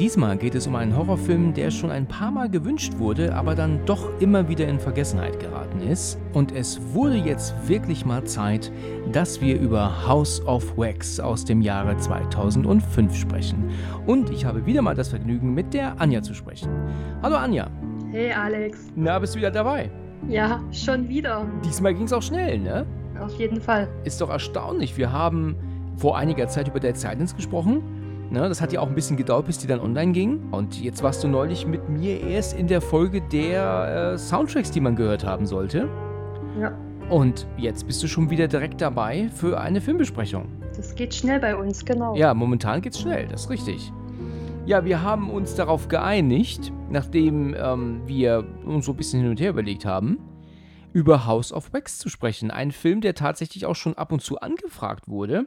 Diesmal geht es um einen Horrorfilm, der schon ein paar Mal gewünscht wurde, aber dann doch immer wieder in Vergessenheit geraten ist. Und es wurde jetzt wirklich mal Zeit, dass wir über House of Wax aus dem Jahre 2005 sprechen. Und ich habe wieder mal das Vergnügen, mit der Anja zu sprechen. Hallo Anja. Hey Alex. Na, bist du wieder dabei? Ja, schon wieder. Diesmal ging es auch schnell, ne? Auf jeden Fall. Ist doch erstaunlich. Wir haben vor einiger Zeit über Dead Silence gesprochen Ne, das hat ja auch ein bisschen gedauert, bis die dann online ging. Und jetzt warst du neulich mit mir erst in der Folge der äh, Soundtracks, die man gehört haben sollte. Ja. Und jetzt bist du schon wieder direkt dabei für eine Filmbesprechung. Das geht schnell bei uns, genau. Ja, momentan geht's schnell, das ist richtig. Ja, wir haben uns darauf geeinigt, nachdem ähm, wir uns so ein bisschen hin und her überlegt haben, über House of Wax zu sprechen. Ein Film, der tatsächlich auch schon ab und zu angefragt wurde.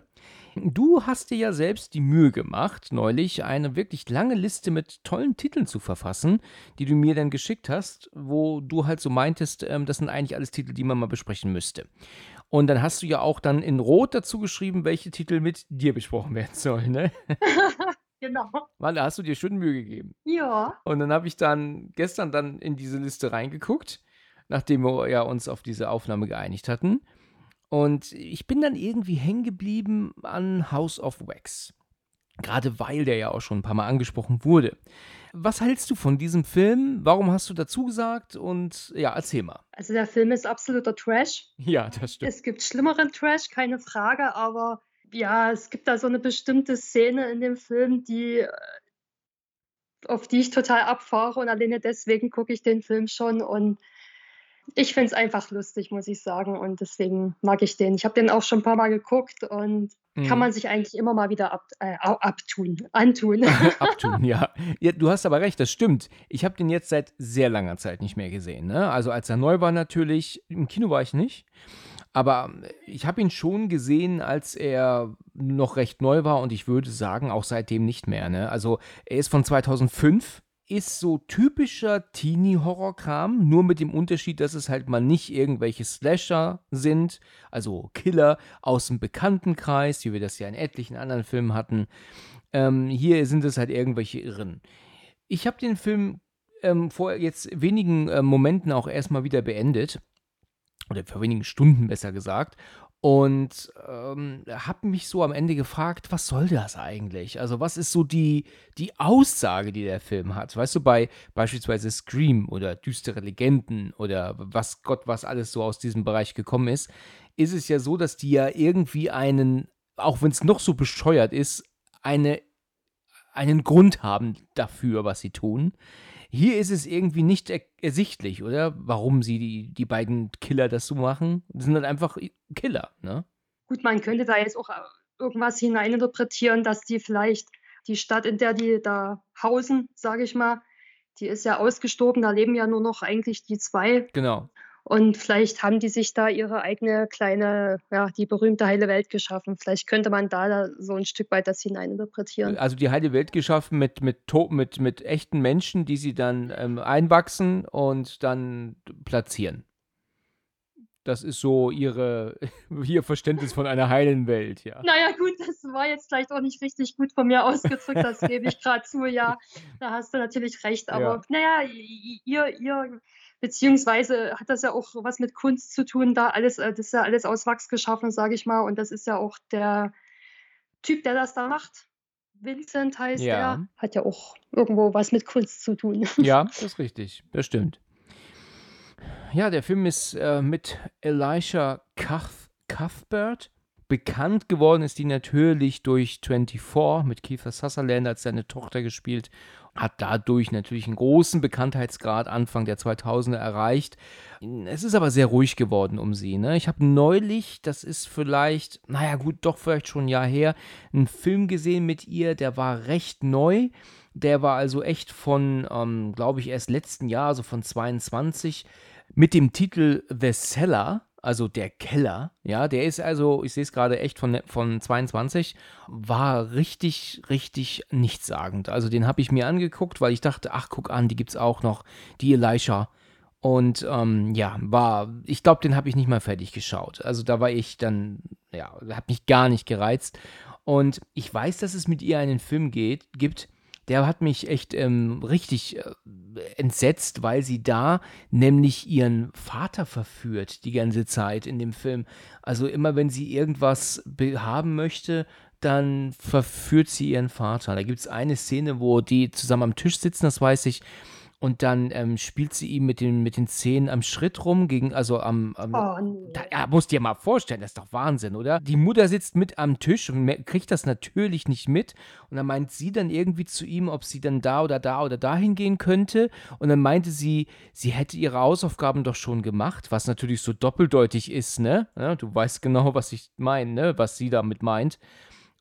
Du hast dir ja selbst die Mühe gemacht, neulich eine wirklich lange Liste mit tollen Titeln zu verfassen, die du mir dann geschickt hast, wo du halt so meintest, ähm, das sind eigentlich alles Titel, die man mal besprechen müsste. Und dann hast du ja auch dann in Rot dazu geschrieben, welche Titel mit dir besprochen werden sollen, ne? genau. Mann, da hast du dir schon Mühe gegeben. Ja. Und dann habe ich dann gestern dann in diese Liste reingeguckt, nachdem wir ja uns auf diese Aufnahme geeinigt hatten. Und ich bin dann irgendwie hängen geblieben an House of Wax. Gerade weil der ja auch schon ein paar Mal angesprochen wurde. Was hältst du von diesem Film? Warum hast du dazu gesagt? Und ja, erzähl mal. Also der Film ist absoluter Trash. Ja, das stimmt. Es gibt schlimmeren Trash, keine Frage, aber ja, es gibt da so eine bestimmte Szene in dem Film, die äh, auf die ich total abfahre und alleine deswegen gucke ich den Film schon und ich finde es einfach lustig, muss ich sagen. Und deswegen mag ich den. Ich habe den auch schon ein paar Mal geguckt und mhm. kann man sich eigentlich immer mal wieder ab, äh, abtun, antun. abtun, ja. ja. Du hast aber recht, das stimmt. Ich habe den jetzt seit sehr langer Zeit nicht mehr gesehen. Ne? Also als er neu war natürlich, im Kino war ich nicht. Aber ich habe ihn schon gesehen, als er noch recht neu war und ich würde sagen, auch seitdem nicht mehr. Ne? Also er ist von 2005 ist so typischer Teenie-Horror-Kram, nur mit dem Unterschied, dass es halt mal nicht irgendwelche Slasher sind, also Killer aus dem Bekanntenkreis, wie wir das ja in etlichen anderen Filmen hatten. Ähm, hier sind es halt irgendwelche Irren. Ich habe den Film ähm, vor jetzt wenigen äh, Momenten auch erstmal wieder beendet. Oder vor wenigen Stunden besser gesagt. Und ähm, habe mich so am Ende gefragt, was soll das eigentlich? Also, was ist so die, die Aussage, die der Film hat? Weißt du, bei beispielsweise Scream oder Düstere Legenden oder was Gott, was alles so aus diesem Bereich gekommen ist, ist es ja so, dass die ja irgendwie einen, auch wenn es noch so bescheuert ist, eine, einen Grund haben dafür, was sie tun. Hier ist es irgendwie nicht er ersichtlich, oder? Warum sie die, die beiden Killer das so machen. Das sind halt einfach Killer, ne? Gut, man könnte da jetzt auch äh, irgendwas hineininterpretieren, dass die vielleicht die Stadt, in der die da hausen, sage ich mal, die ist ja ausgestorben, da leben ja nur noch eigentlich die zwei. Genau. Und vielleicht haben die sich da ihre eigene kleine, ja, die berühmte heile Welt geschaffen. Vielleicht könnte man da so ein Stück weit das hineininterpretieren. Also die heile Welt geschaffen mit, mit, mit, mit echten Menschen, die sie dann ähm, einwachsen und dann platzieren. Das ist so ihre, ihr Verständnis von einer heilen Welt, ja. Naja, gut, das war jetzt vielleicht auch nicht richtig gut von mir ausgedrückt, das gebe ich gerade zu, ja. Da hast du natürlich recht. Aber ja. naja, ihr, ihr Beziehungsweise hat das ja auch was mit Kunst zu tun, da alles, äh, das ist ja alles aus Wachs geschaffen, sage ich mal. Und das ist ja auch der Typ, der das da macht. Vincent heißt ja. er, hat ja auch irgendwo was mit Kunst zu tun. Ja, das ist richtig, das stimmt. Ja, der Film ist äh, mit Elisha Cuth Cuthbert. Bekannt geworden ist die natürlich durch 24 mit Kiefer Sutherland als seine Tochter gespielt hat dadurch natürlich einen großen Bekanntheitsgrad Anfang der 2000er erreicht. Es ist aber sehr ruhig geworden um sie. Ne? Ich habe neulich, das ist vielleicht, naja gut, doch vielleicht schon ein Jahr her, einen Film gesehen mit ihr, der war recht neu. Der war also echt von, ähm, glaube ich, erst letzten Jahr, also von 22, mit dem Titel The Seller also der Keller, ja, der ist also, ich sehe es gerade echt von, von 22, war richtig, richtig nichtssagend. Also den habe ich mir angeguckt, weil ich dachte, ach, guck an, die gibt es auch noch, die Elisha. Und ähm, ja, war, ich glaube, den habe ich nicht mal fertig geschaut. Also da war ich dann, ja, hat mich gar nicht gereizt. Und ich weiß, dass es mit ihr einen Film geht, gibt, der hat mich echt ähm, richtig äh, entsetzt, weil sie da nämlich ihren Vater verführt die ganze Zeit in dem Film. Also immer wenn sie irgendwas haben möchte, dann verführt sie ihren Vater. Da gibt es eine Szene, wo die zusammen am Tisch sitzen, das weiß ich und dann ähm, spielt sie ihm mit den, mit den Zähnen am Schritt rum, gegen, also am. am oh, nee. da, ja, musst dir mal vorstellen, das ist doch Wahnsinn, oder? Die Mutter sitzt mit am Tisch und kriegt das natürlich nicht mit. Und dann meint sie dann irgendwie zu ihm, ob sie dann da oder da oder dahin gehen könnte. Und dann meinte sie, sie hätte ihre Hausaufgaben doch schon gemacht, was natürlich so doppeldeutig ist, ne? Ja, du weißt genau, was ich meine, ne? Was sie damit meint.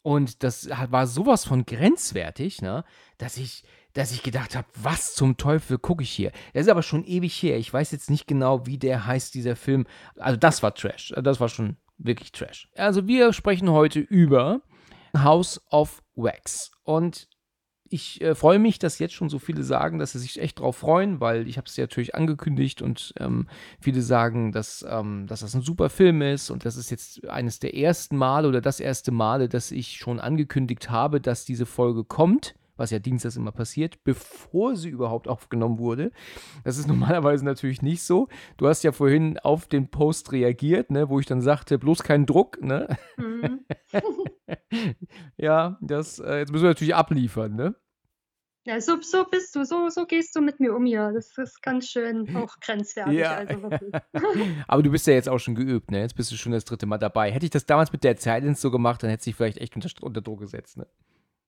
Und das war sowas von grenzwertig, ne? Dass ich dass ich gedacht habe, was zum Teufel gucke ich hier? Der ist aber schon ewig her. Ich weiß jetzt nicht genau, wie der heißt, dieser Film. Also das war Trash. Das war schon wirklich Trash. Also wir sprechen heute über House of Wax. Und ich äh, freue mich, dass jetzt schon so viele sagen, dass sie sich echt drauf freuen, weil ich habe es ja natürlich angekündigt und ähm, viele sagen, dass, ähm, dass das ein super Film ist und das ist jetzt eines der ersten Male oder das erste Male, dass ich schon angekündigt habe, dass diese Folge kommt was ja dienstags immer passiert, bevor sie überhaupt aufgenommen wurde. Das ist normalerweise natürlich nicht so. Du hast ja vorhin auf den Post reagiert, ne, wo ich dann sagte, bloß kein Druck, ne? Mhm. ja, das, äh, jetzt müssen wir natürlich abliefern, ne? Ja, so, so bist du, so, so gehst du mit mir um hier. Das ist ganz schön auch grenzwertig. Ja. Also Aber du bist ja jetzt auch schon geübt, ne? Jetzt bist du schon das dritte Mal dabei. Hätte ich das damals mit der Silence so gemacht, dann hätte sich vielleicht echt unter, unter Druck gesetzt, ne?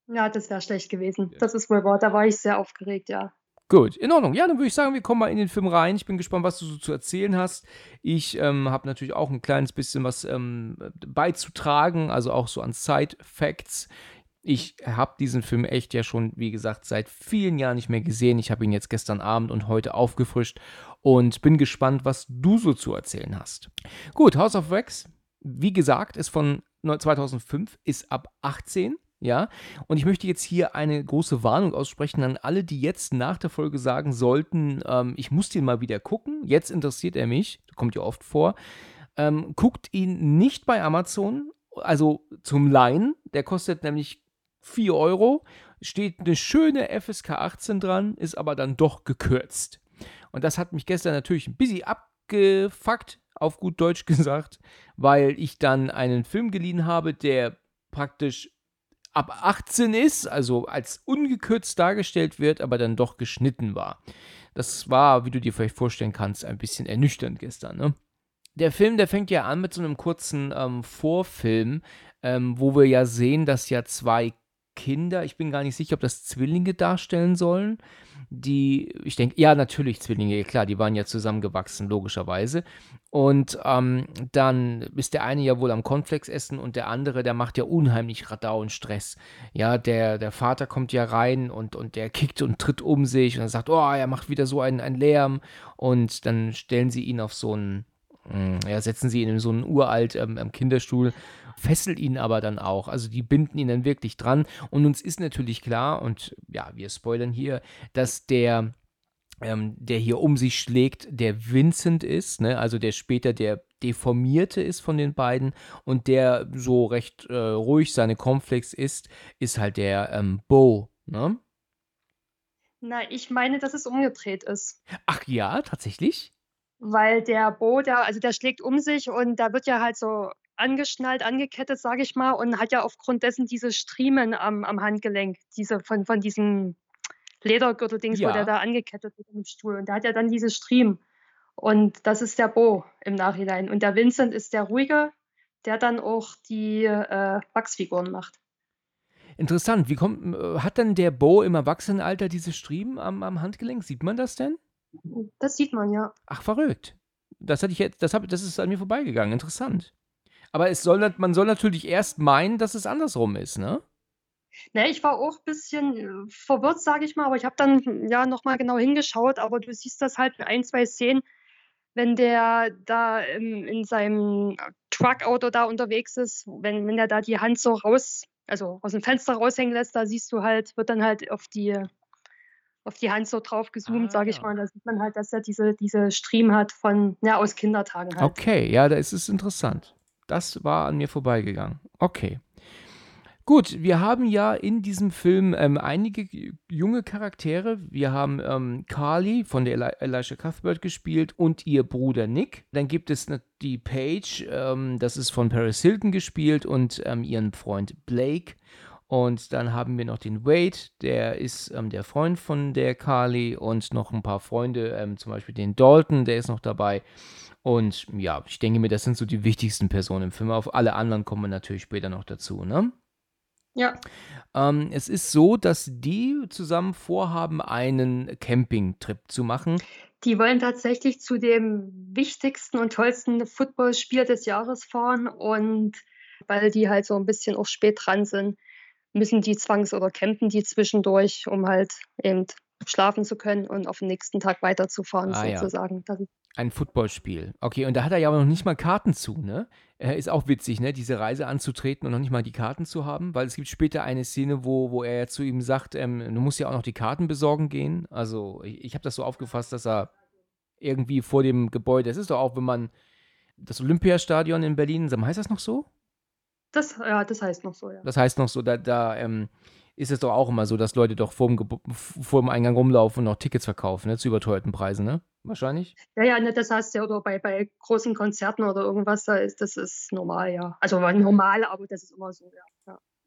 Ja, das wäre schlecht gewesen. Das ist wohl wahr. Da war ich sehr aufgeregt, ja. Gut, in Ordnung. Ja, dann würde ich sagen, wir kommen mal in den Film rein. Ich bin gespannt, was du so zu erzählen hast. Ich ähm, habe natürlich auch ein kleines bisschen was ähm, beizutragen, also auch so an Side-Facts. Ich habe diesen Film echt ja schon, wie gesagt, seit vielen Jahren nicht mehr gesehen. Ich habe ihn jetzt gestern Abend und heute aufgefrischt und bin gespannt, was du so zu erzählen hast. Gut, House of Wax, wie gesagt, ist von 2005, ist ab 18. Ja, und ich möchte jetzt hier eine große Warnung aussprechen an alle, die jetzt nach der Folge sagen sollten, ähm, ich muss den mal wieder gucken, jetzt interessiert er mich, kommt ja oft vor. Ähm, guckt ihn nicht bei Amazon, also zum Laien, der kostet nämlich 4 Euro, steht eine schöne FSK 18 dran, ist aber dann doch gekürzt. Und das hat mich gestern natürlich ein bisschen abgefuckt, auf gut Deutsch gesagt, weil ich dann einen Film geliehen habe, der praktisch ab 18 ist, also als ungekürzt dargestellt wird, aber dann doch geschnitten war. Das war, wie du dir vielleicht vorstellen kannst, ein bisschen ernüchternd gestern. Ne? Der Film, der fängt ja an mit so einem kurzen ähm, Vorfilm, ähm, wo wir ja sehen, dass ja zwei Kinder, ich bin gar nicht sicher, ob das Zwillinge darstellen sollen, die, ich denke, ja, natürlich Zwillinge, klar, die waren ja zusammengewachsen, logischerweise. Und ähm, dann ist der eine ja wohl am Cornflakes essen und der andere, der macht ja unheimlich Radau und Stress. Ja, der, der Vater kommt ja rein und, und der kickt und tritt um sich und er sagt, oh, er macht wieder so einen, einen Lärm. Und dann stellen sie ihn auf so einen, hm, ja, setzen sie ihn in so einen uralt ähm, Kinderstuhl fesselt ihn aber dann auch. Also die binden ihn dann wirklich dran. Und uns ist natürlich klar, und ja, wir spoilern hier, dass der ähm, der hier um sich schlägt, der Vincent ist, ne? also der später der Deformierte ist von den beiden und der so recht äh, ruhig seine Cornflakes isst, ist halt der ähm, Bo, ne? Na, ich meine, dass es umgedreht ist. Ach ja, tatsächlich? Weil der Bo, der, also der schlägt um sich und da wird ja halt so angeschnallt, angekettet, sage ich mal, und hat ja aufgrund dessen diese Striemen am, am Handgelenk, diese von, von diesem Ledergürtel-Dings, ja. wo der da angekettet wird im Stuhl. Und der hat ja dann diese Striemen. Und das ist der Bo im Nachhinein. Und der Vincent ist der Ruhige, der dann auch die äh, Wachsfiguren macht. Interessant. Wie kommt, äh, hat denn der Bo im Erwachsenenalter diese Striemen am, am Handgelenk? Sieht man das denn? Das sieht man, ja. Ach, verrückt. Das hatte ich jetzt, das, hab, das ist an mir vorbeigegangen. Interessant. Aber es soll, man soll natürlich erst meinen, dass es andersrum ist, ne? Ne, ich war auch ein bisschen äh, verwirrt, sage ich mal, aber ich habe dann ja nochmal genau hingeschaut, aber du siehst das halt in ein, zwei Szenen, wenn der da in, in seinem Truckauto da unterwegs ist, wenn, wenn der da die Hand so raus, also aus dem Fenster raushängen lässt, da siehst du halt, wird dann halt auf die auf die Hand so drauf gezoomt, Ah, sage ich ja. mal. Da sieht man halt, dass er diese, diese Stream hat von, ja, aus Kindertagen halt. Okay, ja, da ist es interessant. Das war an mir vorbeigegangen. Okay. Gut, wir haben ja in diesem Film ähm, einige junge Charaktere. Wir haben ähm, Carly von der Eli Elisha Cuthbert gespielt und ihr Bruder Nick. Dann gibt es die Paige, ähm, das ist von Paris Hilton gespielt und ähm, ihren Freund Blake. Und dann haben wir noch den Wade, der ist ähm, der Freund von der Carly und noch ein paar Freunde, ähm, zum Beispiel den Dalton, der ist noch dabei. Und ja, ich denke mir, das sind so die wichtigsten Personen im Film. Auf alle anderen kommen wir natürlich später noch dazu, ne? Ja, Ähm, es ist so, dass die zusammen vorhaben, einen Campingtrip zu machen. die wollen tatsächlich zu dem wichtigsten und tollsten Footballspiel des Jahres fahren und weil die halt so ein bisschen auch spät dran sind, müssen die zwangs- oder campen die zwischendurch, um halt eben schlafen zu können und auf den nächsten Tag weiterzufahren, Ah, ja. sozusagen. Ist Ein Footballspiel. Okay, und da hat er ja aber noch nicht mal Karten zu, ne? Äh, ist auch witzig, ne? Diese Reise anzutreten und noch nicht mal die Karten zu haben, weil es gibt später eine Szene, wo, wo er ja zu ihm sagt, ähm, du musst ja auch noch die Karten besorgen gehen. Also, ich, ich habe das so aufgefasst, dass er irgendwie vor dem Gebäude, das ist doch auch, wenn man das Olympiastadion in Berlin, heißt das noch so? Das, ja, das heißt noch so, ja. Das heißt noch so, da, da ähm, ist es doch auch immer so, dass Leute doch vor dem, vor dem Eingang rumlaufen und noch Tickets verkaufen, ne? Zu überteuerten Preisen, ne? Wahrscheinlich. Ja, ja, ne, das heißt ja, oder bei, bei großen Konzerten oder irgendwas, da ist, das ist normal, ja. Also normal, aber das ist immer so, ja.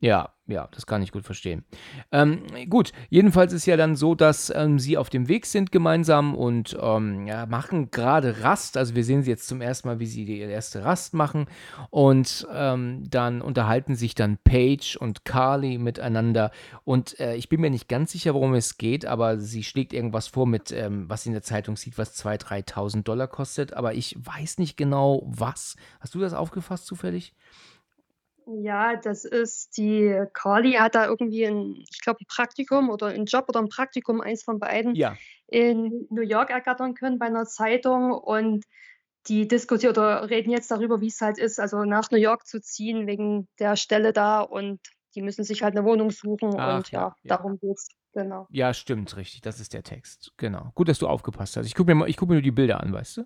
Ja. Ja, das kann ich gut verstehen. Ähm, gut, jedenfalls ist ja dann so, dass ähm, sie auf dem Weg sind gemeinsam und ähm, ja, machen gerade Rast. Also wir sehen sie jetzt zum ersten Mal, wie sie die erste Rast machen. Und ähm, dann unterhalten sich dann Paige und Carly miteinander. Und äh, ich bin mir nicht ganz sicher, worum es geht, aber sie schlägt irgendwas vor mit, ähm, was sie in der Zeitung sieht, was 2.000, 3.000 Dollar kostet. Aber ich weiß nicht genau, was. Hast du das aufgefasst zufällig? Ja, das ist die Carly hat da irgendwie ein, ich glaube, ein Praktikum oder einen Job oder ein Praktikum, eins von beiden, Ja. in New York ergattern können bei einer Zeitung und die diskutieren oder reden jetzt darüber, wie es halt ist, also nach New York zu ziehen wegen der Stelle da und die müssen sich halt eine Wohnung suchen Ach, und ja, ja, darum geht's. Genau. Ja, stimmt, richtig. Das ist der Text. Genau. Gut, dass du aufgepasst hast. Ich gucke mir, mal- ich guck mir nur die Bilder an, weißt du?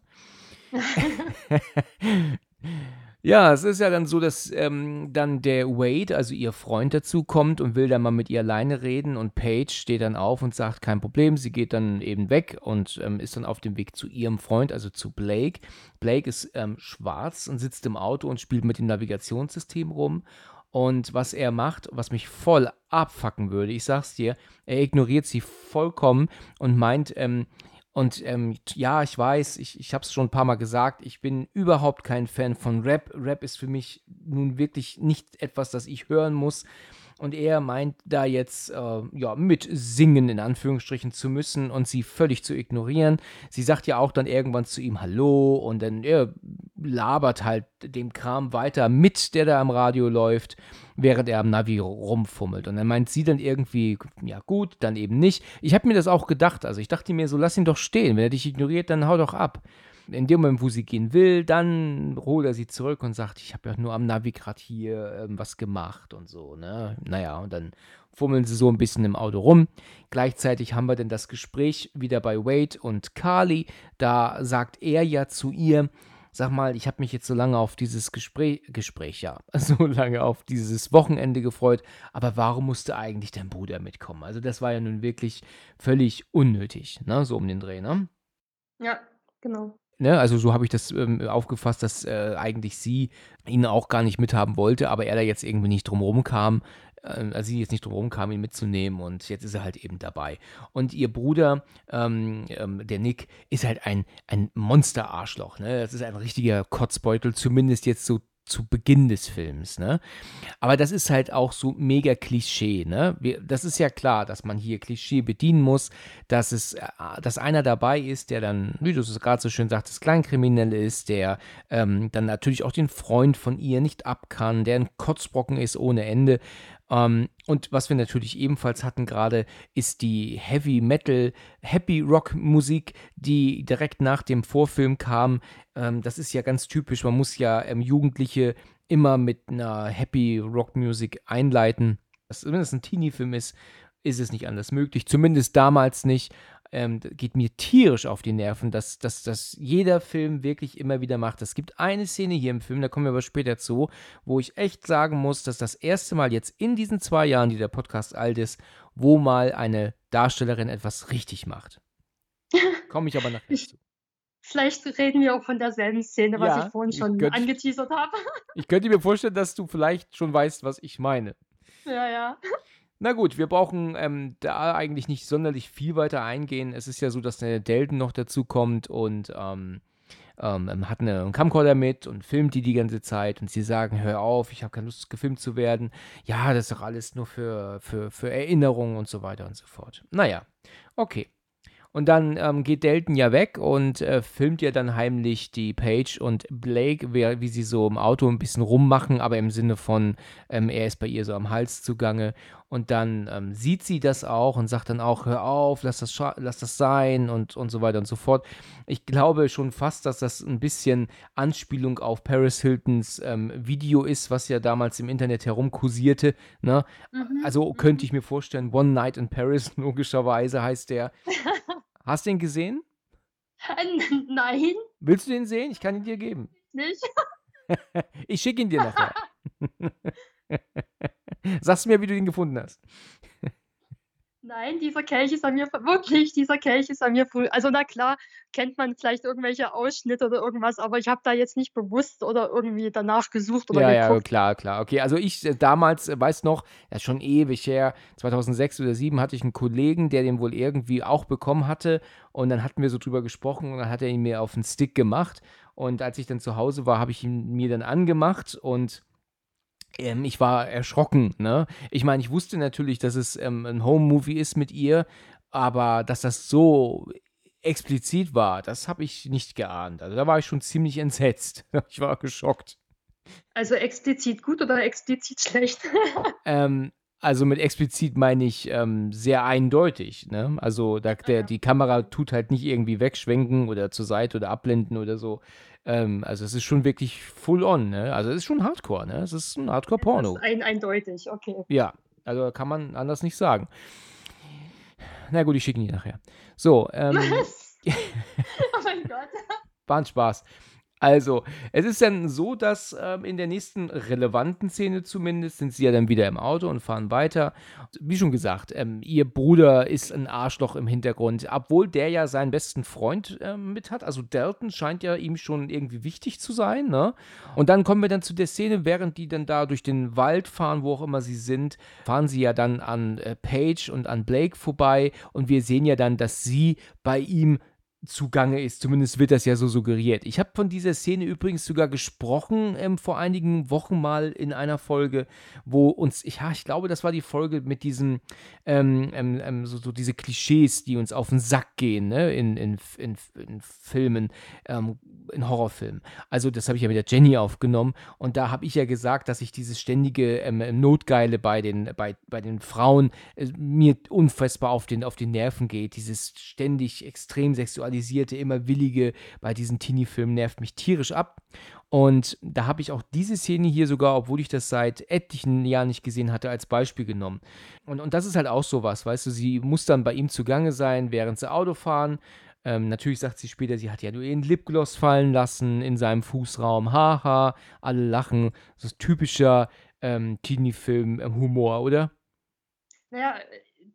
ja, es ist ja dann so, dass ähm, dann der Wade, also ihr Freund, dazu kommt und will dann mal mit ihr alleine reden und Paige steht dann auf und sagt, kein Problem, sie geht dann eben weg und ähm, ist dann auf dem Weg zu ihrem Freund, also zu Blake. Blake ist ähm, schwarz und sitzt im Auto und spielt mit dem Navigationssystem rum. Und was er macht, was mich voll abfacken würde, ich sag's dir, er ignoriert sie vollkommen und meint, ähm, und ähm, ja, ich weiß, ich, ich habe es schon ein paar Mal gesagt, ich bin überhaupt kein Fan von Rap. Rap ist für mich nun wirklich nicht etwas, das ich hören muss. Und er meint da jetzt, äh, ja, mit singen in Anführungsstrichen zu müssen und sie völlig zu ignorieren. Sie sagt ja auch dann irgendwann zu ihm Hallo und dann er labert halt dem Kram weiter mit, der da am Radio läuft, während er am Navi rumfummelt. Und dann meint sie dann irgendwie, ja gut, dann eben nicht. Ich habe mir das auch gedacht. Also ich dachte mir so, lass ihn doch stehen. Wenn er dich ignoriert, dann hau doch ab. In dem Moment, wo sie gehen will, dann holt er sie zurück und sagt, ich habe ja nur am Navi gerade hier ähm, was gemacht und so, ne? Naja, und dann fummeln sie so ein bisschen im Auto rum. Gleichzeitig haben wir dann das Gespräch wieder bei Wade und Carly. Da sagt er ja zu ihr, sag mal, ich habe mich jetzt so lange auf dieses Gespräch, Gespräch, ja, so lange auf dieses Wochenende gefreut, aber warum musste eigentlich dein Bruder mitkommen? Also das war ja nun wirklich völlig unnötig, ne, so um den Dreh, ne? Ja, genau. Ne, also so habe ich das ähm, aufgefasst, dass äh, eigentlich sie ihn auch gar nicht mithaben wollte, aber er da jetzt irgendwie nicht drumherum kam, äh, also sie jetzt nicht drumherum kam, ihn mitzunehmen und jetzt ist er halt eben dabei. Und ihr Bruder, ähm, ähm, der Nick, ist halt ein, ein Monster-Arschloch, ne? Das ist ein richtiger Kotzbeutel, zumindest jetzt so zu Beginn des Films, ne? Aber das ist halt auch so mega Klischee, ne? Wir, das ist ja klar, dass man hier Klischee bedienen muss, dass es, äh, dass einer dabei ist, der dann, wie du es gerade so schön sagtest, Kleinkriminell ist, der ähm, dann natürlich auch den Freund von ihr nicht ab kann, der ein Kotzbrocken ist ohne Ende. Ähm, und was wir natürlich ebenfalls hatten gerade, ist die Heavy Metal, Happy Rock Musik, die direkt nach dem Vorfilm kam. Ähm, das ist ja ganz typisch. Man muss ja ähm, Jugendliche immer mit einer Happy Rock Musik einleiten. Wenn es ein Teenie-Film ist, ist es nicht anders möglich. Zumindest damals nicht ähm, geht mir tierisch auf die Nerven, dass, dass, dass jeder Film wirklich immer wieder macht. Es gibt eine Szene hier im Film, da kommen wir aber später zu, wo ich echt sagen muss, dass das erste Mal jetzt in diesen zwei Jahren, die der Podcast alt ist, wo mal eine Darstellerin etwas richtig macht. Komme ich aber nachher zu. Vielleicht reden wir auch von derselben Szene, was ja, ich vorhin schon ich angeteasert habe. Ich könnte mir vorstellen, dass du vielleicht schon weißt, was ich meine. Ja, ja. Na gut, wir brauchen ähm, da eigentlich nicht sonderlich viel weiter eingehen. Es ist ja so, dass der Delton noch dazu kommt und ähm, ähm, hat einen Camcorder mit und filmt die die ganze Zeit und sie sagen, hör auf, ich habe keine Lust, gefilmt zu werden. Ja, das ist doch alles nur für, für, für Erinnerungen und so weiter und so fort. Naja, okay. Und dann ähm, geht Delton ja weg und äh, filmt ja dann heimlich die Page und Blake, wie, wie, sie so im Auto ein bisschen rummachen, aber im Sinne von, ähm, er ist bei ihr so am Hals zugange. Und dann ähm, sieht sie das auch und sagt dann auch, hör auf, lass das, lass das sein und, und so weiter und so fort. Ich glaube schon fast, dass das ein bisschen Anspielung auf Paris Hiltons ähm, Video ist, was ja damals im Internet herumkursierte. Ne? Mhm. Also könnte mhm. ich mir vorstellen, One Night in Paris, logischerweise heißt der. Hast du ihn gesehen? Nein. Willst du den sehen? Ich kann ihn dir geben. Nicht? ich schicke ihn dir nachher. Sagst mir, wie du ihn gefunden hast. Nein, dieser Kelch ist an mir wirklich, dieser Kelch ist an mir früh. Also na klar, kennt man vielleicht irgendwelche Ausschnitte oder irgendwas, aber ich habe da jetzt nicht bewusst oder irgendwie danach gesucht oder Ja, ja, klar, klar. Okay, also ich äh, damals, äh, weiß noch, das ist schon ewig her, 2006 oder 2007 hatte ich einen Kollegen, der den wohl irgendwie auch bekommen hatte und dann hatten wir so drüber gesprochen und dann hat er ihn mir auf den Stick gemacht und als ich dann zu Hause war, habe ich ihn mir dann angemacht und ähm, ich war erschrocken, ne? Ich meine, ich wusste natürlich, dass es ähm, ein Home-Movie ist mit ihr, aber dass das so explizit war, das habe ich nicht geahnt. Also da war ich schon ziemlich entsetzt. Ich war geschockt. Also explizit gut oder explizit schlecht? ähm, also mit explizit meine ich ähm, sehr eindeutig. Ne? Also da, der, die Kamera tut halt nicht irgendwie wegschwenken oder zur Seite oder abblenden oder so. Ähm, also es ist schon wirklich full on, ne? Also es ist schon Hardcore, ne? Es ist ein Hardcore-Porno. Ein, eindeutig, okay. Ja, also kann man anders nicht sagen. Na gut, ich schicke ihn dir nachher. So, ähm. Was? oh mein Gott. War ein Spaß. Also, es ist dann so, dass ähm, in der nächsten relevanten Szene zumindest sind sie ja dann wieder im Auto und fahren weiter. Wie schon gesagt, ähm, ihr Bruder ist ein Arschloch im Hintergrund, obwohl der ja seinen besten Freund ähm, mit hat. Also Dalton scheint ja ihm schon irgendwie wichtig zu sein. Ne? Und dann kommen wir dann zu der Szene, während die dann da durch den Wald fahren, wo auch immer sie sind, fahren sie ja dann an äh, Paige und an Blake vorbei und wir sehen ja dann, dass sie bei ihm zugange ist. Zumindest wird das ja so suggeriert. Ich habe von dieser Szene übrigens sogar gesprochen ähm, vor einigen Wochen mal in einer Folge, wo uns, ja, ich glaube, das war die Folge mit diesen, ähm, ähm, ähm, so, so, diese Klischees, die uns auf den Sack gehen, ne, in, in, in, in Filmen, ähm, in Horrorfilmen. Also, das habe ich ja mit der Jenny aufgenommen und da habe ich ja gesagt, dass ich dieses ständige ähm, Notgeile bei den, bei, bei den Frauen äh, mir unfassbar auf den, auf die Nerven geht. Dieses ständig extrem sexualisierte sexualisierte, immer willige bei diesen Teenie-Filmen nervt mich tierisch ab. Und da habe ich auch diese Szene hier sogar, obwohl ich das seit etlichen Jahren nicht gesehen hatte, als Beispiel genommen. Und, und das ist halt auch sowas, weißt du, sie muss dann bei ihm zugange sein, während sie Auto fahren. Ähm, natürlich sagt sie später, sie hat ja nur ihren Lipgloss fallen lassen in seinem Fußraum. Haha, alle lachen. Das ist typischer ähm, Teenie-Film-Humor, oder? Naja,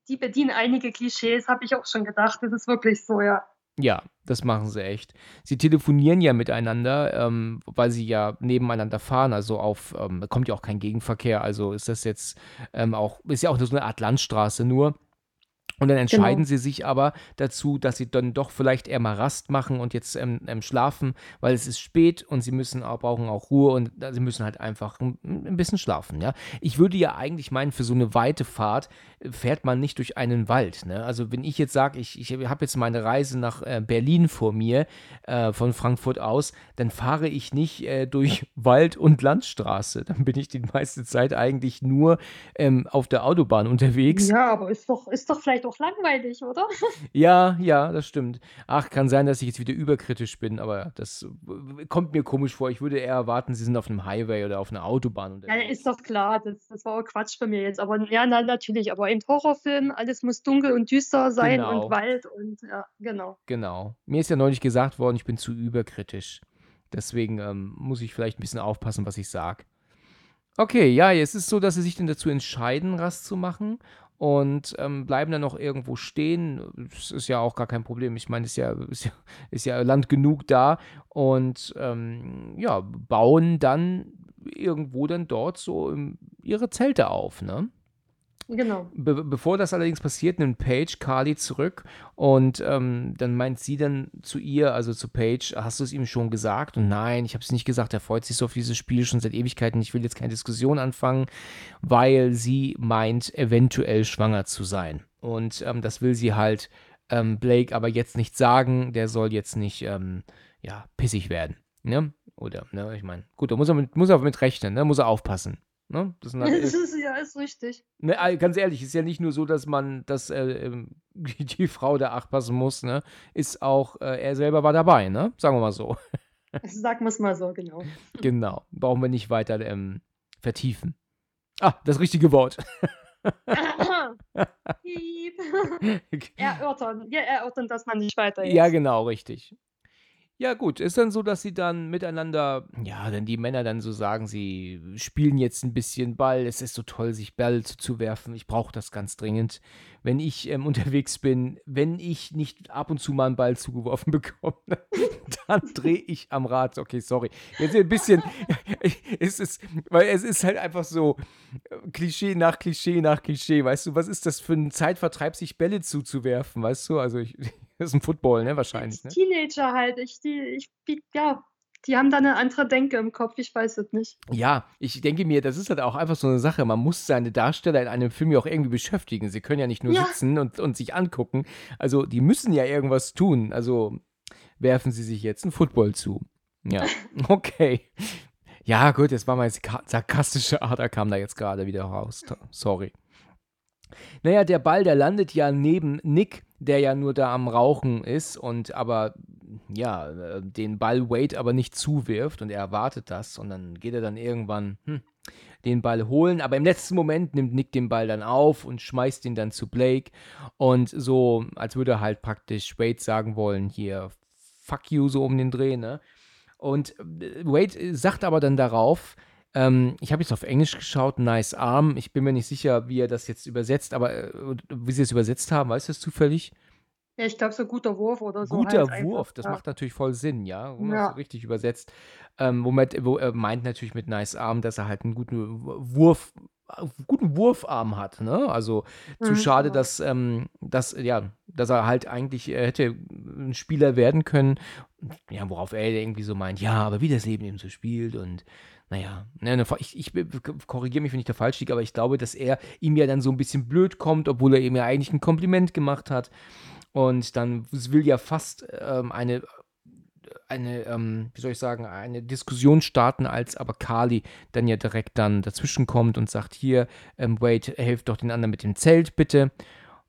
die bedienen einige Klischees, habe ich auch schon gedacht. Das ist wirklich so, ja. Ja, das machen sie echt. Sie telefonieren ja miteinander, ähm, weil sie ja nebeneinander fahren. Also auf, ähm, kommt ja auch kein Gegenverkehr. Also ist das jetzt ähm, auch, ist ja auch so eine Art Landstraße nur. Und dann entscheiden genau. sie sich aber dazu, dass sie dann doch vielleicht eher mal Rast machen und jetzt ähm, ähm, schlafen, weil es ist spät und sie müssen auch, brauchen auch Ruhe und äh, sie müssen halt einfach ein, ein, bisschen schlafen. Ja? Ich würde ja eigentlich meinen, für so eine weite Fahrt äh, fährt man nicht durch einen Wald. Ne? Also wenn ich jetzt sage, ich, ich habe jetzt meine Reise nach äh, Berlin vor mir, äh, von Frankfurt aus, dann fahre ich nicht äh, durch Wald und Landstraße. Dann bin ich die meiste Zeit eigentlich nur ähm, auf der Autobahn unterwegs. Ja, aber ist doch, ist doch vielleicht auch langweilig, oder? Ja, ja, das stimmt. Ach, kann sein, dass ich jetzt wieder überkritisch bin, aber das kommt mir komisch vor. Ich würde eher erwarten, Sie sind auf einem Highway oder auf einer Autobahn. Ja, ist doch klar. Das, das war auch Quatsch bei mir jetzt. Aber ja, na, natürlich. Aber im Horrorfilm, alles muss dunkel und düster sein genau. und Wald und ja, genau. Genau. Mir ist ja neulich gesagt worden, ich bin zu überkritisch. Deswegen ähm, muss ich vielleicht ein bisschen aufpassen, was ich sage. Okay, ja, es ist so, dass sie sich dann dazu entscheiden, Rast zu machen und ähm, bleiben dann noch irgendwo stehen. Das ist ja auch gar kein Problem. Ich meine, ist ja, ist ja, ist ja Land genug da und ähm, ja, bauen dann irgendwo dann dort so ihre Zelte auf, ne? Genau. Be bevor das allerdings passiert, nimmt Paige Carly zurück und ähm, dann meint sie dann zu ihr, also zu Paige, hast du es ihm schon gesagt? Und nein, ich habe es nicht gesagt. Er freut sich so auf dieses Spiel schon seit Ewigkeiten. Ich will jetzt keine Diskussion anfangen, weil sie meint, eventuell schwanger zu sein. Und ähm, das will sie halt ähm, Blake aber jetzt nicht sagen. Der soll jetzt nicht, ähm, ja, pissig werden. Ne? Oder, ne, ich meine, gut, da muss er mit, muss er mit rechnen, ne? muss er aufpassen. Ne? Das, halt, ist, ja, ist richtig. Ne, ganz ehrlich, ist ja nicht nur so, dass man, dass äh, ähm, die Frau da acht muss, ne? Ist auch, äh, er selber war dabei, ne? Sagen wir mal so. Sagen wir es mal so, genau. Genau. Brauchen wir nicht weiter ähm, vertiefen. Ah, das richtige Wort. erörtern. Ja, erörtern, dass man nicht weiter ist. Ja, genau, richtig. Ja, gut, ist dann so, dass sie dann miteinander, ja, dann die Männer dann so sagen, sie spielen jetzt ein bisschen Ball. Es ist so toll, sich Ball zuzuwerfen. Ich brauche das ganz dringend. Wenn ich ähm, unterwegs bin, wenn ich nicht ab und zu mal einen Ball zugeworfen bekomme, dann drehe ich am Rad. Okay, sorry. Jetzt ein bisschen, es ist, weil es ist halt einfach so äh, Klischee nach Klischee nach Klischee. Weißt du, was ist das für ein Zeitvertreib, sich Bälle zuzuwerfen? Weißt du, also ich. Das ist ein Football, ne? Wahrscheinlich. Ne? Teenager halt. Ich, die, ich, ja, die haben da eine andere Denke im Kopf, ich weiß es nicht. Ja, ich denke mir, das ist halt auch einfach so eine Sache. Man muss seine Darsteller in einem Film ja auch irgendwie beschäftigen. Sie können ja nicht nur ja. sitzen und, und sich angucken. Also, die müssen ja irgendwas tun. Also, werfen sie sich jetzt einen Football zu. Ja, okay. Ja, gut, jetzt war meine sarkastische Ader kam da jetzt gerade wieder raus. Sorry. Naja, der Ball, der landet ja neben Nick, der ja nur da am Rauchen ist und aber ja, äh, den Ball Wade aber nicht zuwirft und er erwartet das und dann geht er dann irgendwann hm, den Ball holen, aber im letzten Moment nimmt Nick den Ball dann auf und schmeißt ihn dann zu Blake und so, als würde er halt praktisch Wade sagen wollen, hier, fuck you, so um den Dreh, ne? Und äh, Wade sagt aber dann darauf, ähm, ich habe jetzt auf Englisch geschaut, Nice Arm. Ich bin mir nicht sicher, wie er das jetzt übersetzt, aber äh, wie sie es übersetzt haben, weißt du das zufällig? Ja, ich glaube, so guter Wurf oder so. Guter halt Wurf, einfach, das ja. macht natürlich voll Sinn, ja, ja. richtig übersetzt. Ähm, womit, wo er meint natürlich mit Nice Arm, dass er halt einen guten Wurf, guten Wurfarm hat, ne? Also zu mhm, schade, genau. dass, ähm, dass, ja, dass er halt eigentlich er hätte ein Spieler werden können. Ja, worauf er irgendwie so meint, ja, aber wie das Leben eben so spielt und naja, ne, ne, ich, ich korrigiere mich, wenn ich da falsch liege, aber ich glaube, dass er ihm ja dann so ein bisschen blöd kommt, obwohl er ihm ja eigentlich ein Kompliment gemacht hat. Und dann will ja fast ähm, eine, eine ähm, wie soll ich sagen, eine Diskussion starten, als aber Carly dann ja direkt dann dazwischen kommt und sagt, hier, ähm, Wade, helft doch den anderen mit dem Zelt, bitte.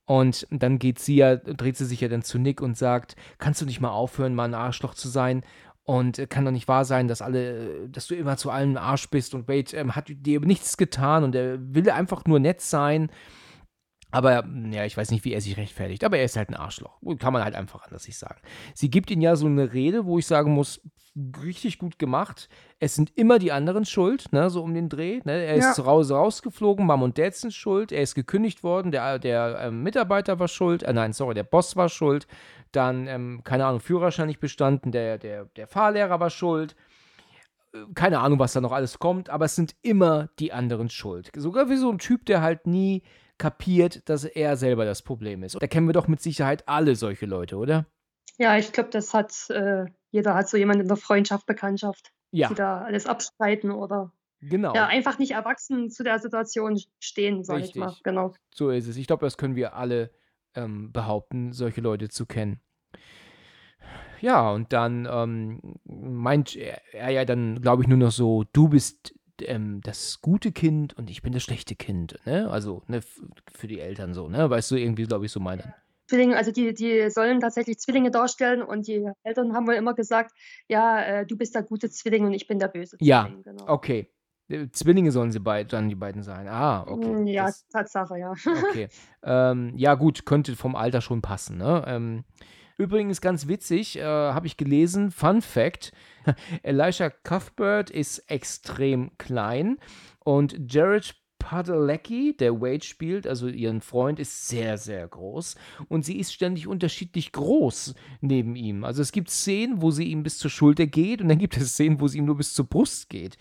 Und dann geht sie ja, dreht sie sich ja dann zu Nick und sagt, kannst du nicht mal aufhören, mal ein Arschloch zu sein? Und kann doch nicht wahr sein, dass alle, dass du immer zu allen Arsch bist und Wade ähm, hat dir nichts getan und er will einfach nur nett sein. Aber ja, ich weiß nicht, wie er sich rechtfertigt. Aber er ist halt ein Arschloch. Kann man halt einfach anders nicht sagen. Sie gibt ihm ja so eine Rede, wo ich sagen muss, richtig gut gemacht. Es sind immer die anderen schuld, ne, so um den Dreh. Ne? Er ja. ist raus, rausgeflogen, Mom und Dad sind schuld. Er ist gekündigt worden, der, der äh, Mitarbeiter war schuld. Äh, nein, sorry, der Boss war schuld. Dann, ähm, keine Ahnung, Führerschein nicht bestanden, der, der, der Fahrlehrer war schuld. Äh, keine Ahnung, was da noch alles kommt, aber es sind immer die anderen schuld. Sogar wie so ein Typ, der halt nie kapiert, dass er selber das Problem ist. Da kennen wir doch mit Sicherheit alle solche Leute, oder? Ja, ich glaube, das hat äh, jeder hat so jemanden in der Freundschaft, Bekanntschaft, Ja, die da alles abstreiten oder genau. ja einfach nicht erwachsen zu der Situation stehen, sage ich mal. Richtig. Genau. So ist es. Ich glaube, das können wir alle ähm, behaupten, solche Leute zu kennen. Ja, und dann ähm, meint er, ja dann, glaube ich, nur noch so, du bist ähm, das gute Kind und ich bin das schlechte Kind, ne? Also, ne, für die Eltern so, ne? Weißt du, irgendwie, glaube ich, so meint er. Zwillinge, also die, die sollen tatsächlich Zwillinge darstellen und die Eltern haben wohl immer gesagt, ja, äh, du bist der gute Zwilling und ich bin der böse Ja, Zwilling. Genau. Okay. Zwillinge sollen sie beid, dann die beiden sein. Ah, okay. Mm, Ja, Das, Tatsache, ja. okay. ähm, ja, gut, könnte vom Alter schon passen, ne? Ähm, übrigens ganz witzig, äh, habe ich gelesen, Fun Fact: Elisha Cuthbert ist extrem klein und Jared Padalecki, der Wade spielt, also ihren Freund, ist sehr, sehr groß und sie ist ständig unterschiedlich groß neben ihm. Also es gibt Szenen, wo sie ihm bis zur Schulter geht und dann gibt es Szenen, wo sie ihm nur bis zur Brust geht.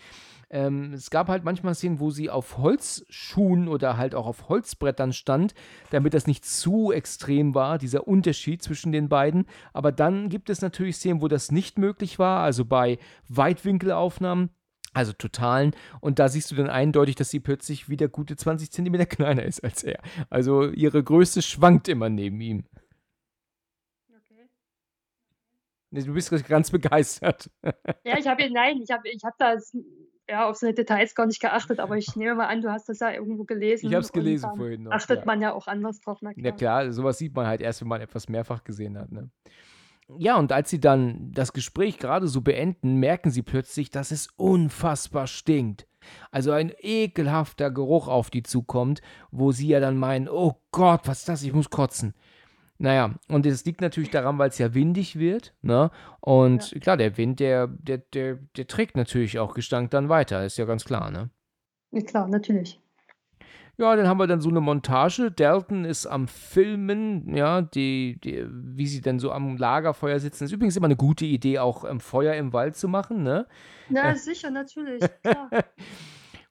Ähm, es gab halt manchmal Szenen, wo sie auf Holzschuhen oder halt auch auf Holzbrettern stand, damit das nicht zu extrem war, dieser Unterschied zwischen den beiden. Aber dann gibt es natürlich Szenen, wo das nicht möglich war, also bei Weitwinkelaufnahmen, also totalen. Und da siehst du dann eindeutig, dass sie plötzlich wieder gute 20 Zentimeter kleiner ist als er. Also ihre Größe schwankt immer neben ihm. Okay. Du bist ganz begeistert. Ja, ich habe, nein, ich habe ich hab da s- ja, auf so eine Details gar nicht geachtet, aber ich nehme mal an, du hast das ja irgendwo gelesen. Ich habe es gelesen vorhin noch. Achtet ja. man ja auch anders drauf, na Ja klar. klar, sowas sieht man halt erst, wenn man etwas mehrfach gesehen hat. Ne? Ja, und als sie dann das Gespräch gerade so beenden, merken sie plötzlich, dass es unfassbar stinkt. Also ein ekelhafter Geruch auf die zukommt, wo sie ja dann meinen, oh Gott, was ist das? Ich muss kotzen. Naja, und es liegt natürlich daran, weil es ja windig wird, ne? Und klar, der Wind, der, der, der, der trägt natürlich auch Gestank dann weiter, ist ja ganz klar, ne? Ja, klar, natürlich. Ja, dann haben wir dann so eine Montage. Dalton ist am Filmen, ja, die, die, wie sie dann so am Lagerfeuer sitzen. Ist übrigens immer eine gute Idee, auch ähm, Feuer im Wald zu machen, ne? Ja, sicher, natürlich, klar.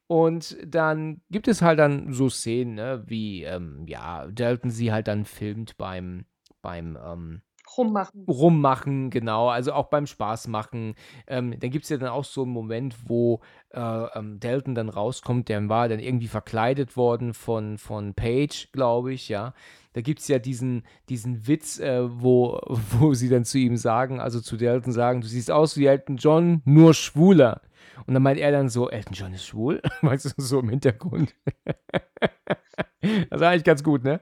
Und dann gibt es halt dann so Szenen, ne, wie, ähm, ja, Dalton sie halt dann filmt beim, beim, ähm, Rummachen. Rummachen, genau, also auch beim Spaß machen. Ähm, dann gibt es ja dann auch so einen Moment, wo äh, ähm, Dalton dann rauskommt, der war dann irgendwie verkleidet worden von, von Paige, glaube ich, ja. Da gibt es ja diesen, diesen Witz, äh, wo, wo sie dann zu ihm sagen, also zu Dalton sagen, du siehst aus wie Elton John, nur schwuler. Und dann meint er dann so, Elton John ist schwul? Weißt du, so im Hintergrund. das ist eigentlich ganz gut, ne?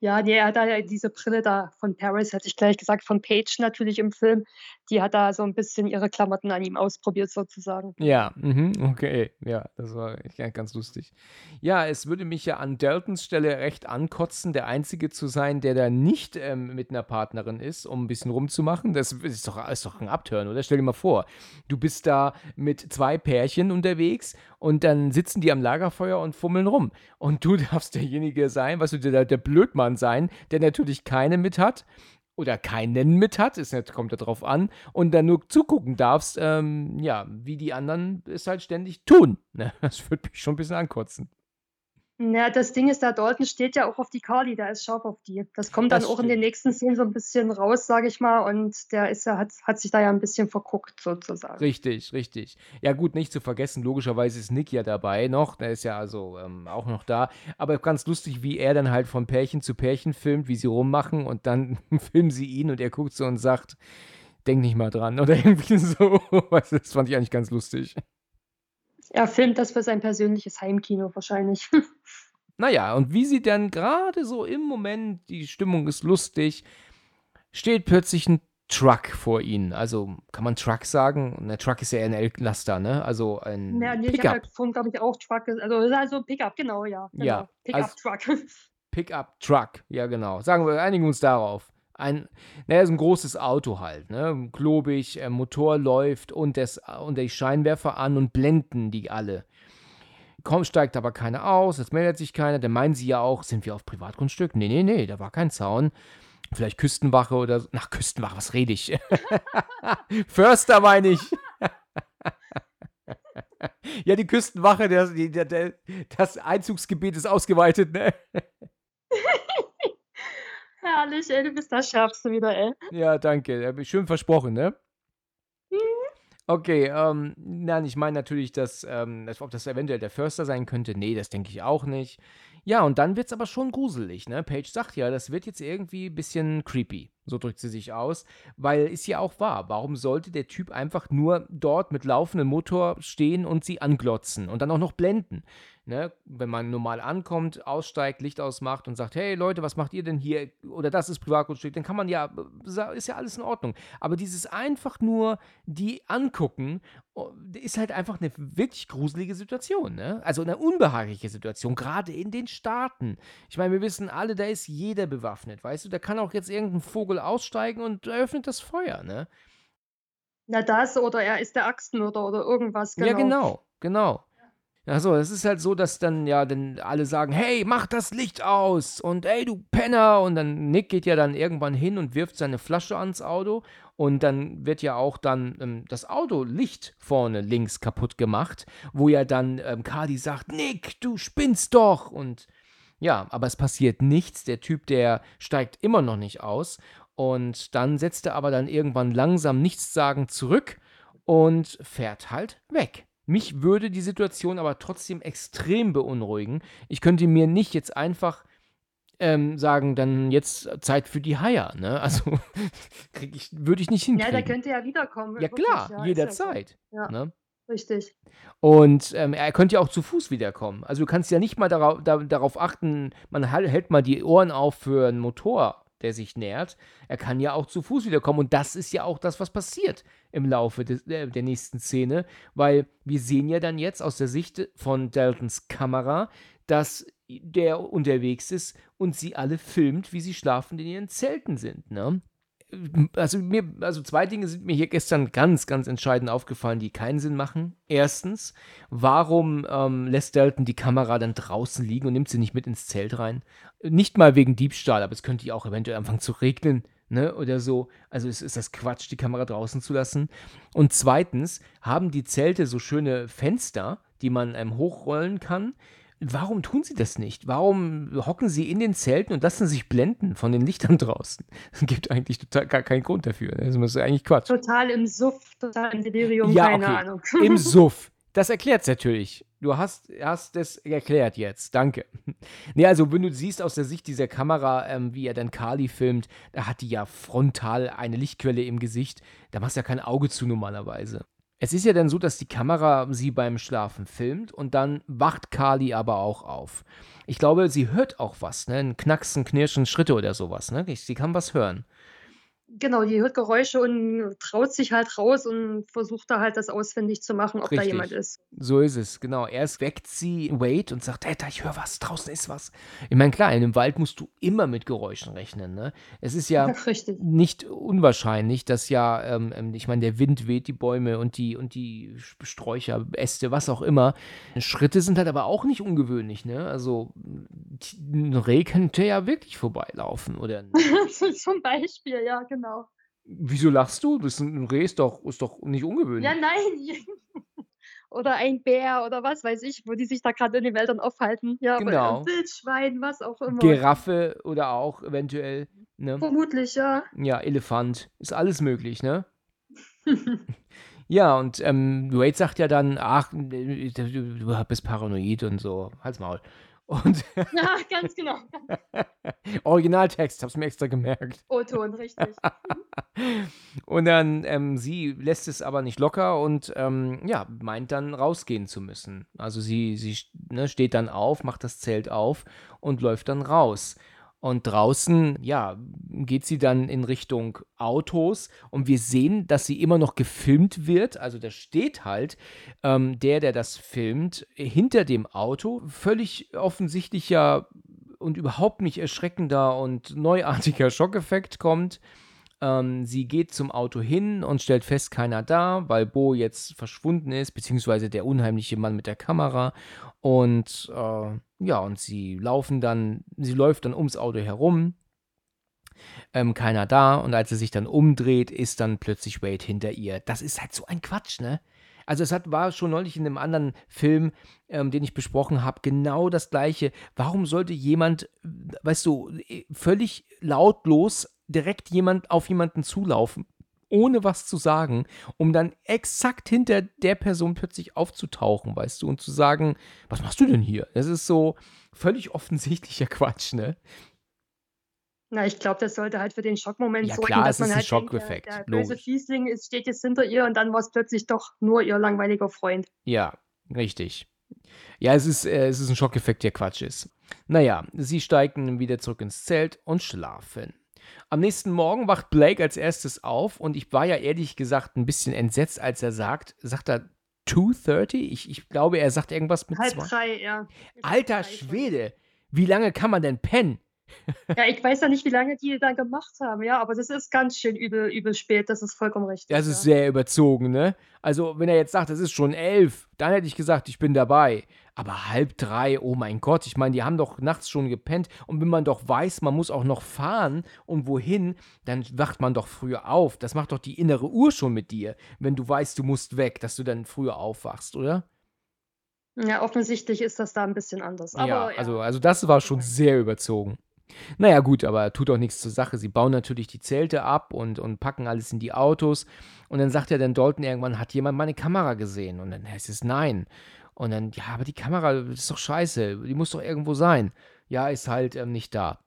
Ja, er hat da diese Brille da von Paris, hätte ich gleich gesagt, von Paige natürlich im Film. Die hat da so ein bisschen ihre Klamotten an ihm ausprobiert, sozusagen. Ja, mhm, okay. Ja, das war ganz lustig. Ja, es würde mich ja an Daltons Stelle recht ankotzen, der Einzige zu sein, der da nicht ähm, mit einer Partnerin ist, um ein bisschen rumzumachen. Das ist doch, ist doch ein Abturn, oder? Stell dir mal vor, du bist da mit zwei Pärchen unterwegs und dann sitzen die am Lagerfeuer und fummeln rum. Und du darfst derjenige sein, was du der, der Blödmann sein, der natürlich keine mit hat oder keinen mit hat, nicht, kommt ja drauf an, und dann nur zugucken darfst, ähm, ja, wie die anderen es halt ständig tun. Ne? Das würde mich schon ein bisschen ankotzen. Ja, das Ding ist, der Dalton steht ja auch auf die Carly, der ist scharf auf die. Das kommt dann Das auch in den nächsten Szenen so ein bisschen raus, sage ich mal. Und der ist ja, hat, hat sich da ja ein bisschen verguckt, sozusagen. Richtig, richtig. Ja, gut, nicht zu vergessen, logischerweise ist Nick ja dabei noch, der ist ja also ähm, auch noch da. Aber ganz lustig, wie er dann halt von Pärchen zu Pärchen filmt, wie sie rummachen und dann filmen sie ihn und er guckt so und sagt, denk nicht mal dran oder irgendwie so. Das fand ich eigentlich ganz lustig. Er filmt das für sein persönliches Heimkino wahrscheinlich. Naja, und wie sie dann gerade so im Moment, die Stimmung ist lustig, steht plötzlich ein Truck vor ihnen. Also kann man Truck sagen? Ein Truck ist ja ein L-Laster, ne? Also ein Ja, nee, ich Pickup. habe ja vorhin, glaube ich, auch Truck. Also, also Pickup, genau, ja. Genau. Ja, also- Pickup-Truck. Pickup-Truck, ja genau. Sagen wir, einigen uns darauf. Ein, naja, so ein großes Auto halt, ne? Klobig, äh, Motor läuft und, das, und die Scheinwerfer an und blenden die alle. Kaum steigt aber keiner aus, es meldet sich keiner, dann meinen sie ja auch, sind wir auf Privatgrundstück? Nee, nee, nee, da war kein Zaun. Vielleicht Küstenwache oder so. Nach Küstenwache, was rede ich? Förster meine ich. ja, die Küstenwache, der, der, der, das Einzugsgebiet ist ausgeweitet, ne? Herrlich, ey, du bist das Schärfste wieder, ey. Ja, danke. Schön versprochen, ne? Mhm. Okay, ähm, nein, ich meine natürlich, dass, ähm, ob das eventuell der Förster sein könnte. Nee, das denke ich auch nicht. Ja, und dann wird es aber schon gruselig, ne? Paige sagt ja, das wird jetzt irgendwie ein bisschen creepy. So drückt sie sich aus, weil ist ja auch wahr. Warum sollte der Typ einfach nur dort mit laufendem Motor stehen und sie anglotzen und dann auch noch blenden? Ne? Wenn man normal ankommt, aussteigt, Licht ausmacht und sagt, hey Leute, was macht ihr denn hier? Oder das ist Privatgrundstück, dann kann man ja, ist ja alles in Ordnung. Aber dieses einfach nur die angucken, oh, ist halt einfach eine wirklich gruselige Situation. Ne? Also eine unbehagliche Situation, gerade in den Staaten. Ich meine, wir wissen alle, da ist jeder bewaffnet, weißt du? Da kann auch jetzt irgendein Vogel aussteigen und eröffnet das Feuer, ne? Na das, oder er ist der Axtmörder oder irgendwas, genau. Ja, genau, genau. Achso, es ist halt so, dass dann ja dann alle sagen, hey, mach das Licht aus und ey, du Penner. Und dann Nick geht ja dann irgendwann hin und wirft seine Flasche ans Auto und dann wird ja auch dann ähm, das Autolicht vorne links kaputt gemacht, wo ja dann ähm, Cardi sagt, Nick, du spinnst doch. Und ja, aber es passiert nichts. Der Typ, der steigt immer noch nicht aus. Und dann setzt er aber dann irgendwann langsam nichtssagend zurück und fährt halt weg. Mich würde die Situation aber trotzdem extrem beunruhigen. Ich könnte mir nicht jetzt einfach ähm, sagen, dann jetzt Zeit für die Haier. Ne? Also ich, würde ich nicht hinkriegen. Ja, der könnte ja wiederkommen. Ja, wirklich, klar, ja, jederzeit. Ja, ne? Richtig. Und ähm, er könnte ja auch zu Fuß wiederkommen. Also du kannst ja nicht mal darauf, da, darauf achten, man hält mal die Ohren auf für einen Motor der sich nähert. Er kann ja auch zu Fuß wiederkommen. Und das ist ja auch das, was passiert im Laufe des, äh, der nächsten Szene, weil wir sehen ja dann jetzt aus der Sicht von Daltons Kamera, dass der unterwegs ist und sie alle filmt, wie sie schlafend in ihren Zelten sind. Ne? Also mir, also zwei Dinge sind mir hier gestern ganz, ganz entscheidend aufgefallen, die keinen Sinn machen. Erstens, warum ähm, lässt Dalton die Kamera dann draußen liegen und nimmt sie nicht mit ins Zelt rein? Nicht mal wegen Diebstahl, aber es könnte ja auch eventuell anfangen zu regnen, ne, oder so. Also es ist das Quatsch, die Kamera draußen zu lassen. Und zweitens, haben die Zelte so schöne Fenster, die man ähm, hochrollen kann, Warum tun sie das nicht? Warum hocken sie in den Zelten und lassen sich blenden von den Lichtern draußen? Es gibt eigentlich total gar keinen Grund dafür. Das ist eigentlich Quatsch. Total im Suff, total im Delirium, ja, keine okay. Ahnung. Im Suff. Das erklärt es natürlich. Du hast, hast es erklärt jetzt. Danke. Nee, also wenn du siehst aus der Sicht dieser Kamera, ähm, wie er dann Kali filmt, da hat die ja frontal eine Lichtquelle im Gesicht. Da machst du ja kein Auge zu normalerweise. Es ist ja dann so, dass die Kamera sie beim Schlafen filmt und dann wacht Kali aber auch auf. Ich glaube, sie hört auch was, ne? Ein Knacksen, Knirschen, Schritte oder sowas, ne? Sie kann was hören. Genau, die hört Geräusche und traut sich halt raus und versucht da halt das ausfindig zu machen, ob da jemand ist. So ist es, genau. Erst weckt sie Wade und sagt, hey, da, ich höre was, draußen ist was. Ich meine, klar, in einem Wald musst du immer mit Geräuschen rechnen, ne? Es ist ja Richtig. nicht unwahrscheinlich, dass ja, ähm, ähm, ich meine, der Wind weht die Bäume und die, und die Sträucher, Äste, was auch immer. Schritte sind halt aber auch nicht ungewöhnlich, ne? Also ein Reh könnte ja wirklich vorbeilaufen, oder? Zum Beispiel, ja, genau genau. Wieso lachst du? Das ist ein Reh ist doch, ist doch nicht ungewöhnlich. Ja, nein. oder ein Bär oder was weiß ich, wo die sich da gerade in den Wäldern aufhalten. Ja, genau. Wildschwein, was auch immer. Giraffe oder auch eventuell. Ne? Vermutlich, ja. Ja, Elefant. Ist alles möglich, ne? ja, und ähm, Wade sagt ja dann, ach, du bist paranoid und so. Halt's Maul. Und ja, ganz genau. Originaltext, hab's mir extra gemerkt. O-Ton, richtig. und dann, ähm, sie lässt es aber nicht locker und ähm, ja, meint dann rausgehen zu müssen. Also sie, sie ne, steht dann auf, macht das Zelt auf und läuft dann raus. Und draußen, ja, geht sie dann in Richtung Autos und wir sehen, dass sie immer noch gefilmt wird. Also da steht halt ähm, der, der das filmt, hinter dem Auto. Völlig offensichtlicher und überhaupt nicht erschreckender und neuartiger Schockeffekt kommt. Ähm, sie geht zum Auto hin und stellt fest, keiner da, weil Bo jetzt verschwunden ist, beziehungsweise der unheimliche Mann mit der Kamera. Und äh, ja, und sie laufen dann, sie läuft dann ums Auto herum. Ähm, keiner da und als sie sich dann umdreht, ist dann plötzlich Wade hinter ihr. Das ist halt so ein Quatsch, ne? Also es hat, war schon neulich in einem anderen Film, ähm, den ich besprochen habe, genau das gleiche. Warum sollte jemand, weißt du, völlig lautlos direkt jemand auf jemanden zulaufen? Ohne was zu sagen, um dann exakt hinter der Person plötzlich aufzutauchen, weißt du, und zu sagen, was machst du denn hier? Das ist so völlig offensichtlicher Quatsch, ne? Na, ich glaube, das sollte halt für den Schockmoment Ja sorgen, klar, dass es man ist ein halt denkt, der, Schockeffekt, der böse. Fiesling ist, steht jetzt hinter ihr und dann war es plötzlich doch nur ihr langweiliger Freund. Ja, richtig. Ja, es ist, äh, es ist ein Schockeffekt, der Quatsch ist. Naja, sie steigen wieder zurück ins Zelt und schlafen. Am nächsten Morgen wacht Blake als erstes auf und ich war ja ehrlich gesagt ein bisschen entsetzt, als er sagt, sagt er 2.30? Ich, ich glaube, er sagt irgendwas mit Halb zwei. drei, ja. Alter. Schwede, wie lange kann man denn pennen? Ja, ich weiß ja nicht, wie lange die da gemacht haben, ja, aber das ist ganz schön übel, übel spät, das ist vollkommen richtig. Das ist ja. sehr überzogen, ne? Also, wenn er jetzt sagt, es ist schon elf, dann hätte ich gesagt, ich bin dabei. Aber halb drei, oh mein Gott, ich meine, die haben doch nachts schon gepennt. Und wenn man doch weiß, man muss auch noch fahren und wohin, dann wacht man doch früher auf. Das macht doch die innere Uhr schon mit dir, wenn du weißt, du musst weg, dass du dann früher aufwachst, oder? Ja, offensichtlich ist das da ein bisschen anders. Aber ja, ja, also, also das war schon sehr überzogen. Naja, gut, aber tut auch nichts zur Sache. Sie bauen natürlich die Zelte ab und, und packen alles in die Autos. Und dann sagt ja dann Dalton irgendwann, hat jemand meine Kamera gesehen? Und dann heißt es nein. Und dann, ja, aber die Kamera, ist doch scheiße. Die muss doch irgendwo sein. Ja, ist halt ähm, nicht da.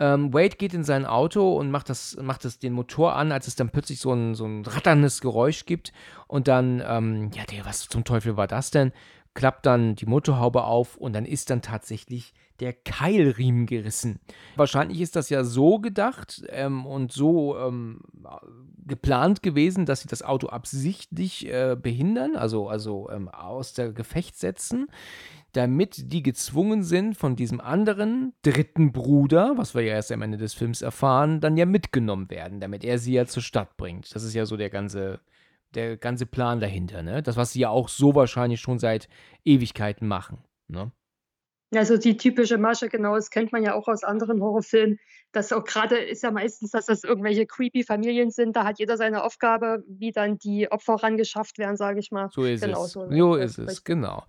Ähm, Wade geht in sein Auto und macht, das, macht das, den Motor an, als es dann plötzlich so ein, so ein ratterndes Geräusch gibt. Und dann, ähm, ja, der, was zum Teufel war das denn? Klappt dann die Motorhaube auf und dann ist dann tatsächlich der Keilriemen gerissen. Wahrscheinlich ist das ja so gedacht ähm, und so ähm, geplant gewesen, dass sie das Auto absichtlich äh, behindern, also, also ähm, aus der Gefecht setzen, damit die gezwungen sind, von diesem anderen dritten Bruder, was wir ja erst am Ende des Films erfahren, dann ja mitgenommen werden, damit er sie ja zur Stadt bringt. Das ist ja so der ganze, der ganze Plan dahinter, ne? Das, was sie ja auch so wahrscheinlich schon seit Ewigkeiten machen, ne? Also die typische Masche, genau, das kennt man ja auch aus anderen Horrorfilmen. Das auch gerade ist ja meistens, dass das irgendwelche creepy Familien sind. Da hat jeder seine Aufgabe, wie dann die Opfer rangeschafft werden, sage ich mal. So ist Genau es. so, So ist es, richtig. genau.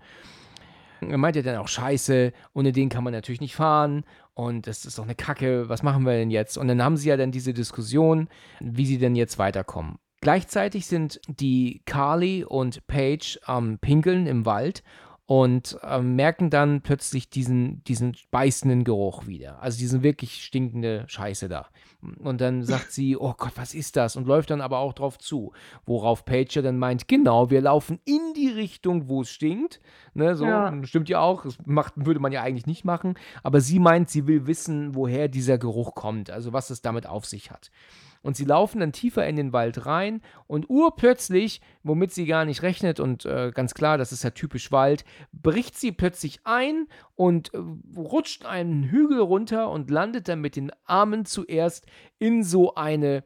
Er meint ja dann auch Scheiße, ohne den kann man natürlich nicht fahren und das ist doch eine Kacke, was machen wir denn jetzt? Und dann haben sie ja dann diese Diskussion, wie sie denn jetzt weiterkommen. Gleichzeitig sind die Carly und Paige am Pinkeln im Wald und ähm, merken dann plötzlich diesen, diesen beißenden Geruch wieder. Also diesen wirklich stinkende Scheiße da. Und dann sagt sie, oh Gott, was ist das? Und läuft dann aber auch drauf zu. Worauf Paige ja dann meint, genau, wir laufen in die Richtung, wo es stinkt. Ne, so, Ja. stimmt ja auch. Das macht, würde man ja eigentlich nicht machen. Aber sie meint, sie will wissen, woher dieser Geruch kommt. Also was es damit auf sich hat. Und sie laufen dann tiefer in den Wald rein und urplötzlich, womit sie gar nicht rechnet und äh, ganz klar, das ist ja typisch Wald, bricht sie plötzlich ein und äh, rutscht einen Hügel runter und landet dann mit den Armen zuerst in so eine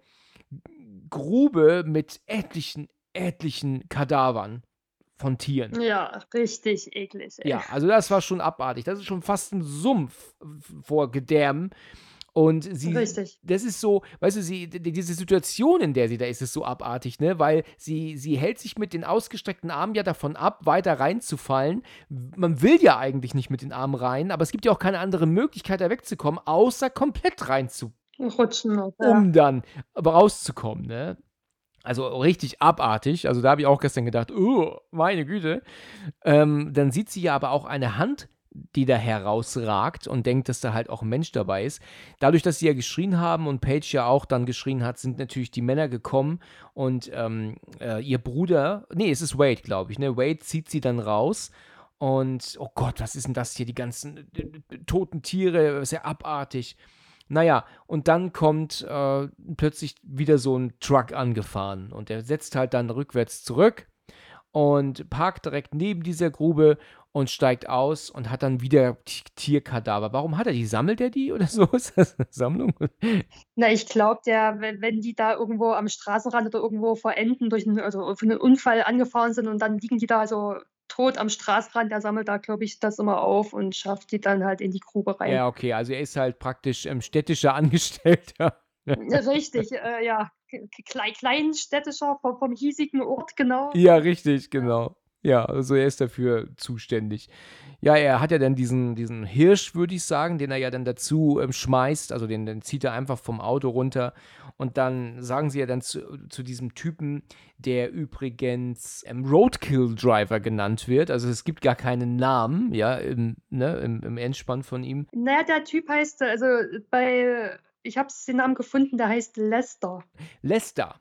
Grube mit etlichen, etlichen Kadavern von Tieren. Ja, richtig eklig. ey. Ja, also das war schon abartig. Das ist schon fast ein Sumpf vor Gedärmen. Und sie, Richtig. das ist so, weißt du, sie, diese Situation, in der sie da ist, ist so abartig, ne? Weil sie, sie hält sich mit den ausgestreckten Armen ja davon ab, weiter reinzufallen. Man will ja eigentlich nicht mit den Armen rein, aber es gibt ja auch keine andere Möglichkeit, da wegzukommen, außer komplett reinzu, Rutschen noch. Ja. um dann aber rauszukommen, ne? Also richtig abartig. Also da habe ich auch gestern gedacht, oh, meine Güte. Ähm, dann sieht sie ja aber auch eine Hand, die da herausragt und denkt, dass da halt auch ein Mensch dabei ist. Dadurch, dass sie ja geschrien haben und Paige ja auch dann geschrien hat, sind natürlich die Männer gekommen und ähm, äh, ihr Bruder, nee, es ist Wade, glaube ich, ne? Wade zieht sie dann raus und, oh Gott, was ist denn das hier? Die ganzen äh, toten Tiere, sehr abartig. Naja, und dann kommt äh, plötzlich wieder so ein Truck angefahren und er setzt halt dann rückwärts zurück und parkt direkt neben dieser Grube und steigt aus und hat dann wieder Tierkadaver. Warum hat er die? Sammelt er die oder so? Ist das eine Sammlung? Na, ich glaube, der, wenn, wenn die da irgendwo am Straßenrand oder irgendwo vor Enden durch einen, also für einen Unfall angefahren sind und dann liegen die da so tot am Straßenrand, der sammelt da, glaube ich, das immer auf und schafft die dann halt in die Grube rein. Ja, okay, also er ist halt praktisch ähm, städtischer Angestellter Richtig, äh, ja. Klei kleinstädtischer vom, vom hiesigen Ort, genau. Ja, richtig, genau. Ja, also er ist dafür zuständig. Ja, er hat ja dann diesen, diesen Hirsch, würde ich sagen, den er ja dann dazu ähm, schmeißt. Also den, den zieht er einfach vom Auto runter. Und dann sagen sie ja dann zu, zu diesem Typen, der übrigens ähm, Roadkill Driver genannt wird. Also es gibt gar keinen Namen, ja, im, ne, im, im Endspann von ihm. Naja, der Typ heißt, also bei, ich habe den Namen gefunden, der heißt Lester. Lester.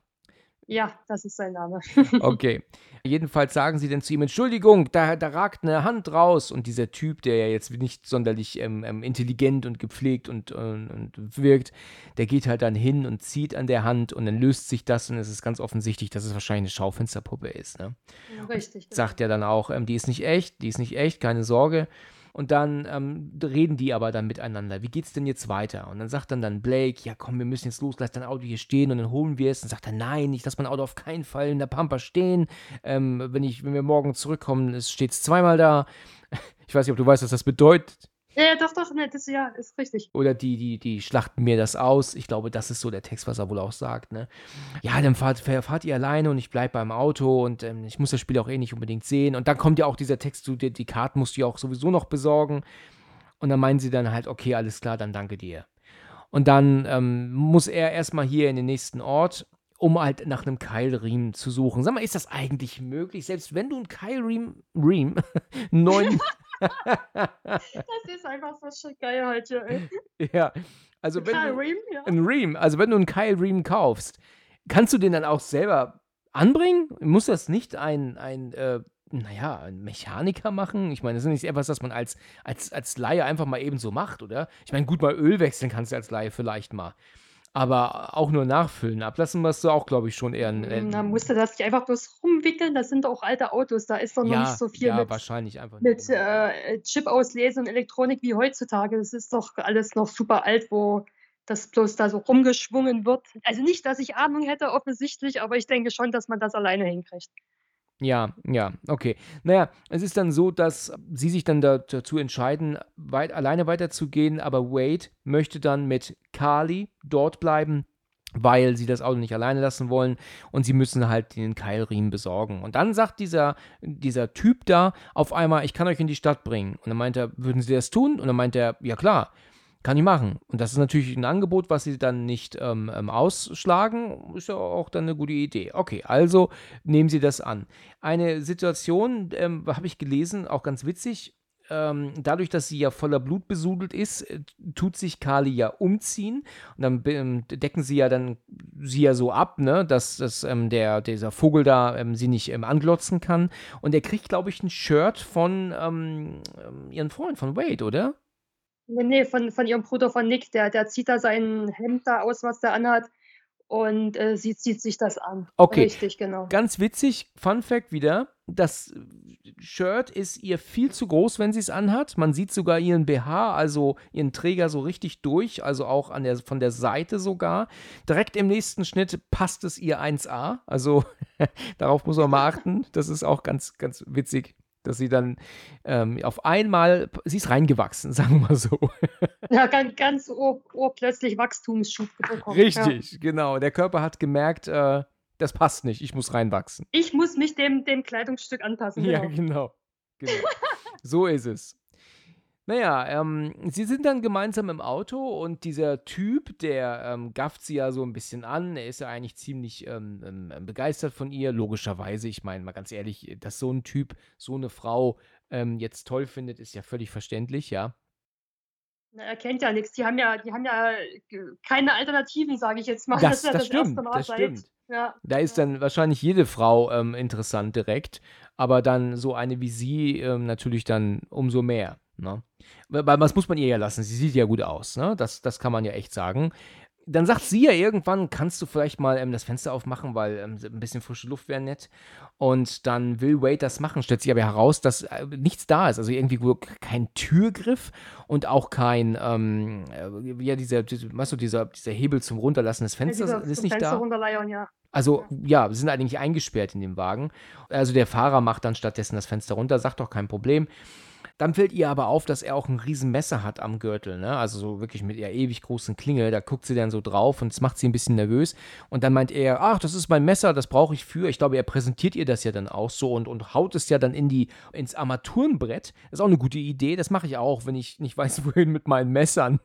Ja, das ist sein Name. Okay. Jedenfalls sagen sie dann zu ihm: Entschuldigung, da, da ragt eine Hand raus. Und dieser Typ, der ja jetzt nicht sonderlich ähm, ähm, intelligent und gepflegt und, und, und wirkt, der geht halt dann hin und zieht an der Hand und dann löst sich das und es ist ganz offensichtlich, dass es wahrscheinlich eine Schaufensterpuppe ist. Ne? Richtig. Sagt er dann auch: ähm, Die ist nicht echt, die ist nicht echt, keine Sorge. Und dann ähm, reden die aber dann miteinander. Wie geht's denn jetzt weiter? Und dann sagt dann dann Blake, ja komm, wir müssen jetzt los, lass dein Auto hier stehen und dann holen wir es. Und sagt er, nein, ich lasse mein Auto auf keinen Fall in der Pampa stehen. Ähm, wenn, ich, wenn wir morgen zurückkommen, steht es zweimal da. Ich weiß nicht, ob du weißt, was das bedeutet. Ja, doch, doch, ne, das ja, ist richtig. Oder die, die, die schlachten mir das aus. Ich glaube, das ist so der Text, was er wohl auch sagt, ne? Ja, dann fahrt, fahrt ihr alleine und ich bleibe beim Auto und ähm, ich muss das Spiel auch eh nicht unbedingt sehen. Und dann kommt ja auch dieser Text, du, die, die Karten musst du ja auch sowieso noch besorgen. Und dann meinen sie dann halt, okay, alles klar, dann danke dir. Und dann ähm, muss er erstmal hier in den nächsten Ort, um halt nach einem Keilriemen zu suchen. Sag mal, ist das eigentlich möglich? Selbst wenn du einen Keilriemen, Riemen, neun, das ist einfach so schön geil heute. Ey. Ja, also wenn Kyle du Ream, ja. ein Ream, also wenn du einen Kyle Ream kaufst, kannst du den dann auch selber anbringen? Muss das nicht ein, ein äh, naja, ein Mechaniker machen? Ich meine, das ist nicht etwas, das man als, als, als Laie einfach mal eben so macht, oder? Ich meine, gut, mal Öl wechseln kannst du als Laie vielleicht mal. Aber auch nur nachfüllen, ablassen musst du auch, glaube ich, schon eher ein. Mm, Da musste das nicht einfach bloß rumwickeln. Das sind doch alte Autos. Da ist doch noch ja, nicht so viel ja, mit, wahrscheinlich einfach mit äh, Chip-Auslesen und Elektronik wie heutzutage. Das ist doch alles noch super alt, wo das bloß da so rumgeschwungen wird. Also nicht, dass ich Ahnung hätte, offensichtlich, aber ich denke schon, dass man das alleine hinkriegt. Ja, ja, okay. Naja, es ist dann so, dass sie sich dann da, dazu entscheiden, weit, alleine weiterzugehen, aber Wade möchte dann mit Carly dort bleiben, weil sie das Auto nicht alleine lassen wollen und sie müssen halt den Keilriemen besorgen. Und dann sagt dieser, dieser Typ da auf einmal, ich kann euch in die Stadt bringen. Und dann meint er, würden Sie das tun? Und dann meint er, ja klar. Kann ich machen. Und das ist natürlich ein Angebot, was sie dann nicht ähm, ähm, ausschlagen. Ist ja auch dann eine gute Idee. Okay, also nehmen Sie das an. Eine Situation, ähm, habe ich gelesen, auch ganz witzig. Ähm, dadurch, dass sie ja voller Blut besudelt ist, äh, tut sich Kali ja umziehen. Und dann ähm, decken sie ja dann sie ja so ab, ne, dass, dass ähm, der, dieser Vogel da ähm, sie nicht ähm, anglotzen kann. Und er kriegt, glaube ich, ein Shirt von ihrem Freund, von Wade, oder? Nee, nee, von, von ihrem Bruder von Nick. Der, der zieht da sein Hemd da aus, was der anhat. Und äh, sie zieht sich das an. Okay. Richtig, genau. Ganz witzig, Fun Fact wieder, das Shirt ist ihr viel zu groß, wenn sie es anhat. Man sieht sogar ihren BH, also ihren Träger so richtig durch, also auch an der, von der Seite sogar. Direkt im nächsten Schnitt passt es ihr 1A, also darauf muss man mal achten. Das ist auch ganz, ganz witzig, dass sie dann ähm, auf einmal, sie ist reingewachsen, sagen wir mal so. Ja, ganz, ganz ur, urplötzlich Wachstumsschub bekommen. Richtig, genau. Der Körper hat gemerkt, äh, das passt nicht, ich muss reinwachsen. Ich muss mich dem, dem Kleidungsstück anpassen. Ja, Genau. genau. genau. so ist es. Naja, ähm, sie sind dann gemeinsam im Auto und dieser Typ, der ähm, gafft sie ja so ein bisschen an. Er ist ja eigentlich ziemlich ähm, ähm, begeistert von ihr, logischerweise. Ich meine, mal ganz ehrlich, dass so ein Typ so eine Frau ähm, jetzt toll findet, ist ja völlig verständlich, ja. Na, Er kennt ja nichts. Die haben ja, die haben ja äh, keine Alternativen, sage ich jetzt mal. Das, ist ja das, stimmt, das seit- stimmt. Ja. Da ist dann wahrscheinlich jede Frau ähm, interessant direkt, aber dann so eine wie sie ähm, natürlich dann umso mehr. Ne? Weil das muss man ihr ja lassen. Sie sieht ja gut aus. Ne? Das, das kann man ja echt sagen. Dann sagt sie ja irgendwann, kannst du vielleicht mal ähm, das Fenster aufmachen, weil ähm, ein bisschen frische Luft wäre nett. Und dann will Wade das machen, stellt sich aber heraus, dass äh, nichts da ist. Also irgendwie wohl kein Türgriff und auch kein, ähm, äh, ja, dieser, weißt du, dieser, dieser Hebel zum Runterlassen des Fensters Dieser ist nicht Fenster da. runterleiern, ja. Also, ja, wir sind eigentlich eingesperrt in dem Wagen. Also, der Fahrer macht dann stattdessen das Fenster runter, sagt doch kein Problem. Dann fällt ihr aber auf, dass er auch ein riesen Messer hat am Gürtel, ne? Also so wirklich mit ihrer ewig großen Klinge. Da guckt sie dann so drauf und das macht sie ein bisschen nervös. Und dann meint er, ach, das ist mein Messer, das brauche ich für. Ich glaube, er präsentiert ihr das ja dann auch so und, und haut es ja dann in die, ins Armaturenbrett. Das ist auch eine gute Idee. Das mache ich auch, wenn ich nicht weiß, wohin mit meinen Messern.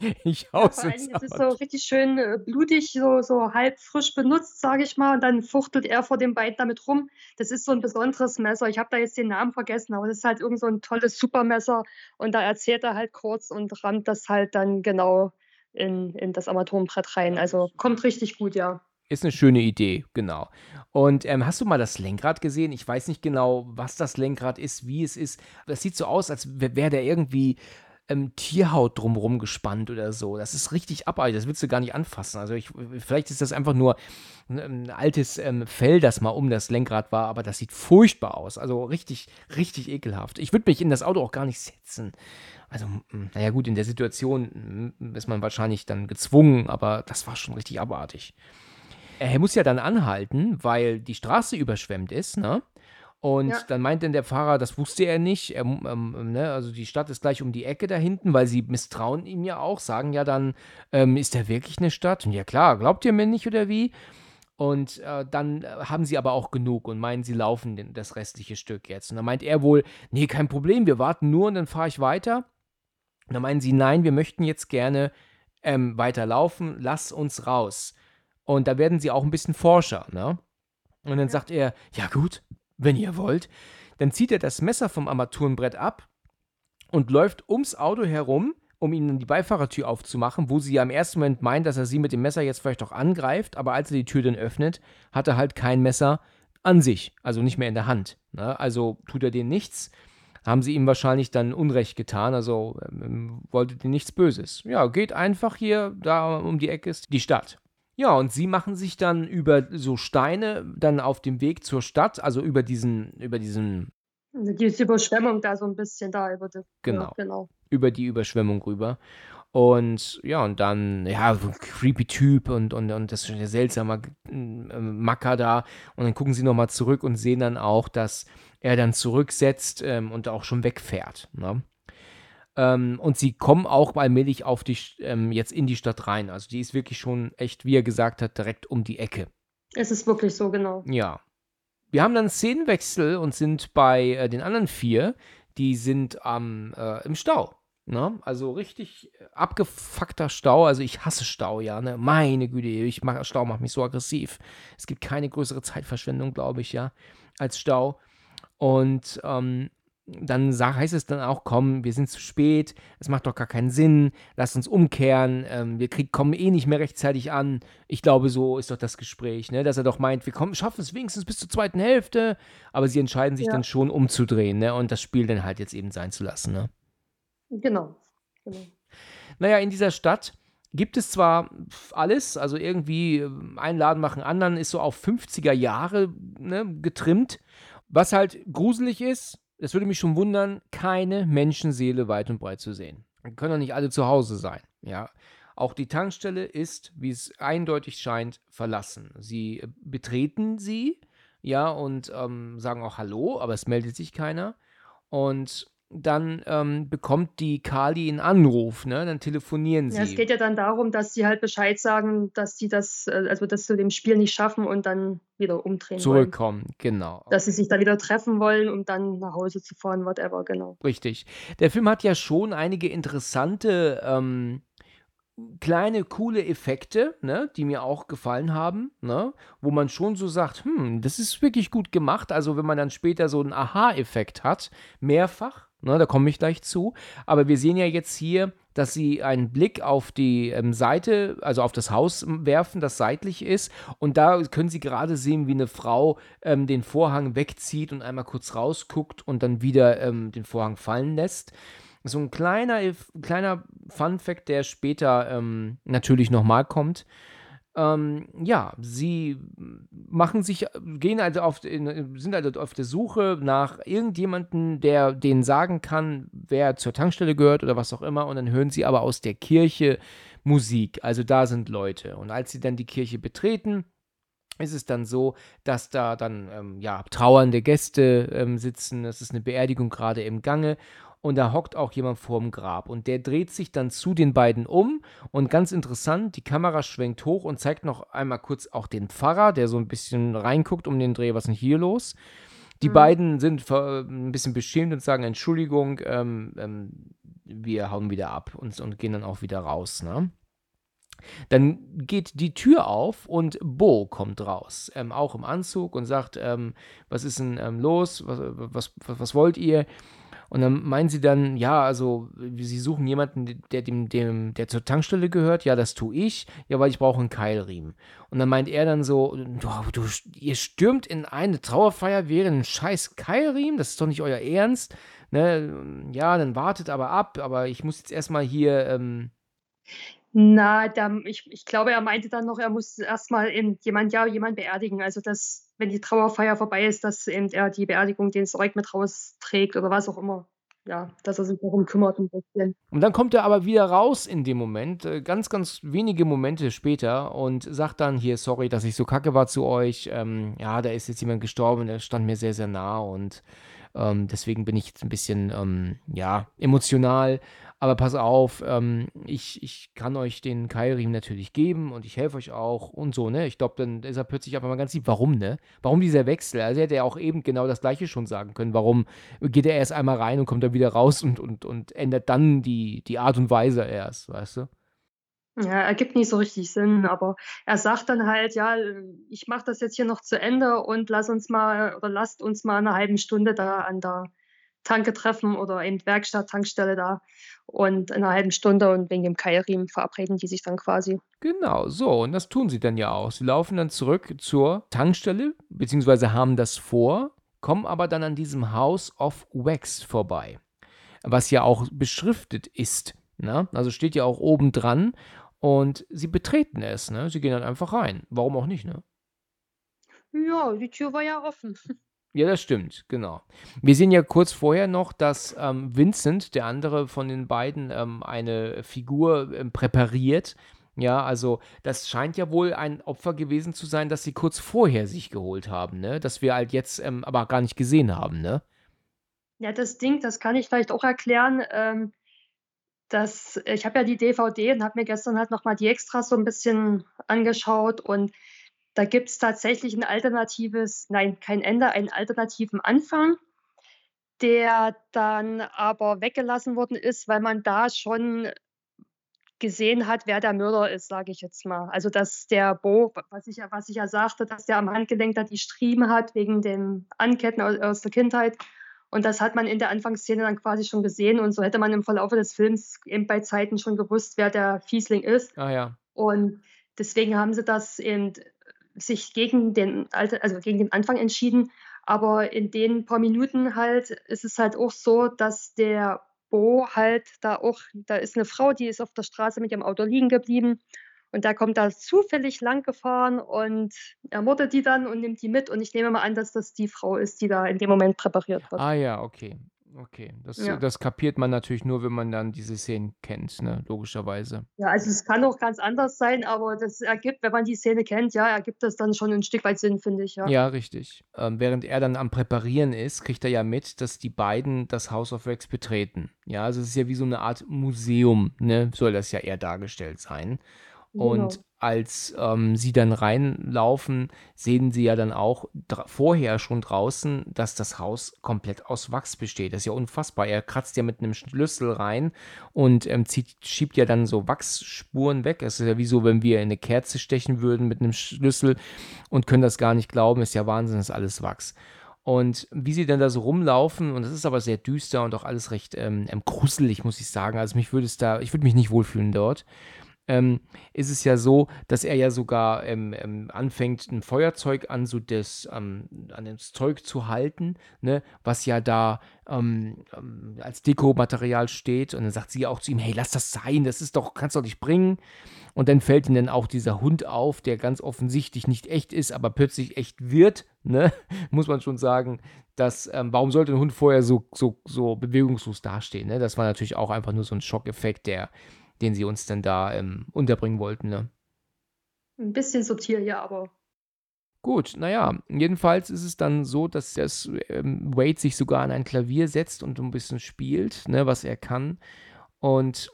ich hau's ja, ins Es ist so richtig schön äh, blutig, so, so halb frisch benutzt, sage ich mal. Und dann fuchtelt er vor dem Bein damit rum. Das ist so ein besonderes Messer. Ich habe da jetzt den Namen vergessen, aber das ist halt irgend so ein tolles Supermesser und da erzählt er halt kurz und rammt das halt dann genau in, in das Armaturenbrett rein. Also kommt richtig gut, ja. Ist eine schöne Idee, genau. Und ähm, hast du mal das Lenkrad gesehen? Ich weiß nicht genau, was das Lenkrad ist, wie es ist. Das sieht so aus, als wäre der irgendwie ähm, Tierhaut drumherum gespannt oder so. Das ist richtig abartig, das willst du gar nicht anfassen. Also ich, vielleicht ist das einfach nur ein, ein altes ähm, Fell, das mal um das Lenkrad war, aber das sieht furchtbar aus. Also richtig, richtig ekelhaft. Ich würde mich in das Auto auch gar nicht setzen. Also, naja gut, in der Situation ist man wahrscheinlich dann gezwungen, aber das war schon richtig abartig. Er muss ja dann anhalten, weil die Straße überschwemmt ist, ne? Und ja. dann meint dann der Fahrer, das wusste er nicht. Er, ähm, ne, also die Stadt ist gleich um die Ecke da hinten, weil sie misstrauen ihm ja auch, sagen ja dann, ähm, ist der wirklich eine Stadt? Und ja klar, glaubt ihr mir nicht oder wie? Und äh, dann haben sie aber auch genug und meinen, sie laufen den, das restliche Stück jetzt. Und dann meint er wohl, nee, kein Problem, wir warten nur und dann fahre ich weiter. Und dann meinen sie, nein, wir möchten jetzt gerne ähm, weiterlaufen, lass uns raus. Und da werden sie auch ein bisschen Forscher, ne? Und dann ja. sagt er, ja gut, wenn ihr wollt. Dann zieht er das Messer vom Armaturenbrett ab und läuft ums Auto herum, um ihnen die Beifahrertür aufzumachen, wo sie ja im ersten Moment meint, dass er sie mit dem Messer jetzt vielleicht auch angreift, aber als er die Tür dann öffnet, hat er halt kein Messer an sich, also nicht mehr in der Hand. Ne? Also tut er denen nichts. Haben sie ihm wahrscheinlich dann Unrecht getan, also ähm, wolltet ihr nichts Böses. Ja, geht einfach hier, da um die Ecke ist die Stadt. Ja, und sie machen sich dann über so Steine dann auf dem Weg zur Stadt, also über diesen, über diesen. Diese Überschwemmung da so ein bisschen da über die, genau, ja, genau. Über die Überschwemmung rüber. Und ja, und dann, ja, so ein creepy Typ und, und, und das ist ein seltsamer äh, Macker da. Und dann gucken sie nochmal zurück und sehen dann auch, dass er dann zurücksetzt ähm, und auch schon wegfährt. Ne? Ähm, und sie kommen auch allmählich auf die, ähm, jetzt in die Stadt rein. Also die ist wirklich schon echt, wie er gesagt hat, direkt um die Ecke. Es ist wirklich so, genau. Ja. Wir haben dann Szenenwechsel und sind bei äh, den anderen vier, die sind ähm, äh, im Stau. Ne? Also richtig abgefuckter Stau. Also ich hasse Stau, ja. Ne? Meine Güte, ich mach, Stau macht mich so aggressiv. Es gibt keine größere Zeitverschwendung, glaube ich, ja, als Stau. Und ähm, dann sag, heißt es dann auch, komm, wir sind zu spät, es macht doch gar keinen Sinn, lass uns umkehren, ähm, wir krieg, kommen eh nicht mehr rechtzeitig an. Ich glaube, so ist doch das Gespräch, ne? dass er doch meint, wir kommen, schaffen es wenigstens bis zur zweiten Hälfte, aber sie entscheiden sich ja. dann schon umzudrehen ne? und das Spiel dann halt jetzt eben sein zu lassen. Ne? Genau. genau. Naja, in dieser Stadt gibt es zwar alles, also irgendwie ähm, einen Laden machen anderen, ist so auf 50er Jahre ne, getrimmt, was halt gruselig ist, es würde mich schon wundern, keine Menschenseele weit und breit zu sehen. Wir können doch nicht alle zu Hause sein, ja. Auch die Tankstelle ist, wie es eindeutig scheint, verlassen. Sie äh, betreten sie, ja, und ähm, sagen auch Hallo, aber es meldet sich keiner. Und dann ähm, bekommt die Kali einen Anruf, ne? Dann telefonieren sie. Ja, es geht ja dann darum, dass sie halt Bescheid sagen, dass sie das, äh, also das zu dem Spiel nicht schaffen und dann wieder umdrehen Zurückkommen, wollen. genau. Dass sie sich da wieder treffen wollen, um dann nach Hause zu fahren, whatever, genau. Richtig. Der Film hat ja schon einige interessante ähm, kleine, coole Effekte, ne, die mir auch gefallen haben, ne, wo man schon so sagt, hm, das ist wirklich gut gemacht. Also wenn man dann später so einen Aha-Effekt hat, mehrfach, Ne, da komme ich gleich zu. Aber wir sehen ja jetzt hier, dass sie einen Blick auf die ähm, Seite, also auf das Haus werfen, das seitlich ist. Und da können sie gerade sehen, wie eine Frau ähm, den Vorhang wegzieht und einmal kurz rausguckt und dann wieder ähm, den Vorhang fallen lässt. So ein kleiner, kleiner Fun-Fact, der später ähm, natürlich nochmal kommt. Ähm, ja, sie machen sich, gehen also auf, sind also auf der Suche nach irgendjemandem, der denen sagen kann, wer zur Tankstelle gehört oder was auch immer. Und dann hören sie aber aus der Kirche Musik. Also da sind Leute. Und als sie dann die Kirche betreten, ist es dann so, dass da dann ähm, ja, trauernde Gäste ähm, sitzen. Es ist eine Beerdigung gerade im Gange und da hockt auch jemand vorm Grab und der dreht sich dann zu den beiden um und ganz interessant, die Kamera schwenkt hoch und zeigt noch einmal kurz auch den Pfarrer, der so ein bisschen reinguckt um den Dreh, was ist denn hier los? Die mhm. beiden sind ein bisschen beschämt und sagen Entschuldigung, ähm, ähm, wir hauen wieder ab und, und gehen dann auch wieder raus, ne? Dann geht die Tür auf und Bo kommt raus, ähm, auch im Anzug und sagt, ähm, was ist denn ähm, los, was, was, was, was, wollt ihr? Und dann meinen sie dann, ja, also sie suchen jemanden, der dem, dem, der zur Tankstelle gehört. Ja, das tue ich. Ja, weil ich brauche einen Keilriemen. Und dann meint er dann so, du, ihr stürmt in eine Trauerfeier während ein scheiß Keilriemen? Das ist doch nicht euer Ernst. Ne? Ja, dann wartet aber ab, aber ich muss jetzt erstmal hier. Ähm na, da, ich, ich glaube, er meinte dann noch, er muss erstmal jemand, ja, jemand beerdigen. Also, dass, wenn die Trauerfeier vorbei ist, dass eben er die Beerdigung den Zeug mit rausträgt oder was auch immer. Ja, dass er sich darum kümmert ein bisschen. Und dann kommt er aber wieder raus in dem Moment, äh, ganz, ganz wenige Momente später und sagt dann hier, sorry, dass ich so kacke war zu euch. Ähm, ja, da ist jetzt jemand gestorben, der stand mir sehr, sehr nah und ähm, deswegen bin ich jetzt ein bisschen, ähm, ja, emotional. Aber pass auf, ähm, ich, ich kann euch den Keilriemen natürlich geben und ich helfe euch auch und so, ne? Ich glaube, dann ist er plötzlich einfach mal ganz lieb. Warum, ne? Warum dieser Wechsel? Also hätte er auch eben genau das Gleiche schon sagen können. Warum geht er erst einmal rein und kommt dann wieder raus und, und, und ändert dann die, die Art und Weise erst, weißt du? Ja, ergibt nicht so richtig Sinn, aber er sagt dann halt, ja, ich mache das jetzt hier noch zu Ende und lass uns mal oder lasst uns mal eine halbe Stunde da an der Tanke treffen oder eben Werkstatt, Tankstelle da und in einer halben Stunde und wegen dem Keilriemen verabreden die sich dann quasi. Genau, so und das tun sie dann ja auch. Sie laufen dann zurück zur Tankstelle, beziehungsweise haben das vor, kommen aber dann an diesem House of Wax vorbei, was ja auch beschriftet ist. Ne? Also steht ja auch oben dran und sie betreten es. Ne? Sie gehen dann einfach rein. Warum auch nicht, ne? Ja, die Tür war ja offen. Ja, das stimmt, genau. Wir sehen ja kurz vorher noch, dass ähm, Vincent, der andere von den beiden, ähm, eine Figur ähm, präpariert. Ja, also das scheint ja wohl ein Opfer gewesen zu sein, das sie kurz vorher sich geholt haben, ne? Das wir halt jetzt ähm, aber gar nicht gesehen haben, ne? Ja, das Ding, das kann ich vielleicht auch erklären. Ähm, dass, ich habe ja die DVD und habe mir gestern halt nochmal die Extras so ein bisschen angeschaut und da gibt es tatsächlich ein alternatives, nein, kein Ende, einen alternativen Anfang, der dann aber weggelassen worden ist, weil man da schon gesehen hat, wer der Mörder ist, sage ich jetzt mal. Also dass der Bo, was ich, ja, was ich ja sagte, dass der am Handgelenk da die Striemen hat wegen dem Anketten aus, aus der Kindheit. Und das hat man in der Anfangsszene dann quasi schon gesehen. Und so hätte man im Verlauf des Films eben bei Zeiten schon gewusst, wer der Fiesling ist. Ah ja. Und deswegen haben sie das eben sich gegen den, also gegen den Anfang entschieden. Aber in den paar Minuten halt ist es halt auch so, dass der Bo halt da auch, da ist eine Frau, die ist auf der Straße mit ihrem Auto liegen geblieben und da kommt da zufällig lang gefahren und ermordet die dann und nimmt die mit und ich nehme mal an, dass das die Frau ist, die da in dem Moment präpariert wird. Ah ja, okay. Okay, das, Ja. das kapiert man natürlich nur, wenn man dann diese Szenen kennt, ne, logischerweise. Ja, also es kann auch ganz anders sein, aber das ergibt, wenn man die Szene kennt, ja, ergibt das dann schon ein Stück weit Sinn, finde ich, ja. Ja, richtig. Ähm, während er dann am Präparieren ist, kriegt er ja mit, dass die beiden das House of Wax betreten. Ja, also es ist ja wie so eine Art Museum, ne, soll das ja eher dargestellt sein. Und Genau als ähm, sie dann reinlaufen, sehen sie ja dann auch vorher schon draußen, dass das Haus komplett aus Wachs besteht. Das ist ja unfassbar. Er kratzt ja mit einem Schlüssel rein und ähm, zieht, schiebt ja dann so Wachsspuren weg. Es ist ja wie so, wenn wir eine Kerze stechen würden mit einem Schlüssel und können das gar nicht glauben. Ist ja Wahnsinn, das ist alles Wachs. Und wie sie dann da so rumlaufen, und es ist aber sehr düster und auch alles recht ähm, gruselig, muss ich sagen. Also mich würde es da, ich würde mich nicht wohlfühlen dort ähm, ist es ja so, dass er ja sogar ähm, ähm, anfängt, ein Feuerzeug an so das, ähm, an das Zeug zu halten, ne, was ja da ähm, ähm, als Dekomaterial steht. Und dann sagt sie auch zu ihm, hey, lass das sein, das ist doch, kannst doch nicht bringen. Und dann fällt ihm dann auch dieser Hund auf, der ganz offensichtlich nicht echt ist, aber plötzlich echt wird, ne? muss man schon sagen, dass, warum sollte ein Hund vorher so, so, so bewegungslos dastehen? Ne? Das war natürlich auch einfach nur so ein Schockeffekt, der den sie uns dann da ähm, unterbringen wollten. Ne? Ein bisschen subtil, ja, aber Gut, naja, jedenfalls ist es dann so, dass das, ähm, Wade sich sogar an ein Klavier setzt und ein bisschen spielt, ne, was er kann. Und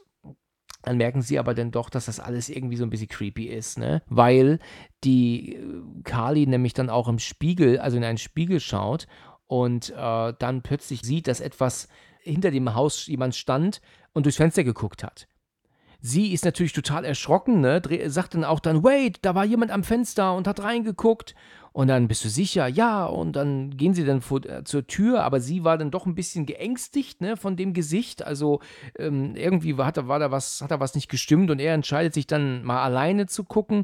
dann merken sie aber dann doch, dass das alles irgendwie so ein bisschen creepy ist, ne? Weil die äh, Carly nämlich dann auch im Spiegel, also in einen Spiegel schaut und äh, dann plötzlich sieht, dass etwas hinter dem Haus jemand stand und durchs Fenster geguckt hat. Sie ist natürlich total erschrocken, ne? sagt dann auch dann, wait, da war jemand am Fenster und hat reingeguckt. Und dann bist du sicher, ja, und dann gehen sie dann vor, äh, zur Tür, aber sie war dann doch ein bisschen geängstigt, ne, von dem Gesicht. Also ähm, irgendwie war, hat, war da was, hat da was nicht gestimmt und er entscheidet sich dann mal alleine zu gucken.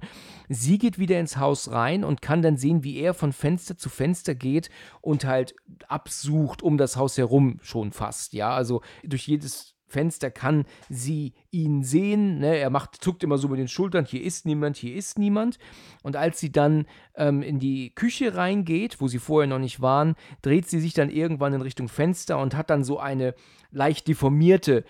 Sie geht wieder ins Haus rein und kann dann sehen, wie er von Fenster zu Fenster geht und halt absucht um das Haus herum schon fast, ja. Also durch jedes Fenster kann sie ihn sehen. Ne? Er macht, zuckt immer so mit den Schultern, hier ist niemand, hier ist niemand. Und als sie dann ähm, in die Küche reingeht, wo sie vorher noch nicht waren, dreht sie sich dann irgendwann in Richtung Fenster und hat dann so eine leicht deformierte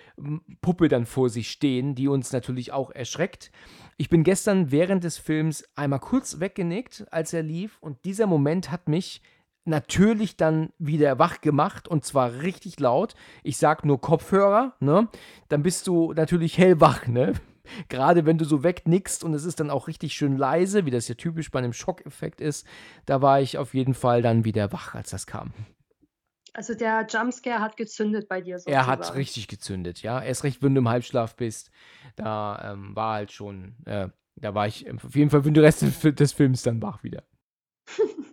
Puppe dann vor sich stehen, die uns natürlich auch erschreckt. Ich bin gestern während des Films einmal kurz weggenickt, als er lief, und dieser Moment hat mich natürlich dann wieder wach gemacht und zwar richtig laut. Ich sag nur Kopfhörer, ne? Dann bist du natürlich hellwach, ne? Gerade wenn du so wegnickst und es ist dann auch richtig schön leise, wie das ja typisch bei einem Schockeffekt ist, da war ich auf jeden Fall dann wieder wach, als das kam. Also der Jumpscare hat gezündet bei dir sozusagen. Er hat richtig gezündet, ja. Erst recht, wenn du im Halbschlaf bist. Da ähm, war halt schon, äh, da war ich auf jeden Fall für den Rest des Films dann wach wieder.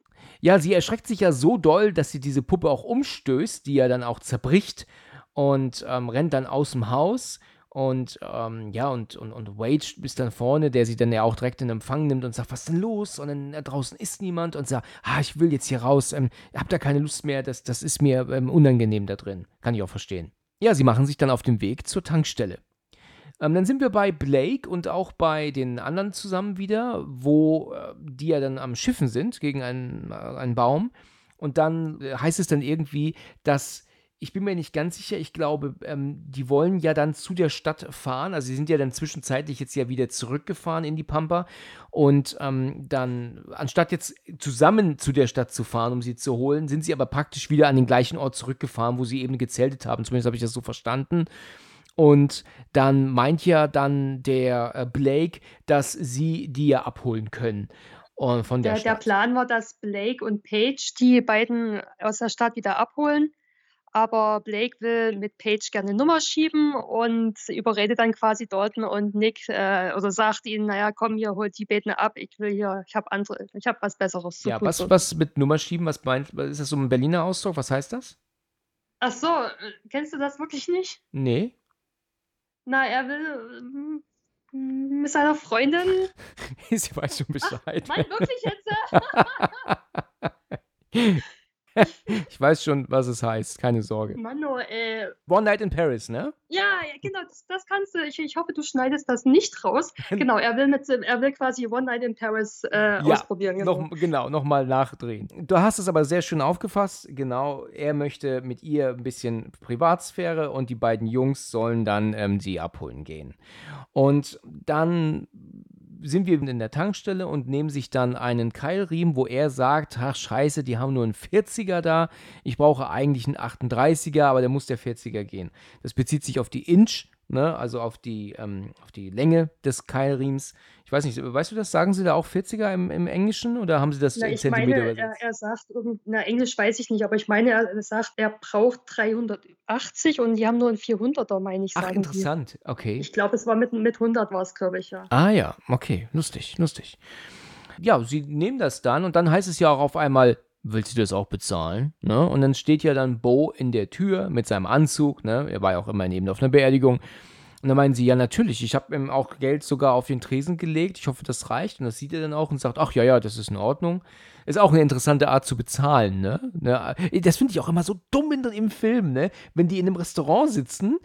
Ja, sie erschreckt sich ja so doll, dass sie diese Puppe auch umstößt, die ja dann auch zerbricht und ähm, rennt dann aus dem Haus. Und ähm, ja, und, und, und Wade ist dann vorne, der sie dann ja auch direkt in Empfang nimmt und sagt, was ist denn los? Und dann äh, draußen ist niemand und sagt, ah, ich will jetzt hier raus, ähm, hab da keine Lust mehr, das, das ist mir ähm, unangenehm da drin. Kann ich auch verstehen. Ja, sie machen sich dann auf den Weg zur Tankstelle. Ähm, dann sind wir bei Blake und auch bei den anderen zusammen wieder, wo äh, die ja dann am Schiffen sind gegen einen, äh, einen Baum. Und dann äh, heißt es dann irgendwie, dass ich bin mir nicht ganz sicher, ich glaube, ähm, die wollen ja dann zu der Stadt fahren. Also sie sind ja dann zwischenzeitlich jetzt ja wieder zurückgefahren in die Pampa. Und ähm, dann, anstatt jetzt zusammen zu der Stadt zu fahren, um sie zu holen, sind sie aber praktisch wieder an den gleichen Ort zurückgefahren, wo sie eben gezeltet haben. Zumindest habe ich das so verstanden. Und dann meint ja dann der äh, Blake, dass sie die ja abholen können. Äh, von der, der, der Plan war, dass Blake und Paige die beiden aus der Stadt wieder abholen. Aber Blake will mit Paige gerne eine Nummer schieben und überredet dann quasi Dalton und Nick äh, oder sagt ihnen, naja, komm hier, holt die Beten ab, ich will hier, ich habe andere, ich habe was Besseres zu ja, tun. Ja, was, was mit Nummer schieben, was meint, ist das so ein Berliner Ausdruck, was heißt das? Ach so, äh, kennst du das wirklich nicht? Nee. Na, er will mm, mit seiner Freundin. Sie weiß schon Bescheid. Ach, nein, wirklich jetzt? ich weiß schon, was es heißt, keine Sorge. Mano, ey. One Night in Paris, ne? Ja, genau, das, das kannst du. Ich, ich hoffe, du schneidest das nicht raus. genau, er will, mit, er will quasi One Night in Paris äh, ja, ausprobieren. Genau. Noch, genau, nochmal nachdrehen. Du hast es aber sehr schön aufgefasst. Genau, er möchte mit ihr ein bisschen Privatsphäre und die beiden Jungs sollen dann ähm, sie abholen gehen. Und dann sind wir in der Tankstelle und nehmen sich dann einen Keilriemen, wo er sagt, ach scheiße, die haben nur einen 40er da, ich brauche eigentlich einen 38er, aber der muss der 40er gehen. Das bezieht sich auf die Inch, ne? also auf die, ähm, auf die Länge des Keilriems. Ich weiß nicht, weißt du das? Sagen sie da auch 40er im, im Englischen oder haben sie das na, in Zentimeter meine? Er, er sagt, na, Englisch weiß ich nicht, aber ich meine, er sagt, er braucht 380 und die haben nur einen 400er, meine ich. Ach, interessant, die. okay. Ich glaube, es war mit, mit 100 war es, glaube ich, ja. Ah ja, okay, lustig, lustig. Ja, sie nehmen das dann und dann heißt es ja auch auf einmal, willst du das auch bezahlen? Ne? Und dann steht ja dann Bo in der Tür mit seinem Anzug, ne? er war ja auch immer neben auf einer Beerdigung. Und dann meinen sie, ja, natürlich, ich habe ihm auch Geld sogar auf den Tresen gelegt, ich hoffe, das reicht. Und das sieht er dann auch und sagt, ach ja, ja, das ist in Ordnung. Ist auch eine interessante Art zu bezahlen, ne? ne? Das finde ich auch immer so dumm in, im Film, ne? Wenn die in einem Restaurant sitzen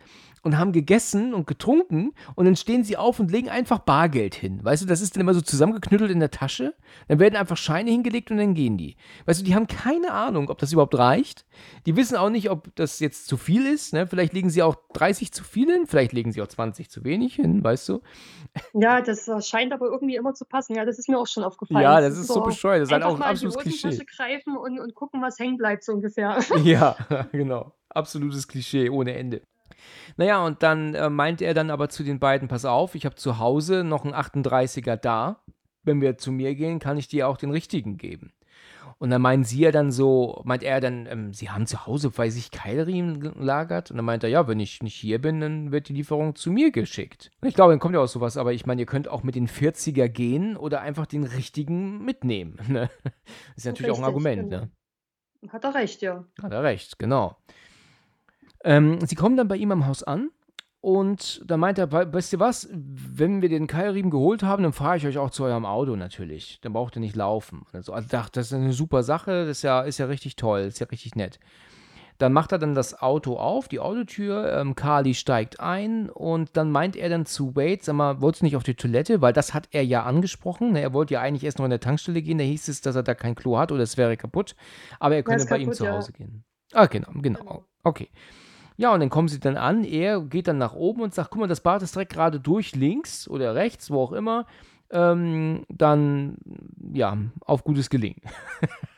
und haben gegessen und getrunken und dann stehen sie auf und legen einfach Bargeld hin. Weißt du, das ist dann immer so zusammengeknüttelt in der Tasche. Dann werden einfach Scheine hingelegt und dann gehen die. Weißt du, die haben keine Ahnung, ob das überhaupt reicht. Die wissen auch nicht, ob das jetzt zu viel ist. Ne? Vielleicht legen sie auch 30 zu viel hin, vielleicht legen sie auch 20 zu wenig hin, weißt du. Ja, das scheint aber irgendwie immer zu passen. Ja, das ist mir auch schon aufgefallen. Ja, das ist so bescheuert. Das ist halt auch ein absolutes Klischee. Greifen und, und gucken, was hängen bleibt, so ungefähr. Ja, genau. Absolutes Klischee ohne Ende. Naja, und dann äh, meinte er dann aber zu den beiden, pass auf, ich habe zu Hause noch einen 38er da. Wenn wir zu mir gehen, kann ich dir auch den richtigen geben. Und dann meinen sie ja dann so, meint er dann, ähm, sie haben zu Hause, weiß ich, Keilriemen gelagert. Und dann meint er, ja, wenn ich nicht hier bin, dann wird die Lieferung zu mir geschickt. Und ich glaube, dann kommt ja auch sowas, aber ich meine, ihr könnt auch mit den 40er gehen oder einfach den richtigen mitnehmen. Ne? Das ist natürlich auch ein Richtig, Argument, ne? Hat er recht, ja. Hat er recht, genau. Ähm, sie kommen dann bei ihm am Haus an und dann meint er, "We- weißt ihr was, wenn wir den Keilriemen geholt haben, dann fahre ich euch auch zu eurem Auto natürlich. Dann braucht ihr nicht laufen. Also, also dachte, das ist eine super Sache, das ist ja, ist ja richtig toll, ist ja richtig nett. Dann macht er dann das Auto auf, die Autotür, ähm, Carly steigt ein und dann meint er dann zu Wade, sag mal, wolltest du nicht auf die Toilette? Weil das hat er ja angesprochen. Ne? Er wollte ja eigentlich erst noch in der Tankstelle gehen, da hieß es, dass er da kein Klo hat oder es wäre kaputt. Aber er könne ist bei ihm kaputt, zu ja. Hause gehen. Ah, genau, genau. Genau. Okay. Ja, und dann kommen sie dann an. Er geht dann nach oben und sagt: Guck mal, das Bad ist direkt gerade durch, links oder rechts, wo auch immer. Ähm, dann, ja, auf gutes Gelingen.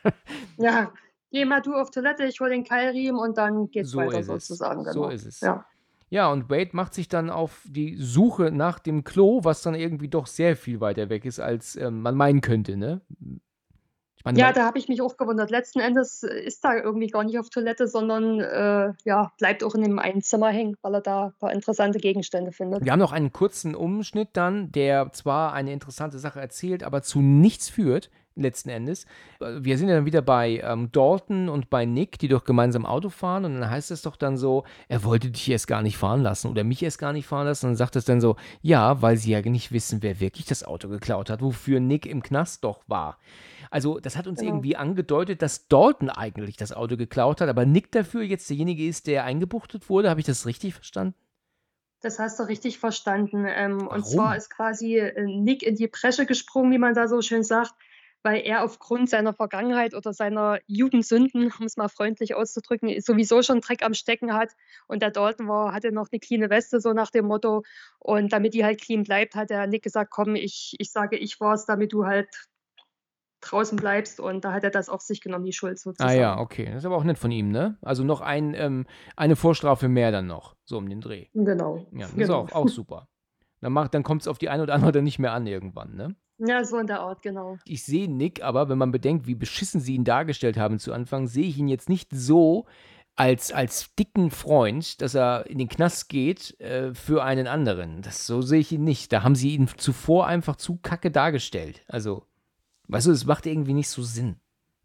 Ja, geh mal du auf Toilette, ich hol den Keilriemen und dann geht's So weiter sozusagen. So Genau. ist es. Ja. Ja, und Wade macht sich dann auf die Suche nach dem Klo, was dann irgendwie doch sehr viel weiter weg ist, als ähm, man meinen könnte, ne? Meine, Ja, da habe ich mich auch gewundert. Letzten Endes äh, ist er irgendwie gar nicht auf Toilette, sondern äh, ja, bleibt auch in dem einen Zimmer hängen, weil er da ein paar interessante Gegenstände findet. Wir haben noch einen kurzen Umschnitt dann, der zwar eine interessante Sache erzählt, aber zu nichts führt, letzten Endes. Wir sind ja dann wieder bei ähm, Dalton und bei Nick, die doch gemeinsam Auto fahren und dann heißt es doch dann so, er wollte dich erst gar nicht fahren lassen oder mich erst gar nicht fahren lassen und dann sagt es dann so, ja, weil sie ja nicht wissen, wer wirklich das Auto geklaut hat, wofür Nick im Knast doch war. Also das hat uns Genau. irgendwie angedeutet, dass Dalton eigentlich das Auto geklaut hat, aber Nick dafür jetzt derjenige ist, der eingebuchtet wurde. Habe ich das richtig verstanden? Das hast du richtig verstanden. Ähm, und zwar ist quasi äh, Nick in die Bresche gesprungen, wie man da so schön sagt, weil er aufgrund seiner Vergangenheit oder seiner Jugendsünden, um es mal freundlich auszudrücken, sowieso schon Dreck am Stecken hat. Und der Dalton war, hatte noch eine cleane Weste, so nach dem Motto. Und damit die halt clean bleibt, hat der Nick gesagt, komm, ich, ich sage, ich war's, damit du halt draußen bleibst. Und da hat er das auf sich genommen, die Schuld Ah sozusagen. ja, okay. Das ist aber auch nett von ihm, ne? Also noch ein, ähm, eine Vorstrafe mehr dann noch, so um den Dreh. Genau. Ja, das ist genau. auch, auch super. Dann, macht- dann kommt es auf die eine oder andere dann nicht mehr an irgendwann, ne? Ja, so in der Art, genau. Ich sehe Nick aber, wenn man bedenkt, wie beschissen sie ihn dargestellt haben zu Anfang, sehe ich ihn jetzt nicht so als, als dicken Freund, dass er in den Knast geht äh, für einen anderen. Das, so sehe ich ihn nicht. Da haben sie ihn zuvor einfach zu kacke dargestellt. Also, weißt du, es macht irgendwie nicht so Sinn,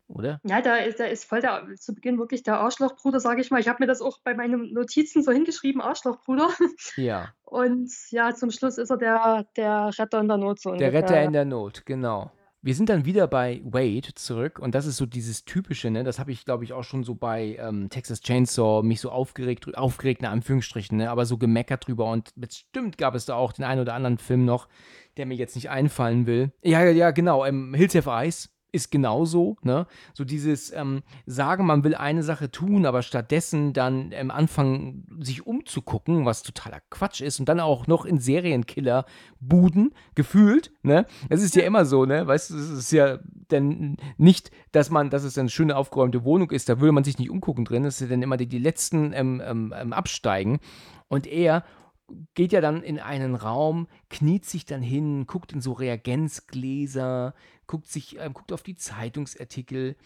oder? Ja, da ist, da ist voll der, zu Beginn wirklich der Arschlochbruder, sage ich mal. Ich habe mir das auch bei meinen Notizen so hingeschrieben, Arschlochbruder. Ja. Und ja, zum Schluss ist er der, der Retter in der Not. So Der. Retter in der Not, genau. Wir sind dann wieder bei Wade zurück und das ist so dieses typische, ne? Das habe ich, glaube ich, auch schon so bei ähm, Texas Chainsaw mich so aufgeregt, aufgeregt in Anführungsstrichen, ne? Aber so gemeckert drüber und bestimmt gab es da auch den einen oder anderen Film noch, der mir jetzt nicht einfallen will. Ja, ja, ja, genau. Ähm, Hills Have Eyes ist genauso, ne? So dieses ähm, Sagen, man will eine Sache tun, aber stattdessen dann ähm, anfangen, sich umzugucken, was totaler Quatsch ist und dann auch noch in Serienkiller-Buden gefühlt, ne? Es ist ja immer so, ne? Weißt du, es ist ja dann nicht, dass man, dass es eine schöne aufgeräumte Wohnung ist, da würde man sich nicht umgucken drin, es ist ja dann immer die, die letzten ähm, ähm, ähm, absteigen und er geht ja dann in einen Raum, kniet sich dann hin, guckt in so Reagenzgläser, guckt sich, ähm, guckt auf die Zeitungsartikel.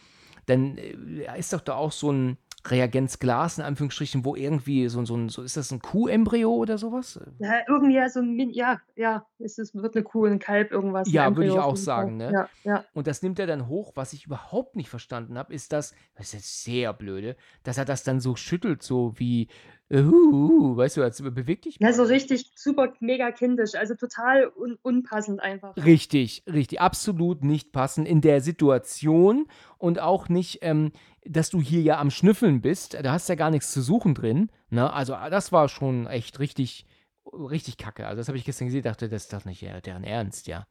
Dann äh, ist doch da auch so ein Reagenzglas in Anführungsstrichen, wo irgendwie so, ein- so, ein- so ist das ein Kuhembryo oder sowas? Ja, irgendwie ja so ein, Min- ja, ja, es ist, wird eine Kuh, ein Kalb, irgendwas. Ja, würde ich auch sagen, ne? Ja, ja. Und das nimmt er dann hoch. Was ich überhaupt nicht verstanden habe, ist das, das ist jetzt sehr blöde, dass er das dann so schüttelt, so wie, äh, uh, weißt du, als beweg dich Ja, so richtig super mega kindisch, also total un unpassend einfach. Richtig, richtig, absolut nicht passend in der Situation und auch nicht, ähm, dass du hier ja am Schnüffeln bist. Da hast ja gar nichts zu suchen drin, ne? Also, ah, das war schon echt richtig richtig kacke. Also, das habe ich gestern gesehen, dachte, das ist doch nicht deren Ernst, ja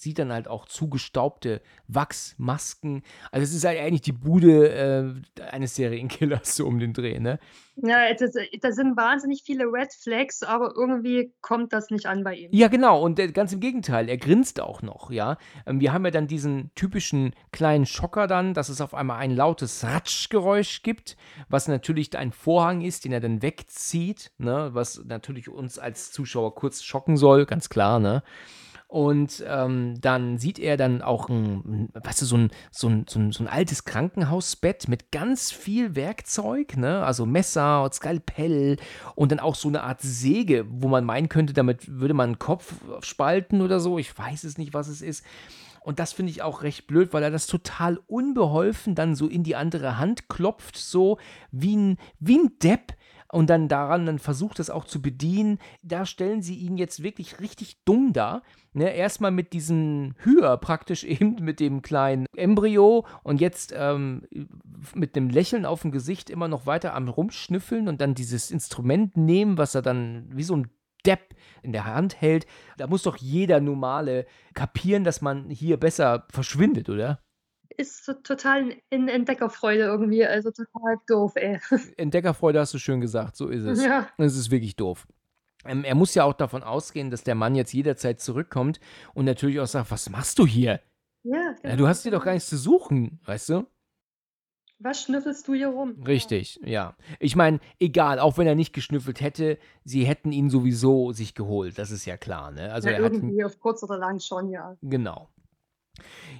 sieht dann halt auch zugestaubte Wachsmasken. Also es ist halt eigentlich die Bude äh, eines Serienkillers so um den Dreh, ne? Ja, das, das sind wahnsinnig viele Red Flags, aber irgendwie kommt das nicht an bei ihm. Ja, genau. Und äh, ganz im Gegenteil, er grinst auch noch, ja. Ähm, wir haben ja dann diesen typischen kleinen Schocker dann, dass es auf einmal ein lautes Ratschgeräusch gibt, was natürlich ein Vorhang ist, den er dann wegzieht, ne? Was natürlich uns als Zuschauer kurz schocken soll, ganz klar, ne? Und ähm, dann sieht er dann auch ein, weißt du, so ein, so ein, so ein, so ein altes Krankenhausbett mit ganz viel Werkzeug, ne? Also Messer und Skalpell und dann auch so eine Art Säge, wo man meinen könnte, damit würde man einen Kopf spalten oder so. Ich weiß es nicht, was es ist. Und das finde ich auch recht blöd, weil er das total unbeholfen dann so in die andere Hand klopft, so wie ein, wie ein Depp und dann daran dann versucht, das auch zu bedienen. Da stellen sie ihn jetzt wirklich richtig dumm dar. Ne, erstmal mit diesem Hüher praktisch eben mit dem kleinen Embryo und jetzt ähm, mit dem Lächeln auf dem Gesicht immer noch weiter am Rumschnüffeln und dann dieses Instrument nehmen, was er dann wie so ein Depp in der Hand hält. Da muss doch jeder Normale kapieren, dass man hier besser verschwindet, oder? Ist so total in Entdeckerfreude irgendwie, also total doof, ey. Entdeckerfreude hast du schön gesagt, so ist es. Ja. Es ist wirklich doof. Ähm, er muss ja auch davon ausgehen, dass der Mann jetzt jederzeit zurückkommt und natürlich auch sagt, was machst du hier? Ja, genau. ja du hast hier doch gar nichts zu suchen, weißt du? Was schnüffelst du hier rum? Richtig, ja. Ich meine, egal, auch wenn er nicht geschnüffelt hätte, sie hätten ihn sowieso sich geholt, das ist ja klar, ne? Also ja, er irgendwie hat, auf kurz oder lang schon, ja. Genau.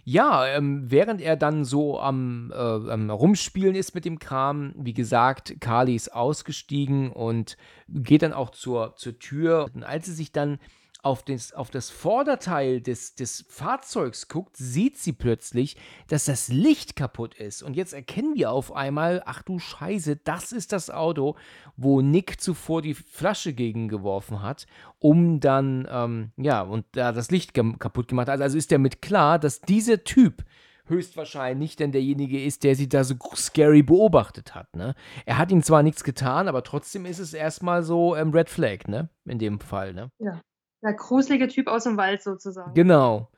Ja, ähm, während er dann so am, äh, am Rumspielen ist mit dem Kram, wie gesagt, Carly ist ausgestiegen und geht dann auch zur, zur Tür. Und als sie sich dann auf das, auf das Vorderteil des, des Fahrzeugs guckt, sieht sie plötzlich, dass das Licht kaputt ist. Und jetzt erkennen wir auf einmal, ach du Scheiße, das ist das Auto, wo Nick zuvor die Flasche gegengeworfen hat, um dann, ähm, ja, und da das Licht kaputt gemacht hat. Also ist damit klar, dass dieser Typ höchstwahrscheinlich denn derjenige ist, der sie da so scary beobachtet hat. Ne? Er hat ihm zwar nichts getan, aber trotzdem ist es erstmal so ähm, Red Flag, ne? In dem Fall, ne? Ja. Der gruselige Typ aus dem Wald sozusagen. Genau.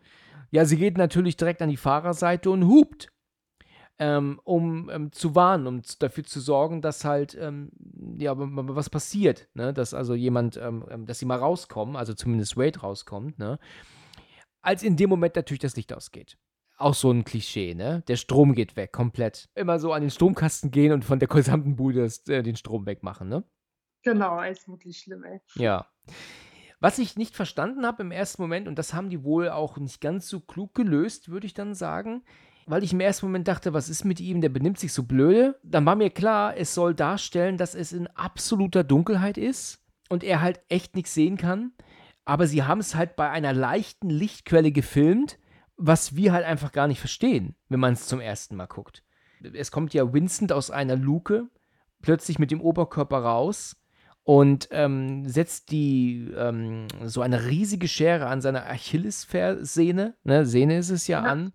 Ja, sie geht natürlich direkt an die Fahrerseite und hupt, ähm, um ähm, zu warnen, um dafür zu sorgen, dass halt, ähm, ja, was passiert, ne? Dass also jemand, ähm, ähm, dass sie mal rauskommen, also zumindest Wade rauskommt, ne? Als in dem Moment natürlich das Licht ausgeht. Auch so ein Klischee, ne? Der Strom geht weg, komplett. Immer so an den Stromkasten gehen und von der gesamten Bude äh, den Strom wegmachen, ne? Genau, ist wirklich schlimm, ey. Ja. Was ich nicht verstanden habe im ersten Moment, und das haben die wohl auch nicht ganz so klug gelöst, würde ich dann sagen, weil ich im ersten Moment dachte, was ist mit ihm, der benimmt sich so blöde. Dann war mir klar, es soll darstellen, dass es in absoluter Dunkelheit ist und er halt echt nichts sehen kann. Aber sie haben es halt bei einer leichten Lichtquelle gefilmt, was wir halt einfach gar nicht verstehen, wenn man es zum ersten Mal guckt. Es kommt ja Vincent aus einer Luke, plötzlich mit dem Oberkörper raus und ähm, setzt die ähm, so eine riesige Schere an seiner Achillessehne, ne, Sehne ist es ja, ja, an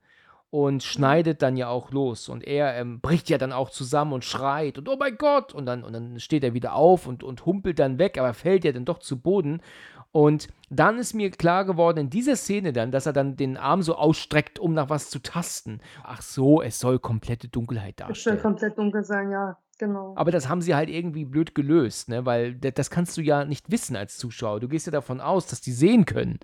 und schneidet dann ja auch los und er ähm, bricht ja dann auch zusammen und schreit und oh mein Gott und dann und dann steht er wieder auf und und humpelt dann weg, aber fällt ja dann doch zu Boden und dann ist mir klar geworden in dieser Szene dann, dass er dann den Arm so ausstreckt, um nach was zu tasten. Ach so, es soll komplette Dunkelheit darstellen. Es soll komplett dunkel sein, ja. Genau. Aber das haben sie halt irgendwie blöd gelöst, ne? Weil das kannst du ja nicht wissen als Zuschauer. Du gehst ja davon aus, dass die sehen können.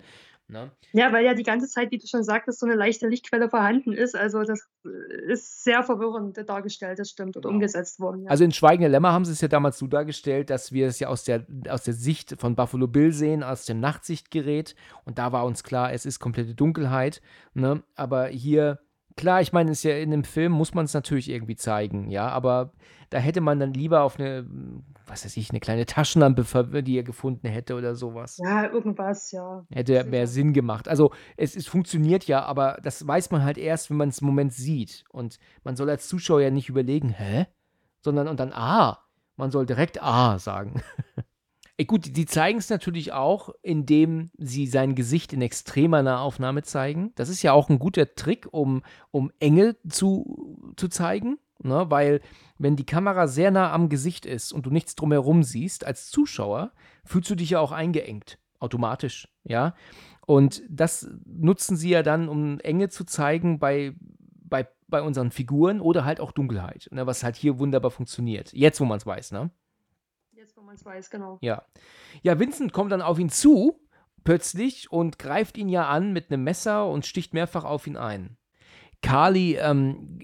Ne? Ja, weil ja die ganze Zeit, wie du schon sagtest, so eine leichte Lichtquelle vorhanden ist. Also das äh, ist sehr verwirrend dargestellt, das stimmt, und genau. umgesetzt worden. Ja. Also in Schweigende Lämmer haben sie es ja damals so dargestellt, dass wir es ja aus der, aus der Sicht von Buffalo Bill sehen, aus dem Nachtsichtgerät. Und da war uns klar, es ist komplette Dunkelheit. Ne? Aber hier Klar, ich meine, ist ja in einem Film muss man es natürlich irgendwie zeigen, ja, aber da hätte man dann lieber auf eine, was weiß ich, eine kleine Taschenlampe, die er gefunden hätte oder sowas. Ja, irgendwas, ja. Hätte mehr Sinn gemacht. Also es, es funktioniert ja, aber das weiß man halt erst, wenn man es im Moment sieht. Und man soll als Zuschauer ja nicht überlegen, hä? Sondern und dann, ah, Man soll direkt A sagen. Gut, die zeigen es natürlich auch, indem sie sein Gesicht in extremer Nahaufnahme zeigen. Das ist ja auch ein guter Trick, um, um Enge zu, zu zeigen. Ne? Weil, wenn die Kamera sehr nah am Gesicht ist und du nichts drumherum siehst, als Zuschauer, fühlst du dich ja auch eingeengt. Automatisch, ja. Und das nutzen sie ja dann, um Enge zu zeigen bei, bei, bei unseren Figuren oder halt auch Dunkelheit, ne? was halt hier wunderbar funktioniert. Jetzt, wo man es weiß, ne? Es weiß, genau. Ja. Ja, Vincent kommt dann auf ihn zu, plötzlich, und greift ihn ja an mit einem Messer und sticht mehrfach auf ihn ein. Carly ähm,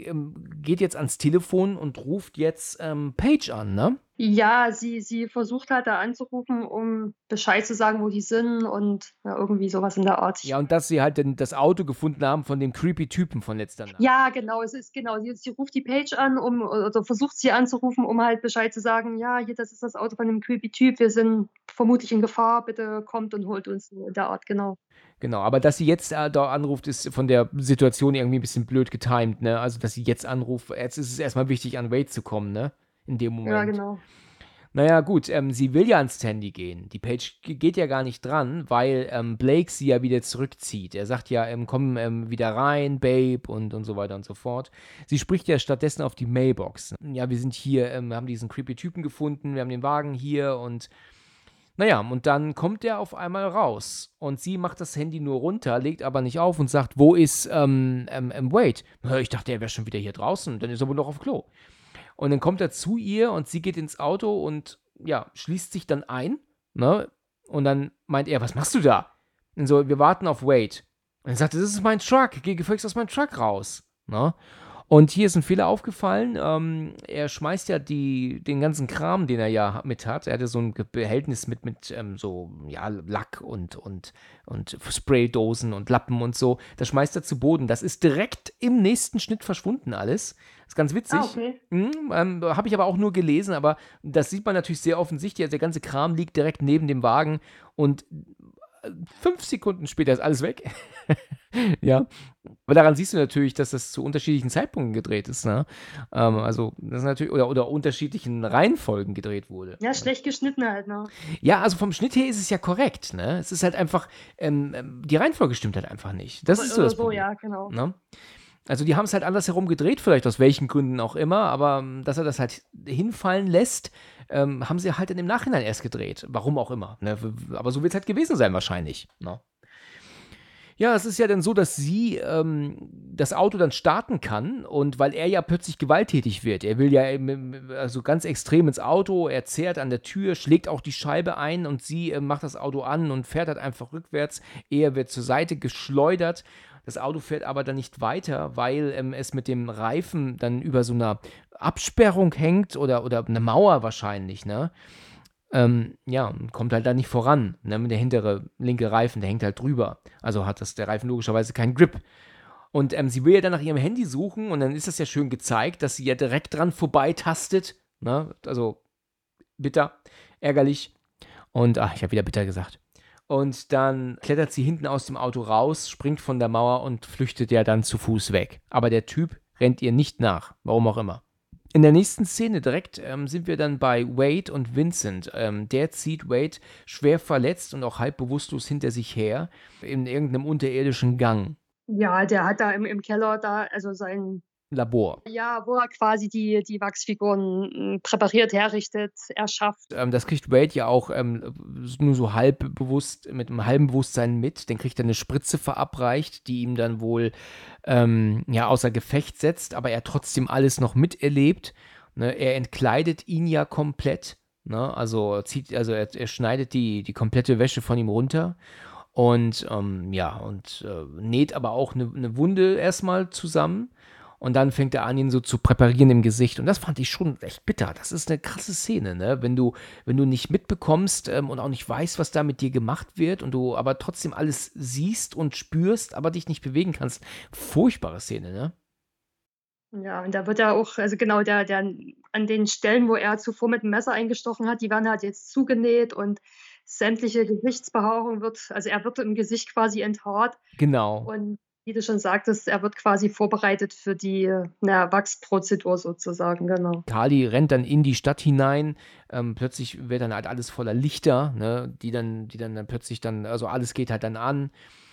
geht jetzt ans Telefon und ruft jetzt ähm, Paige an, ne? Ja, sie, sie versucht halt da anzurufen, um Bescheid zu sagen, wo die sind und ja, irgendwie sowas in der Art. Ja, und dass sie halt denn das Auto gefunden haben von dem creepy Typen von letzter Nacht. Ja, genau, es ist genau. Sie, sie ruft die Page an, um oder versucht sie anzurufen, um halt Bescheid zu sagen, ja, hier, das ist das Auto von dem creepy Typ, wir sind vermutlich in Gefahr, bitte kommt und holt uns in der Art, genau. Genau, aber dass sie jetzt äh, da anruft, ist von der Situation irgendwie ein bisschen blöd getimt, ne? Also, dass sie jetzt anruft, jetzt ist es erstmal wichtig, an Wade zu kommen, ne? in dem Moment. Ja, genau. Naja, gut, ähm, sie will ja ans Handy gehen. Die Page geht ja gar nicht dran, weil ähm, Blake sie ja wieder zurückzieht. Er sagt ja, ähm, komm ähm, wieder rein, Babe, und, und so weiter und so fort. Sie spricht ja stattdessen auf die Mailbox. Ja, wir sind hier, ähm, wir haben diesen creepy Typen gefunden, wir haben den Wagen hier und. Naja, und dann kommt er auf einmal raus und sie macht das Handy nur runter, legt aber nicht auf und sagt, wo ist ähm, ähm, ähm Wade? Ich dachte, er wäre schon wieder hier draußen, dann ist er wohl noch auf Klo. Und dann kommt er zu ihr und sie geht ins Auto und ja, schließt sich dann ein. Ne? Und dann meint er, was machst du da? Und so, wir warten auf Wade. Und er sagt, das ist mein Truck, geh gefälligst aus meinem Truck raus. Ne? Und hier ist ein Fehler aufgefallen. Ähm, er schmeißt ja die, den ganzen Kram, den er ja mit hat. Er hatte so ein Behältnis mit, mit ähm, so ja, Lack und, und, und Spraydosen und Lappen und so. Das schmeißt er zu Boden. Das ist direkt im nächsten Schnitt verschwunden alles. Ist ganz witzig. Ah, okay. Mhm, ähm, Habe ich aber auch nur gelesen, aber das sieht man natürlich sehr offensichtlich. Also der ganze Kram liegt direkt neben dem Wagen und fünf Sekunden später ist alles weg. ja. Aber daran siehst du natürlich, dass das zu unterschiedlichen Zeitpunkten gedreht ist. Ne? Ähm, also, das ist natürlich, oder, oder unterschiedlichen Reihenfolgen gedreht wurde. Ja, schlecht geschnitten halt, ne? Ja, also vom Schnitt her ist es ja korrekt, ne? Es ist halt einfach, ähm, ähm die Reihenfolge stimmt halt einfach nicht. Das ist so das Problem, so, ja, genau. Ne? Also die haben es halt andersherum gedreht, vielleicht aus welchen Gründen auch immer, aber ähm, dass er das halt hinfallen lässt, ähm, haben sie halt in dem Nachhinein erst gedreht. Warum auch immer. Ne? Aber so wird es halt gewesen sein wahrscheinlich. Ne? Ja, es ist ja dann so, dass sie ähm, das Auto dann starten kann und weil er ja plötzlich gewalttätig wird. Er will ja also ganz extrem ins Auto, er zehrt an der Tür, schlägt auch die Scheibe ein und sie äh, macht das Auto an und fährt halt einfach rückwärts. Er wird zur Seite geschleudert das Auto fährt aber dann nicht weiter, weil ähm, es mit dem Reifen dann über so einer Absperrung hängt oder, oder eine Mauer wahrscheinlich, ne? Ähm, ja, kommt halt da nicht voran. Ne? Der hintere linke Reifen, der hängt halt drüber. Also hat das der Reifen logischerweise keinen Grip. Und ähm, sie will ja dann nach ihrem Handy suchen und dann ist das ja schön gezeigt, dass sie ja direkt dran vorbeitastet. Ne? Also bitter, ärgerlich. Und, ach, ich habe wieder bitter gesagt. Und dann klettert sie hinten aus dem Auto raus, springt von der Mauer und flüchtet ja dann zu Fuß weg. Aber der Typ rennt ihr nicht nach, warum auch immer. In der nächsten Szene direkt ähm, sind wir dann bei Wade und Vincent. Ähm, der zieht Wade schwer verletzt und auch halb bewusstlos hinter sich her in irgendeinem unterirdischen Gang. Ja, der hat da im, im Keller da, also sein Labor. Ja, wo er quasi die, die Wachsfiguren hm, präpariert, herrichtet, erschafft. Ähm, das kriegt Wade ja auch ähm, nur so halb bewusst, mit einem halben Bewusstsein mit. Den kriegt er eine Spritze verabreicht, die ihm dann wohl ähm, ja, außer Gefecht setzt, aber er trotzdem alles noch miterlebt. Ne? Er entkleidet ihn ja komplett. Ne? Also, zieht, also er, er schneidet die, die komplette Wäsche von ihm runter und ähm, ja, und äh, näht aber auch eine, eine Wunde erstmal zusammen und dann fängt er an, ihn so zu präparieren im Gesicht. Und das fand ich schon echt bitter. Das ist eine krasse Szene, ne? Wenn du, wenn du nicht mitbekommst ähm, und auch nicht weißt, was da mit dir gemacht wird und du aber trotzdem alles siehst und spürst, aber dich nicht bewegen kannst. Furchtbare Szene, ne? Ja, und da wird er auch, also genau, der, der an den Stellen, wo er zuvor mit dem Messer eingestochen hat, die werden halt jetzt zugenäht und sämtliche Gesichtsbehaarung wird, also er wird im Gesicht quasi enthaart. Genau. Und wie du schon sagtest, er wird quasi vorbereitet für die na, Wachsprozedur sozusagen, genau. Kali rennt dann in die Stadt hinein. Ähm, plötzlich wird dann halt alles voller Lichter, ne, die dann, die dann, dann plötzlich dann, also alles geht halt dann an.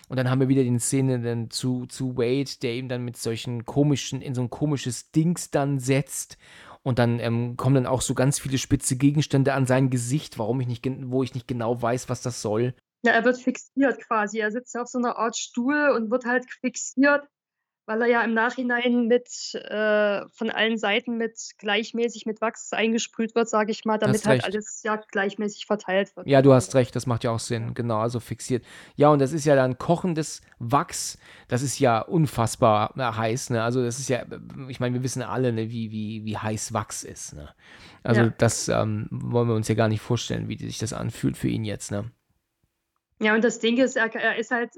Und dann haben wir wieder die Szene dann zu, zu Wade, der ihm dann mit solchen komischen, in so ein komisches Dings dann setzt. Und dann ähm, kommen dann auch so ganz viele spitze Gegenstände an sein Gesicht, warum ich nicht, wo ich nicht genau weiß, was das soll. Ja, er wird fixiert quasi. Er sitzt auf so einer Art Stuhl und wird halt fixiert, weil er ja im Nachhinein mit äh, von allen Seiten mit gleichmäßig mit Wachs eingesprüht wird, sage ich mal, damit halt alles ja gleichmäßig verteilt wird. Ja, du hast recht, das macht ja auch Sinn, genau, also fixiert. Ja, und das ist ja dann kochendes Wachs, das ist ja unfassbar äh, heiß, ne? Also das ist ja, ich meine, wir wissen alle, ne, wie, wie, wie heiß Wachs ist, ne? Also ja. das ähm, wollen wir uns ja gar nicht vorstellen, wie sich das anfühlt für ihn jetzt, ne? Ja, und das Ding ist, er, er ist halt,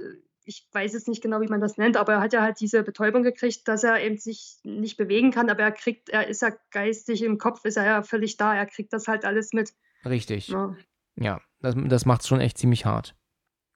ich weiß jetzt nicht genau, wie man das nennt, aber er hat ja halt diese Betäubung gekriegt, dass er eben sich nicht bewegen kann, aber er kriegt, er ist ja geistig im Kopf, ist er ja völlig da, er kriegt das halt alles mit. Richtig. Ja, ja das, das macht es schon echt ziemlich hart.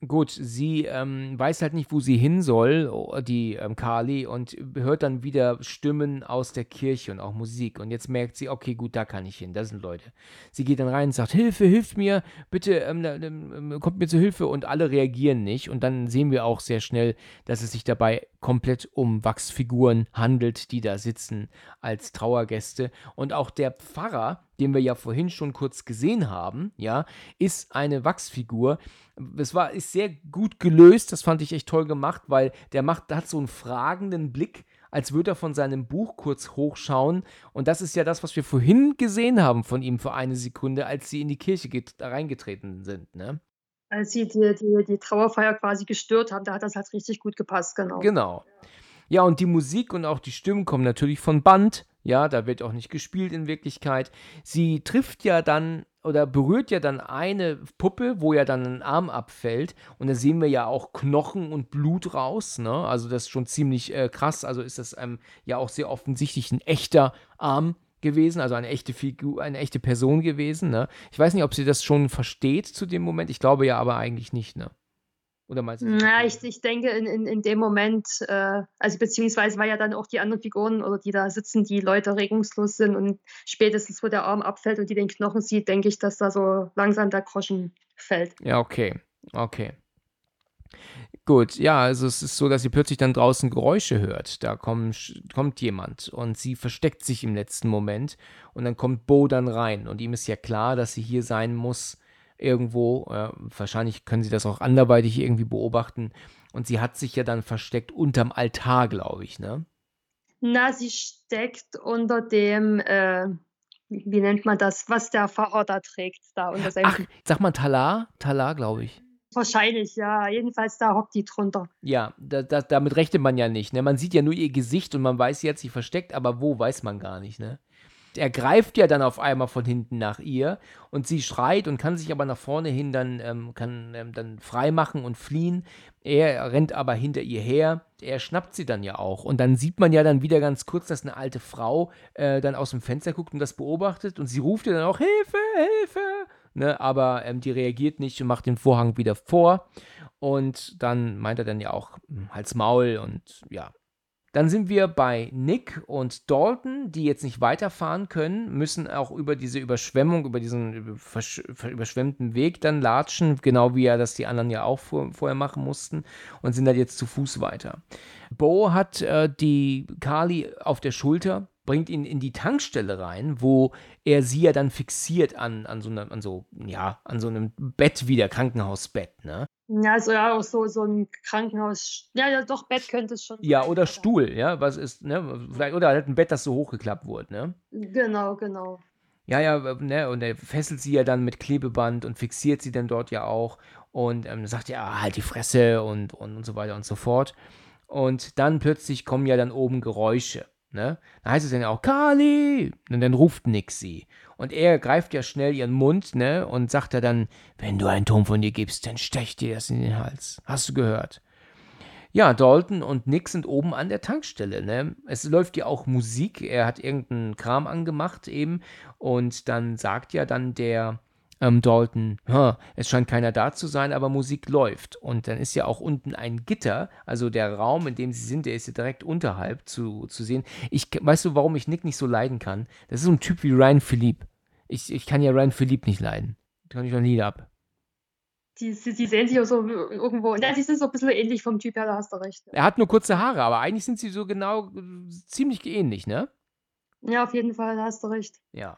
Gut, sie ähm, weiß halt nicht, wo sie hin soll, die ähm, Kali, und hört dann wieder Stimmen aus der Kirche und auch Musik. Und jetzt merkt sie, okay, gut, da kann ich hin, da sind Leute. Sie geht dann rein und sagt, Hilfe, hilft mir, bitte, ähm, ähm, kommt mir zu Hilfe. Und alle reagieren nicht. Und dann sehen wir auch sehr schnell, dass es sich dabei komplett um Wachsfiguren handelt, die da sitzen als Trauergäste. Und auch der Pfarrer, den wir ja vorhin schon kurz gesehen haben, ja, ist eine Wachsfigur. Es war, ist sehr gut gelöst, das fand ich echt toll gemacht, weil der macht, hat so einen fragenden Blick, als würde er von seinem Buch kurz hochschauen. Und das ist ja das, was wir vorhin gesehen haben von ihm für eine Sekunde, als sie in die Kirche reingetreten sind, ne? Als sie die, die, die Trauerfeier quasi gestört haben, da hat das halt richtig gut gepasst, genau. Genau. Ja, und die Musik und auch die Stimmen kommen natürlich von Band. Ja, da wird auch nicht gespielt in Wirklichkeit. Sie trifft ja dann oder berührt ja dann eine Puppe, wo ja dann ein Arm abfällt. Und da sehen wir ja auch Knochen und Blut raus. Ne? Also das ist schon ziemlich äh, krass. Also ist das ähm, ja auch sehr offensichtlich ein echter Arm gewesen, also eine echte Figur, eine echte Person gewesen. Ne? Ich weiß nicht, ob sie das schon versteht zu dem Moment. Ich glaube ja aber eigentlich nicht. Ne? Oder meinst du? Ja, ich, ich denke, in, in, in dem Moment, äh, also beziehungsweise weil ja dann auch die anderen Figuren oder die da sitzen, die Leute regungslos sind und spätestens, wo der Arm abfällt und die den Knochen sieht, denke ich, dass da so langsam der Groschen fällt. Ja, okay. Okay. Gut, ja, also es ist so, dass sie plötzlich dann draußen Geräusche hört. Da kommen, kommt jemand und sie versteckt sich im letzten Moment und dann kommt Bo dann rein und ihm ist ja klar, dass sie hier sein muss irgendwo. Äh, wahrscheinlich können sie das auch anderweitig irgendwie beobachten. Und sie hat sich ja dann versteckt unterm Altar, glaube ich, ne? Na, sie steckt unter dem, äh, wie nennt man das, was der Pfarrer da trägt, da unter seinem. Ach, sag mal Talar? Talar, glaube ich. Wahrscheinlich, ja. Jedenfalls da hockt die drunter. Ja, da, da, damit rechnet man ja nicht. Ne? Man sieht ja nur ihr Gesicht und man weiß, sie hat sich versteckt, aber wo, weiß man gar nicht. Ne? Er greift ja dann auf einmal von hinten nach ihr und sie schreit und kann sich aber nach vorne hin dann, ähm, kann, ähm, dann frei machen und fliehen. Er rennt aber hinter ihr her. Er schnappt sie dann ja auch. Und dann sieht man ja dann wieder ganz kurz, dass eine alte Frau äh, dann aus dem Fenster guckt und das beobachtet. Und sie ruft ihr dann auch: Hilfe, Hilfe! Ne, aber ähm, die reagiert nicht und macht den Vorhang wieder vor. Und dann meint er dann ja auch hm, Hals Maul und ja, dann sind wir bei Nick und Dalton, die jetzt nicht weiterfahren können, müssen auch über diese Überschwemmung, über diesen überschwemmten Weg dann latschen, genau wie ja das die anderen ja auch vor, vorher machen mussten und sind dann jetzt zu Fuß weiter. Bo hat äh, die Carly auf der Schulter, bringt ihn in die Tankstelle rein, wo er sie ja dann fixiert an, an, so, einer, an so, ja, an so einem Bett wie der Krankenhausbett, ne? Ja, also ja, auch so, so ein Krankenhaus. Ja, ja, doch, Bett könnte es schon Ja, sein, oder Stuhl, ja, was ist, ne? Vielleicht, oder halt ein Bett, das so hochgeklappt wurde, ne? Genau, genau. Ja, ja, ne, und er fesselt sie ja dann mit Klebeband und fixiert sie dann dort ja auch und ähm, sagt ja, halt die Fresse und, und, und so weiter und so fort. Und dann plötzlich kommen ja dann oben Geräusche. Ne? Dann heißt es dann auch, Kali! Und dann ruft Nick sie. Und er greift ja schnell ihren Mund, ne? Und sagt ja dann, wenn du einen Ton von dir gibst, dann stech dir das in den Hals. Hast du gehört? Ja, Dalton und Nick sind oben an der Tankstelle, ne? Es läuft ja auch Musik. Er hat irgendeinen Kram angemacht eben. Und dann sagt ja dann der ähm, Dalton, "Hm, es scheint keiner da zu sein, aber Musik läuft. Und dann ist ja auch unten ein Gitter, also der Raum, in dem sie sind, der ist ja direkt unterhalb zu, zu sehen. Ich, weißt du, warum ich Nick nicht so leiden kann? Das ist so ein Typ wie Ryan Philippe. Ich, ich kann ja Ryan Philippe nicht leiden. Da kann ich noch nie ab. Die, sie, sie sehen sich auch so irgendwo. Ja, sie sind so ein bisschen ähnlich vom Typ her, da hast du recht. Er hat nur kurze Haare, aber eigentlich sind sie so genau äh, ziemlich ähnlich, ne? Ja, auf jeden Fall, da hast du recht. Ja.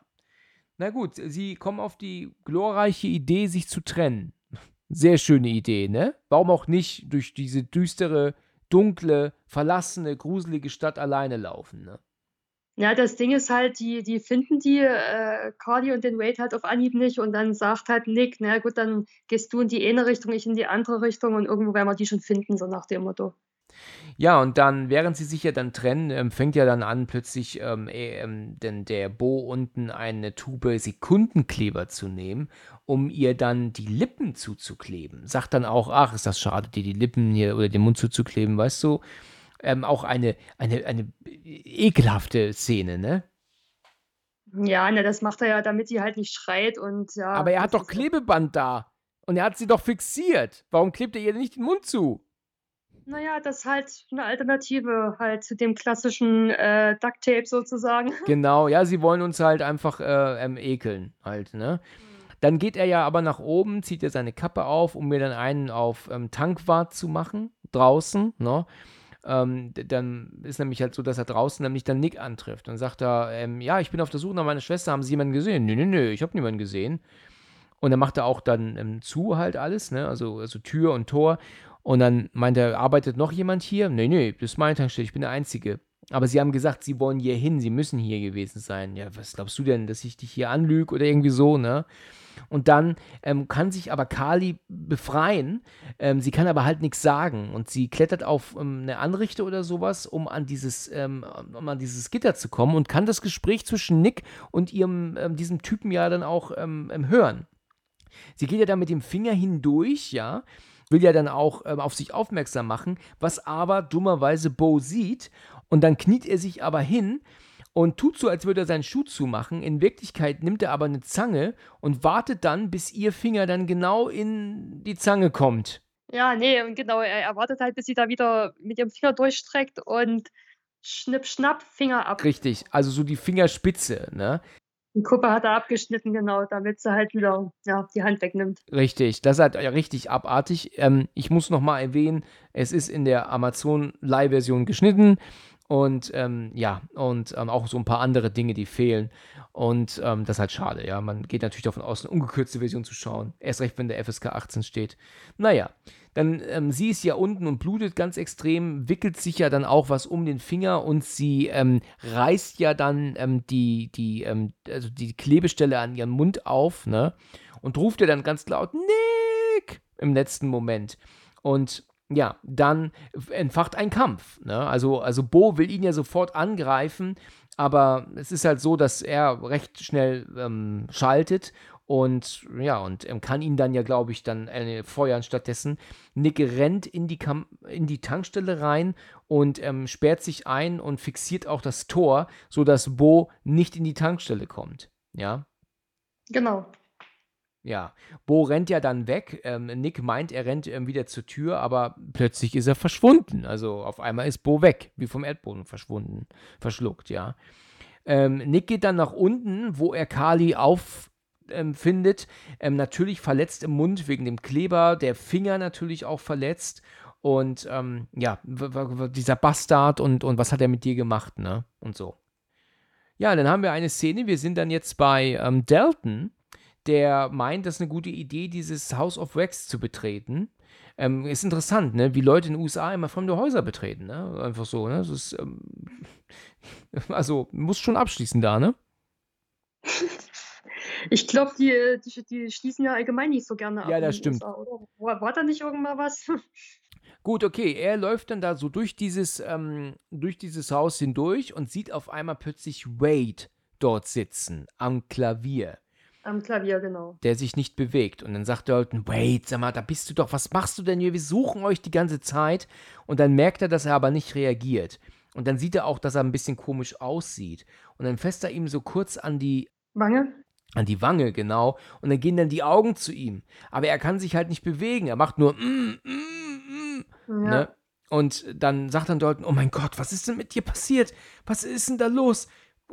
Na gut, sie kommen auf die glorreiche Idee, sich zu trennen. Sehr schöne Idee, ne? Warum auch nicht durch diese düstere, dunkle, verlassene, gruselige Stadt alleine laufen, ne? Ja, das Ding ist halt, die, die finden die äh, Cardi und den Wade halt auf Anhieb nicht und dann sagt halt Nick, na gut, dann gehst du in die eine Richtung, ich in die andere Richtung und irgendwo werden wir die schon finden, so nach dem Motto. Ja, und dann, während sie sich ja dann trennen, ähm, fängt ja dann an, plötzlich ähm, äh, ähm, denn der Bo unten eine Tube Sekundenkleber zu nehmen, um ihr dann die Lippen zuzukleben. Sagt dann auch, ach, ist das schade, dir die Lippen hier oder den Mund zuzukleben, weißt du? ähm, auch eine, eine, eine ekelhafte Szene, ne? Ja, ne, das macht er ja, damit sie halt nicht schreit und ja. Aber er hat doch Klebeband da. Und er hat sie doch fixiert. Warum klebt er ihr nicht den Mund zu? Naja, das ist halt eine Alternative halt zu dem klassischen äh, Ducktape sozusagen. Genau, ja, sie wollen uns halt einfach äh, ähm, ekeln halt, ne? Dann geht er ja aber nach oben, zieht er seine Kappe auf, um mir dann einen auf ähm, Tankwart zu machen, draußen, ne? Ähm, dann ist nämlich halt so, dass er draußen nämlich dann Nick antrifft. Dann sagt er, ähm, ja, ich bin auf der Suche nach meiner Schwester, haben Sie jemanden gesehen? Nö, nö, nö, ich habe niemanden gesehen. Und dann macht er auch dann ähm, zu halt alles, ne? Also, also Tür und Tor. Und dann meint er, arbeitet noch jemand hier? Nee, nee, das ist meine Tankstelle, ich bin der Einzige. Aber sie haben gesagt, sie wollen hier hin, sie müssen hier gewesen sein. Ja, was glaubst du denn, dass ich dich hier anlüge oder irgendwie so, ne? Und dann ähm, kann sich aber Kali befreien. Ähm, sie kann aber halt nichts sagen. Und sie klettert auf ähm, eine Anrichte oder sowas, um an, dieses, ähm, um an dieses Gitter zu kommen und kann das Gespräch zwischen Nick und ihrem, ähm, diesem Typen ja dann auch ähm, hören. Sie geht ja da mit dem Finger hindurch, ja, will ja dann auch auf sich aufmerksam machen, was aber dummerweise Bo sieht. Und dann kniet er sich aber hin und tut so, als würde er seinen Schuh zumachen. In Wirklichkeit nimmt er aber eine Zange und wartet dann, bis ihr Finger dann genau in die Zange kommt. Ja, nee, und genau, er wartet halt, bis sie da wieder mit ihrem Finger durchstreckt und schnipp, schnapp, Finger ab. Richtig, also so die Fingerspitze, ne? Die Kuppe hat er abgeschnitten, genau, damit sie halt wieder ja, die Hand wegnimmt. Richtig, das ist halt richtig abartig. Ähm, ich muss nochmal erwähnen, es ist in der Amazon-Leih-Version geschnitten. Und ähm, ja, und ähm, auch so ein paar andere Dinge, die fehlen. Und ähm, das ist halt schade, ja. Man geht natürlich davon aus, eine ungekürzte Version zu schauen. Erst recht, wenn der FSK 18 steht. Naja, dann ähm, sie ist ja unten und blutet ganz extrem, wickelt sich ja dann auch was um den Finger und sie ähm, reißt ja dann ähm, die, die, also die Klebestelle an ihren Mund auf, ne? Und ruft ja dann ganz laut, Nick! im letzten Moment. Und ja, dann entfacht ein Kampf. Ne? Also, also Bo will ihn ja sofort angreifen, aber es ist halt so, dass er recht schnell ähm, schaltet und ja, und ähm, kann ihn dann ja, glaube ich, dann äh, feuern stattdessen. Nick rennt in die, Kam in die Tankstelle rein und ähm, sperrt sich ein und fixiert auch das Tor, sodass Bo nicht in die Tankstelle kommt. Ja. Genau. Ja, Bo rennt ja dann weg. Ähm, Nick meint, er rennt ähm, wieder zur Tür, aber plötzlich ist er verschwunden. Also auf einmal ist Bo weg, wie vom Erdboden verschwunden, verschluckt, ja. Ähm, Nick geht dann nach unten, wo er Kali auffindet. Ähm, natürlich verletzt im Mund wegen dem Kleber, der Finger natürlich auch verletzt. Und ähm, ja, dieser Bastard und, und was hat er mit dir gemacht, ne? Und so. Ja, dann haben wir eine Szene. Wir sind dann jetzt bei ähm, Dalton der meint, das ist eine gute Idee, dieses House of Wax zu betreten. Ähm, ist interessant, ne? wie Leute in den USA immer fremde Häuser betreten. Ne? Einfach so. Ne? Ist, ähm, also, muss schon abschließen da, ne? Ich glaube, die, die, die, schließen ja allgemein nicht so gerne ab. Ja, das stimmt. War, war da nicht irgendwann was? Gut, okay, er läuft dann da so durch dieses, ähm, durch dieses Haus hindurch und sieht auf einmal plötzlich Wade dort sitzen am Klavier. Am Klavier, genau. Der sich nicht bewegt. Und dann sagt Dalton, wait, sag mal, da bist du doch, was machst du denn hier? Wir suchen euch die ganze Zeit. Und dann merkt er, dass er aber nicht reagiert. Und dann sieht er auch, dass er ein bisschen komisch aussieht. Und dann fässt er ihm so kurz an die Wange? An die Wange, genau. Und dann gehen dann die Augen zu ihm. Aber er kann sich halt nicht bewegen. Er macht nur mm, mm, mm, Ja. ne? Und dann sagt dann Dalton, oh mein Gott, was ist denn mit dir passiert? Was ist denn da los?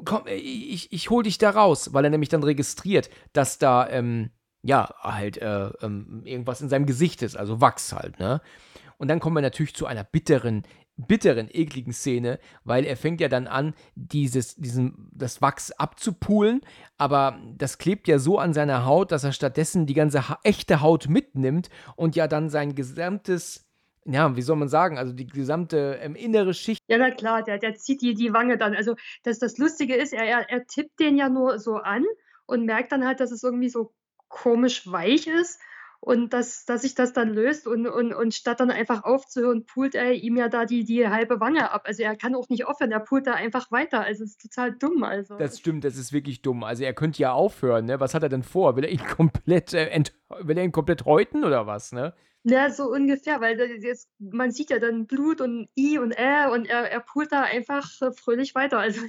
Komm, äh, ich, ich hol dich da raus. Weil er nämlich dann registriert, dass da, ähm, ja, halt äh, ähm, irgendwas in seinem Gesicht ist. Also Wachs halt, ne? Und dann kommen wir natürlich zu einer bitteren, bitteren, ekligen Szene, weil er fängt ja dann an, dieses, diesen, das Wachs abzupulen, aber das klebt ja so an seiner Haut, dass er stattdessen die ganze ha echte Haut mitnimmt und ja dann sein gesamtes, ja, wie soll man sagen, also die gesamte ähm, innere Schicht. Ja, na klar, der, der zieht die, die Wange dann. Also das, das Lustige ist, er, er, er tippt den ja nur so an und merkt dann halt, dass es irgendwie so komisch weich ist und dass, dass sich das dann löst und, und, und statt dann einfach aufzuhören, pult er ihm ja da die, die halbe Wange ab. Also er kann auch nicht aufhören, er pult da einfach weiter. Also es ist total dumm. Also. Das stimmt, das ist wirklich dumm. Also er könnte ja aufhören, ne? Was hat er denn vor? Will er ihn komplett, äh, ent will er ihn komplett häuten oder was, ne? Ja, so ungefähr, weil jetzt, man sieht ja dann Blut und I und Ä und er, er pult da einfach äh, fröhlich weiter. Also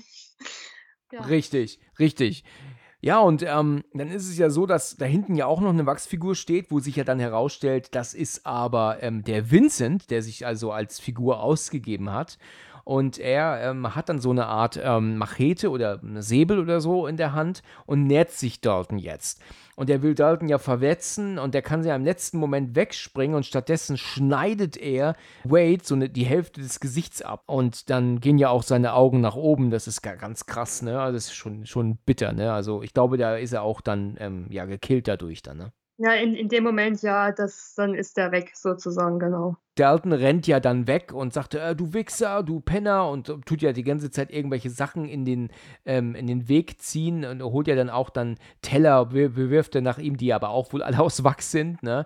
ja. Richtig, richtig. Ja, und ähm, dann ist es ja so, dass da hinten ja auch noch eine Wachsfigur steht, wo sich ja dann herausstellt, das ist aber ähm, der Vincent, der sich also als Figur ausgegeben hat. Und er ähm, hat dann so eine Art ähm, Machete oder Säbel oder so in der Hand und nähert sich Dalton jetzt. Und er will Dalton ja verwetzen und der kann sie im letzten Moment wegspringen und stattdessen schneidet er Wade so eine, die Hälfte des Gesichts ab. Und dann gehen ja auch seine Augen nach oben. Das ist ga- ganz krass, ne? Also das ist schon, schon bitter, ne? Also ich glaube, da ist er auch dann ähm, ja gekillt dadurch dann, ne? Ja, in, in dem Moment, ja, das, dann ist der weg, sozusagen, genau. Dalton rennt ja dann weg und sagt, äh, du Wichser, du Penner und tut ja die ganze Zeit irgendwelche Sachen in den, ähm, in den Weg ziehen und holt ja dann auch dann Teller, wir- bewirft er nach ihm, die aber auch wohl alle aus Wachs sind, ne?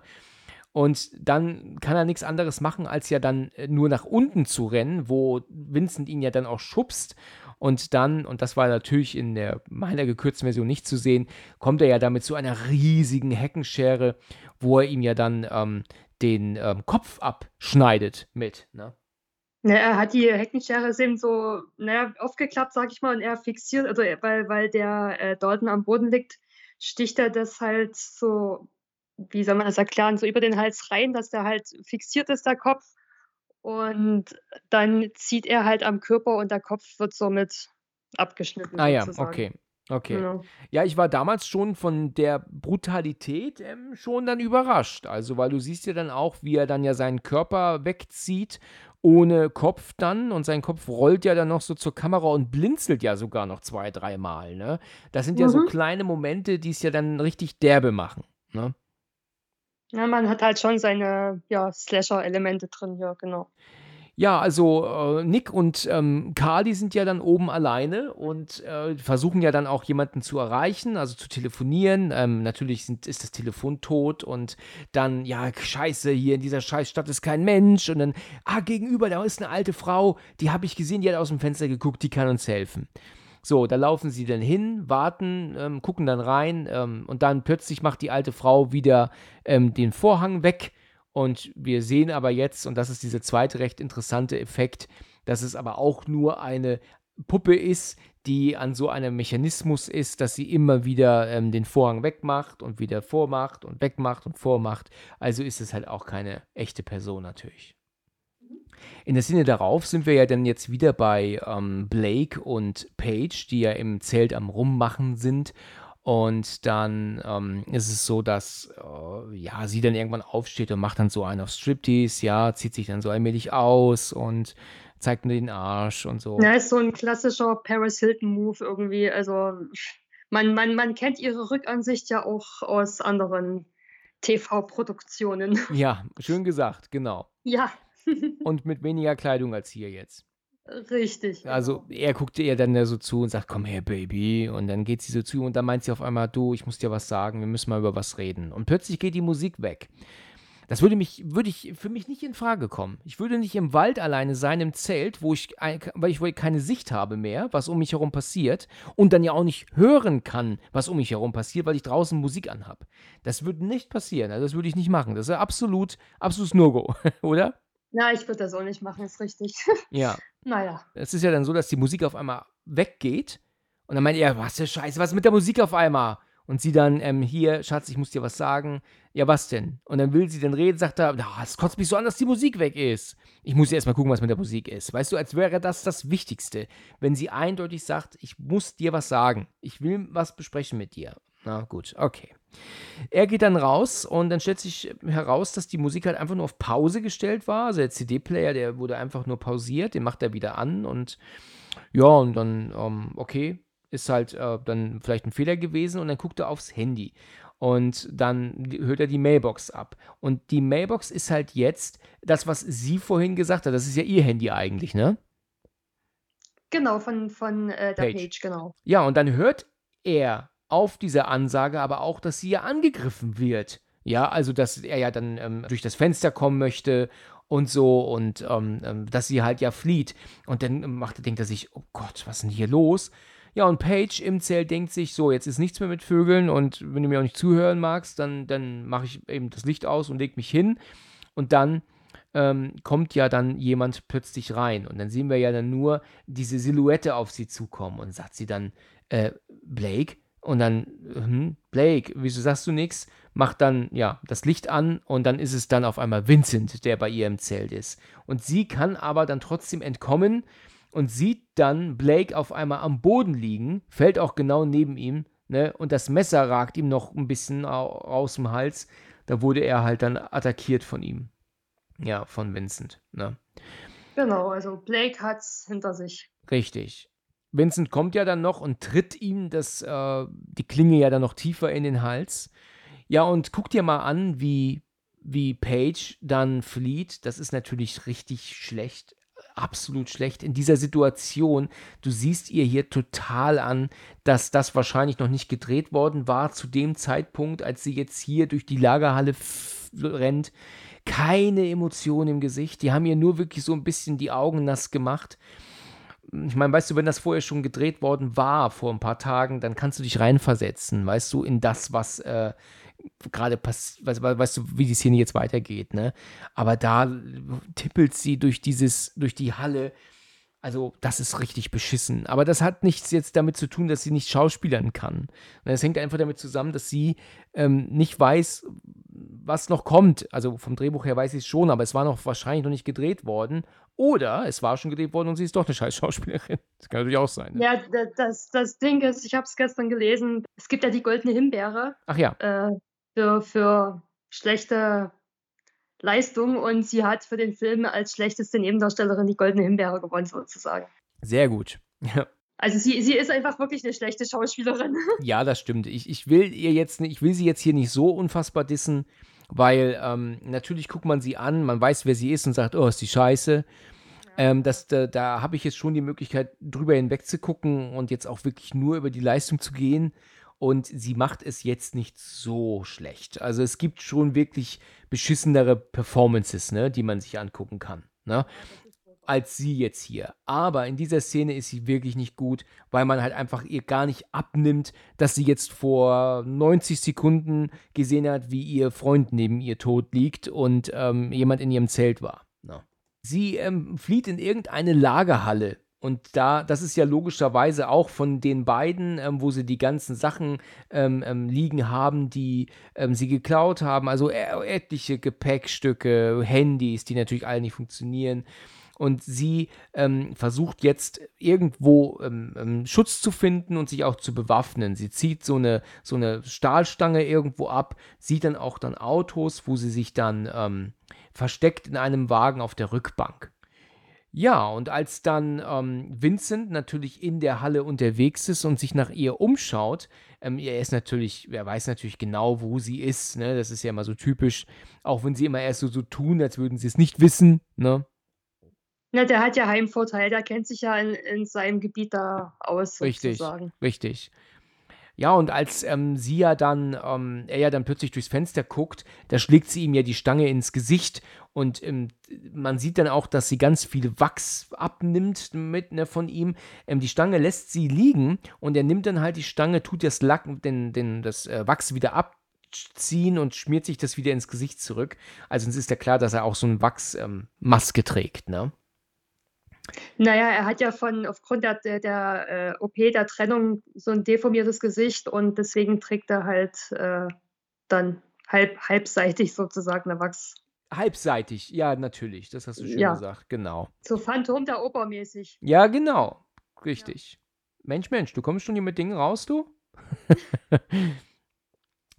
Und dann kann er nichts anderes machen, als ja dann äh, nur nach unten zu rennen, wo Vincent ihn ja dann auch schubst. Und dann, und das war natürlich in der meiner gekürzten Version nicht zu sehen, kommt er ja damit zu einer riesigen Heckenschere, wo er ihm ja dann ähm, den ähm, Kopf abschneidet mit. Ne? Ja, er hat die Heckenschere eben so, naja, aufgeklappt, sag ich mal, und er fixiert, also weil, weil der äh, Dalton am Boden liegt, sticht er das halt so, wie soll man das erklären, so über den Hals rein, dass der halt fixiert ist, der Kopf. Und dann zieht er halt am Körper und der Kopf wird somit abgeschnitten. Ah ja, sozusagen. okay. Okay. Genau. Ja, ich war damals schon von der Brutalität ähm, schon dann überrascht. Also, weil du siehst ja dann auch, wie er dann ja seinen Körper wegzieht, ohne Kopf dann. Und sein Kopf rollt ja dann noch so zur Kamera und blinzelt ja sogar noch zwei, dreimal. Ne? Das sind ja so Mhm. kleine Momente, die es ja dann richtig derbe machen. Ne? Ja, man hat halt schon seine ja, Slasher-Elemente drin, ja, genau. Ja, also äh, Nick und ähm, Carly sind ja dann oben alleine und äh, versuchen ja dann auch jemanden zu erreichen, also zu telefonieren. Ähm, natürlich sind, ist das Telefon tot und dann, ja, scheiße, hier in dieser Scheißstadt ist kein Mensch. Und dann, ah, gegenüber, da ist eine alte Frau, die habe ich gesehen, die hat aus dem Fenster geguckt, die kann uns helfen. So, da laufen sie dann hin, warten, ähm, gucken dann rein ähm, und dann plötzlich macht die alte Frau wieder ähm, den Vorhang weg und wir sehen aber jetzt, und das ist dieser zweite recht interessante Effekt, dass es aber auch nur eine Puppe ist, die an so einem Mechanismus ist, dass sie immer wieder ähm, den Vorhang wegmacht und wieder vormacht und wegmacht und vormacht. Also ist es halt auch keine echte Person natürlich. In der Szene darauf sind wir ja dann jetzt wieder bei ähm, Blake und Paige, die ja im Zelt am Rummachen sind. Und dann ähm, ist es so, dass äh, ja, sie dann irgendwann aufsteht und macht dann so einen auf Striptease, ja, zieht sich dann so allmählich aus und zeigt nur den Arsch und so. Ja, ist so ein klassischer Paris Hilton-Move irgendwie. Also man, man, man kennt ihre Rückansicht ja auch aus anderen TV-Produktionen. Ja, schön gesagt, genau. Ja, Und mit weniger Kleidung als hier jetzt. richtig. Also genau. er guckt ihr dann da so zu und sagt, komm her, Baby. Und dann geht sie so zu und dann meint sie auf einmal, du, ich muss dir was sagen, wir müssen mal über was reden. Und plötzlich geht die Musik weg. Das würde mich, würde ich für mich nicht in Frage kommen. Ich würde nicht im Wald alleine sein, im Zelt, wo ich, weil ich keine Sicht habe mehr, was um mich herum passiert und dann ja auch nicht hören kann, was um mich herum passiert, weil ich draußen Musik anhab. Das würde nicht passieren. Also das würde ich nicht machen. Das ist absolut, absolutes No-Go, oder? Ja, ich würde das auch nicht machen, ist richtig. Ja. naja. Es ist ja dann so, dass die Musik auf einmal weggeht. Und dann meint er, was für Scheiße, was ist mit der Musik auf einmal? Und sie dann, ähm, hier, Schatz, ich muss dir was sagen. Ja, was denn? Und dann will sie dann reden, sagt er, es kotzt mich so an, dass die Musik weg ist. Ich muss erst mal gucken, was mit der Musik ist. Weißt du, als wäre das das Wichtigste, wenn sie eindeutig sagt, ich muss dir was sagen. Ich will was besprechen mit dir. Na gut, okay. Er geht dann raus und dann stellt sich heraus, dass die Musik halt einfach nur auf Pause gestellt war. Also der CD-Player, der wurde einfach nur pausiert, den macht er wieder an und ja, und dann, ähm, okay, ist halt äh, dann vielleicht ein Fehler gewesen und dann guckt er aufs Handy und dann hört er die Mailbox ab. Und die Mailbox ist halt jetzt das, was sie vorhin gesagt hat. Das ist ja ihr Handy eigentlich, ne? Genau, von, von äh, der Page. Page, genau. Ja, und dann hört er auf diese Ansage aber auch, dass sie ja angegriffen wird. Ja, also dass er ja dann ähm, durch das Fenster kommen möchte und so und ähm, ähm dass sie halt ja flieht. Und dann macht, denkt er sich, oh Gott, was ist denn hier los? Ja, und Paige im Zelt denkt sich, so, jetzt ist nichts mehr mit Vögeln und wenn du mir auch nicht zuhören magst, dann, dann mache ich eben das Licht aus und leg mich hin. Und dann ähm, kommt ja dann jemand plötzlich rein. Und dann sehen wir ja dann nur diese Silhouette auf sie zukommen und sagt sie dann, äh, Blake? Und dann, hm, Blake, wieso sagst du nichts? Macht dann, ja, das Licht an und dann ist es dann auf einmal Vincent, der bei ihr im Zelt ist. Und sie kann aber dann trotzdem entkommen und sieht dann Blake auf einmal am Boden liegen, fällt auch genau neben ihm, ne? Und das Messer ragt ihm noch ein bisschen aus dem Hals. Da wurde er halt dann attackiert von ihm. Ja, von Vincent, ne? Genau, also Blake hat's hinter sich. Richtig. Vincent kommt ja dann noch und tritt ihm das, äh, die Klinge ja dann noch tiefer in den Hals. Ja, und guck dir mal an, wie, wie Paige dann flieht. Das ist natürlich richtig schlecht absolut schlecht in dieser Situation. Du siehst ihr hier total an, dass das wahrscheinlich noch nicht gedreht worden war zu dem Zeitpunkt, als sie jetzt hier durch die Lagerhalle rennt. Keine Emotion im Gesicht. Die haben ihr nur wirklich so ein bisschen die Augen nass gemacht. Ich meine, weißt du, wenn das vorher schon gedreht worden war, vor ein paar Tagen, dann kannst du dich reinversetzen, weißt du, in das, was äh, gerade passiert, weißt, weißt, du, wie die Szene jetzt weitergeht, ne? Aber da tippelt sie durch dieses, durch die Halle. Also, das ist richtig beschissen. Aber das hat nichts jetzt damit zu tun, dass sie nicht schauspielern kann. Es hängt einfach damit zusammen, dass sie ähm, nicht weiß, was noch kommt. Also vom Drehbuch her weiß ich es schon, aber es war noch wahrscheinlich noch nicht gedreht worden. Oder es war schon gedreht worden und sie ist doch eine scheiß Schauspielerin. Das kann natürlich auch sein. Ne? Ja, das, das Ding ist, ich habe es gestern gelesen, es gibt ja die goldene Himbeere. Ach ja. Äh, für, für schlechte Leistung und sie hat für den Film als schlechteste Nebendarstellerin die Goldene Himbeere gewonnen, sozusagen. Sehr gut. Ja. Also sie, sie ist einfach wirklich eine schlechte Schauspielerin. Ja, das stimmt. Ich, ich will ihr jetzt ich will sie jetzt hier nicht so unfassbar dissen, weil ähm, natürlich guckt man sie an, man weiß, wer sie ist und sagt, oh, ist die scheiße. Ähm, das, da, da habe ich jetzt schon die Möglichkeit, drüber hinweg zu gucken und jetzt auch wirklich nur über die Leistung zu gehen und sie macht es jetzt nicht so schlecht. Also es gibt schon wirklich beschissenere Performances, ne, die man sich angucken kann, ne, als sie jetzt hier. Aber in dieser Szene ist sie wirklich nicht gut, weil man halt einfach ihr gar nicht abnimmt, dass sie jetzt vor 90 Sekunden gesehen hat, wie ihr Freund neben ihr tot liegt und ähm, jemand in ihrem Zelt war. Ne. Sie ähm, flieht in irgendeine Lagerhalle und da, das ist ja logischerweise auch von den beiden, ähm, wo sie die ganzen Sachen ähm, ähm, liegen haben, die ähm, sie geklaut haben. Also äh, etliche Gepäckstücke, Handys, die natürlich alle nicht funktionieren. Und sie ähm, versucht jetzt irgendwo ähm, Schutz zu finden und sich auch zu bewaffnen. Sie zieht so eine, so eine Stahlstange irgendwo ab, sieht dann auch dann Autos, wo sie sich dann versteckt in einem Wagen auf der Rückbank. Ja, und als dann ähm, Vincent natürlich in der Halle unterwegs ist und sich nach ihr umschaut, ähm, er ist natürlich, er weiß natürlich genau, wo sie ist, ne? Das ist ja immer so typisch, auch wenn sie immer erst so, so tun, als würden sie es nicht wissen, ne? Na, der hat ja Heimvorteil, der kennt sich ja in, in seinem Gebiet da aus, richtig, sozusagen. Richtig. Ja, und als ähm, sie ja dann, ähm, er ja dann plötzlich durchs Fenster guckt, da schlägt sie ihm ja die Stange ins Gesicht und ähm, man sieht dann auch, dass sie ganz viel Wachs abnimmt mit ne, von ihm. Ähm, die Stange lässt sie liegen und er nimmt dann halt die Stange, tut das Lack, den, den, das äh, Wachs wieder abziehen und schmiert sich das wieder ins Gesicht zurück. Also es ist ja klar, dass er auch so eine Wachsmaske ähm, trägt, ne? Naja, er hat ja von aufgrund der, der, der äh, OP, der Trennung, so ein deformiertes Gesicht und deswegen trägt er halt äh, dann halb, halbseitig sozusagen eine Wachs. Halbseitig, ja, natürlich, das hast du schön Ja. gesagt, genau. So Phantom der Oper mäßig. Ja, genau, richtig. Mensch, Mensch, du kommst schon hier mit Dingen raus, du?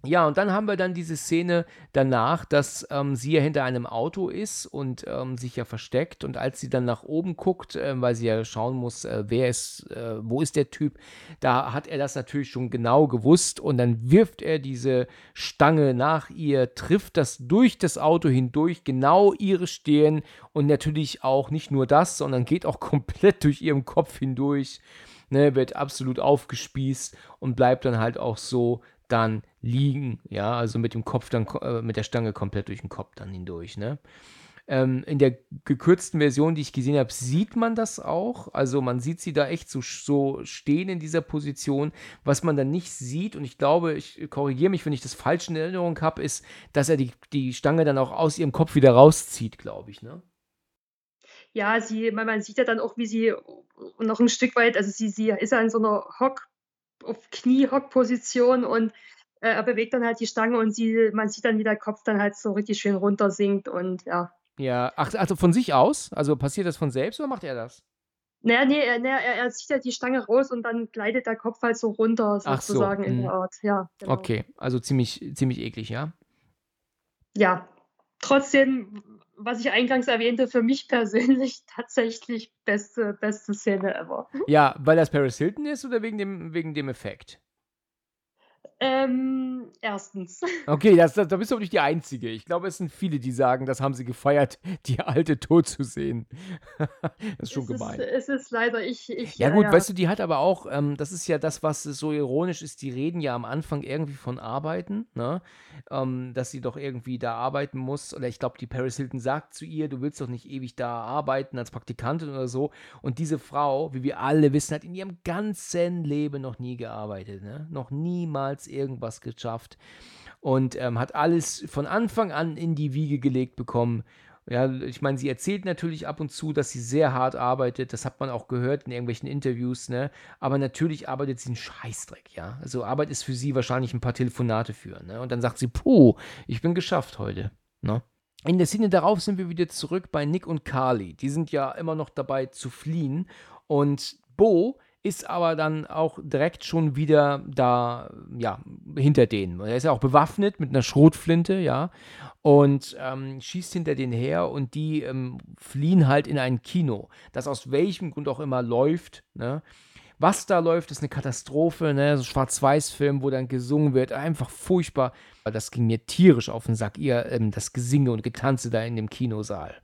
Ja, und dann haben wir dann diese Szene danach, dass ähm, sie ja hinter einem Auto ist und ähm, sich ja versteckt. Und als sie dann nach oben guckt, ähm, weil sie ja schauen muss, äh, wer ist, äh, wo ist der Typ, da hat er das natürlich schon genau gewusst. Und dann wirft er diese Stange nach ihr, trifft das durch das Auto hindurch, genau ihre Stirn. Und natürlich auch nicht nur das, sondern geht auch komplett durch ihren Kopf hindurch. Ne, wird absolut aufgespießt und bleibt dann halt auch so dann liegen, ja, also mit dem Kopf dann, äh, mit der Stange komplett durch den Kopf dann hindurch, ne. Ähm, in der gekürzten Version, die ich gesehen habe, sieht man das auch. Also man sieht sie da echt so, so stehen in dieser Position. Was man dann nicht sieht, und ich glaube, ich korrigiere mich, wenn ich das falsch in Erinnerung habe, ist, dass er die, die Stange dann auch aus ihrem Kopf wieder rauszieht, glaube ich, ne? Ja, sie, man, man sieht ja dann auch, wie sie noch ein Stück weit, also sie, sie ist ja in so einer Hock, auf Knie-Hock-Position und äh, er bewegt dann halt die Stange und sie, man sieht dann, wie der Kopf dann halt so richtig schön runtersinkt und ja. Ja, ach, also von sich aus? Also passiert das von selbst oder macht er das? Naja, nee, er, er, er zieht ja die Stange raus und dann gleitet der Kopf halt so runter, Ach so, sozusagen in mhm. der Art. Ja, genau. Okay, also ziemlich, ziemlich eklig, ja? Ja, trotzdem, was ich eingangs erwähnte, für mich persönlich tatsächlich beste, beste Szene ever. Ja, weil das Paris Hilton ist oder wegen dem, wegen dem Effekt? Ähm, erstens. Okay, das, das, da bist du aber nicht die Einzige. Ich glaube, es sind viele, die sagen, das haben sie gefeiert, die alte tot zu sehen. das ist schon es gemein. Ist, es ist leider ich. ich Ja gut, weißt du, die hat aber auch, ähm, das ist ja das, was so ironisch ist, die reden ja am Anfang irgendwie von Arbeiten, ne? Ähm, dass sie doch irgendwie da arbeiten muss. Oder ich glaube, die Paris Hilton sagt zu ihr, du willst doch nicht ewig da arbeiten als Praktikantin oder so. Und diese Frau, wie wir alle wissen, hat in ihrem ganzen Leben noch nie gearbeitet, ne? Noch niemals irgendwas geschafft. Und ähm, hat alles von Anfang an in die Wiege gelegt bekommen. Ja, ich meine, sie erzählt natürlich ab und zu, dass sie sehr hart arbeitet. Das hat man auch gehört in irgendwelchen Interviews, ne? Aber natürlich arbeitet sie einen Scheißdreck, ja. Also Arbeit ist für sie wahrscheinlich ein paar Telefonate führen, ne? Und dann sagt sie, puh, ich bin geschafft heute, ne? In der Szene darauf sind wir wieder zurück bei Nick und Carly. Die sind ja immer noch dabei zu fliehen. Und Bo ist aber dann auch direkt schon wieder da, ja, hinter denen. Er ist ja auch bewaffnet mit einer Schrotflinte, ja, und ähm, schießt hinter denen her und die ähm, fliehen halt in ein Kino, das aus welchem Grund auch immer läuft, ne. Was da läuft, ist eine Katastrophe, ne? So Schwarz-Weiß-Film, wo dann gesungen wird. Einfach furchtbar. Das ging mir tierisch auf den Sack, ihr, ähm, das Gesinge und Getanze da in dem Kinosaal.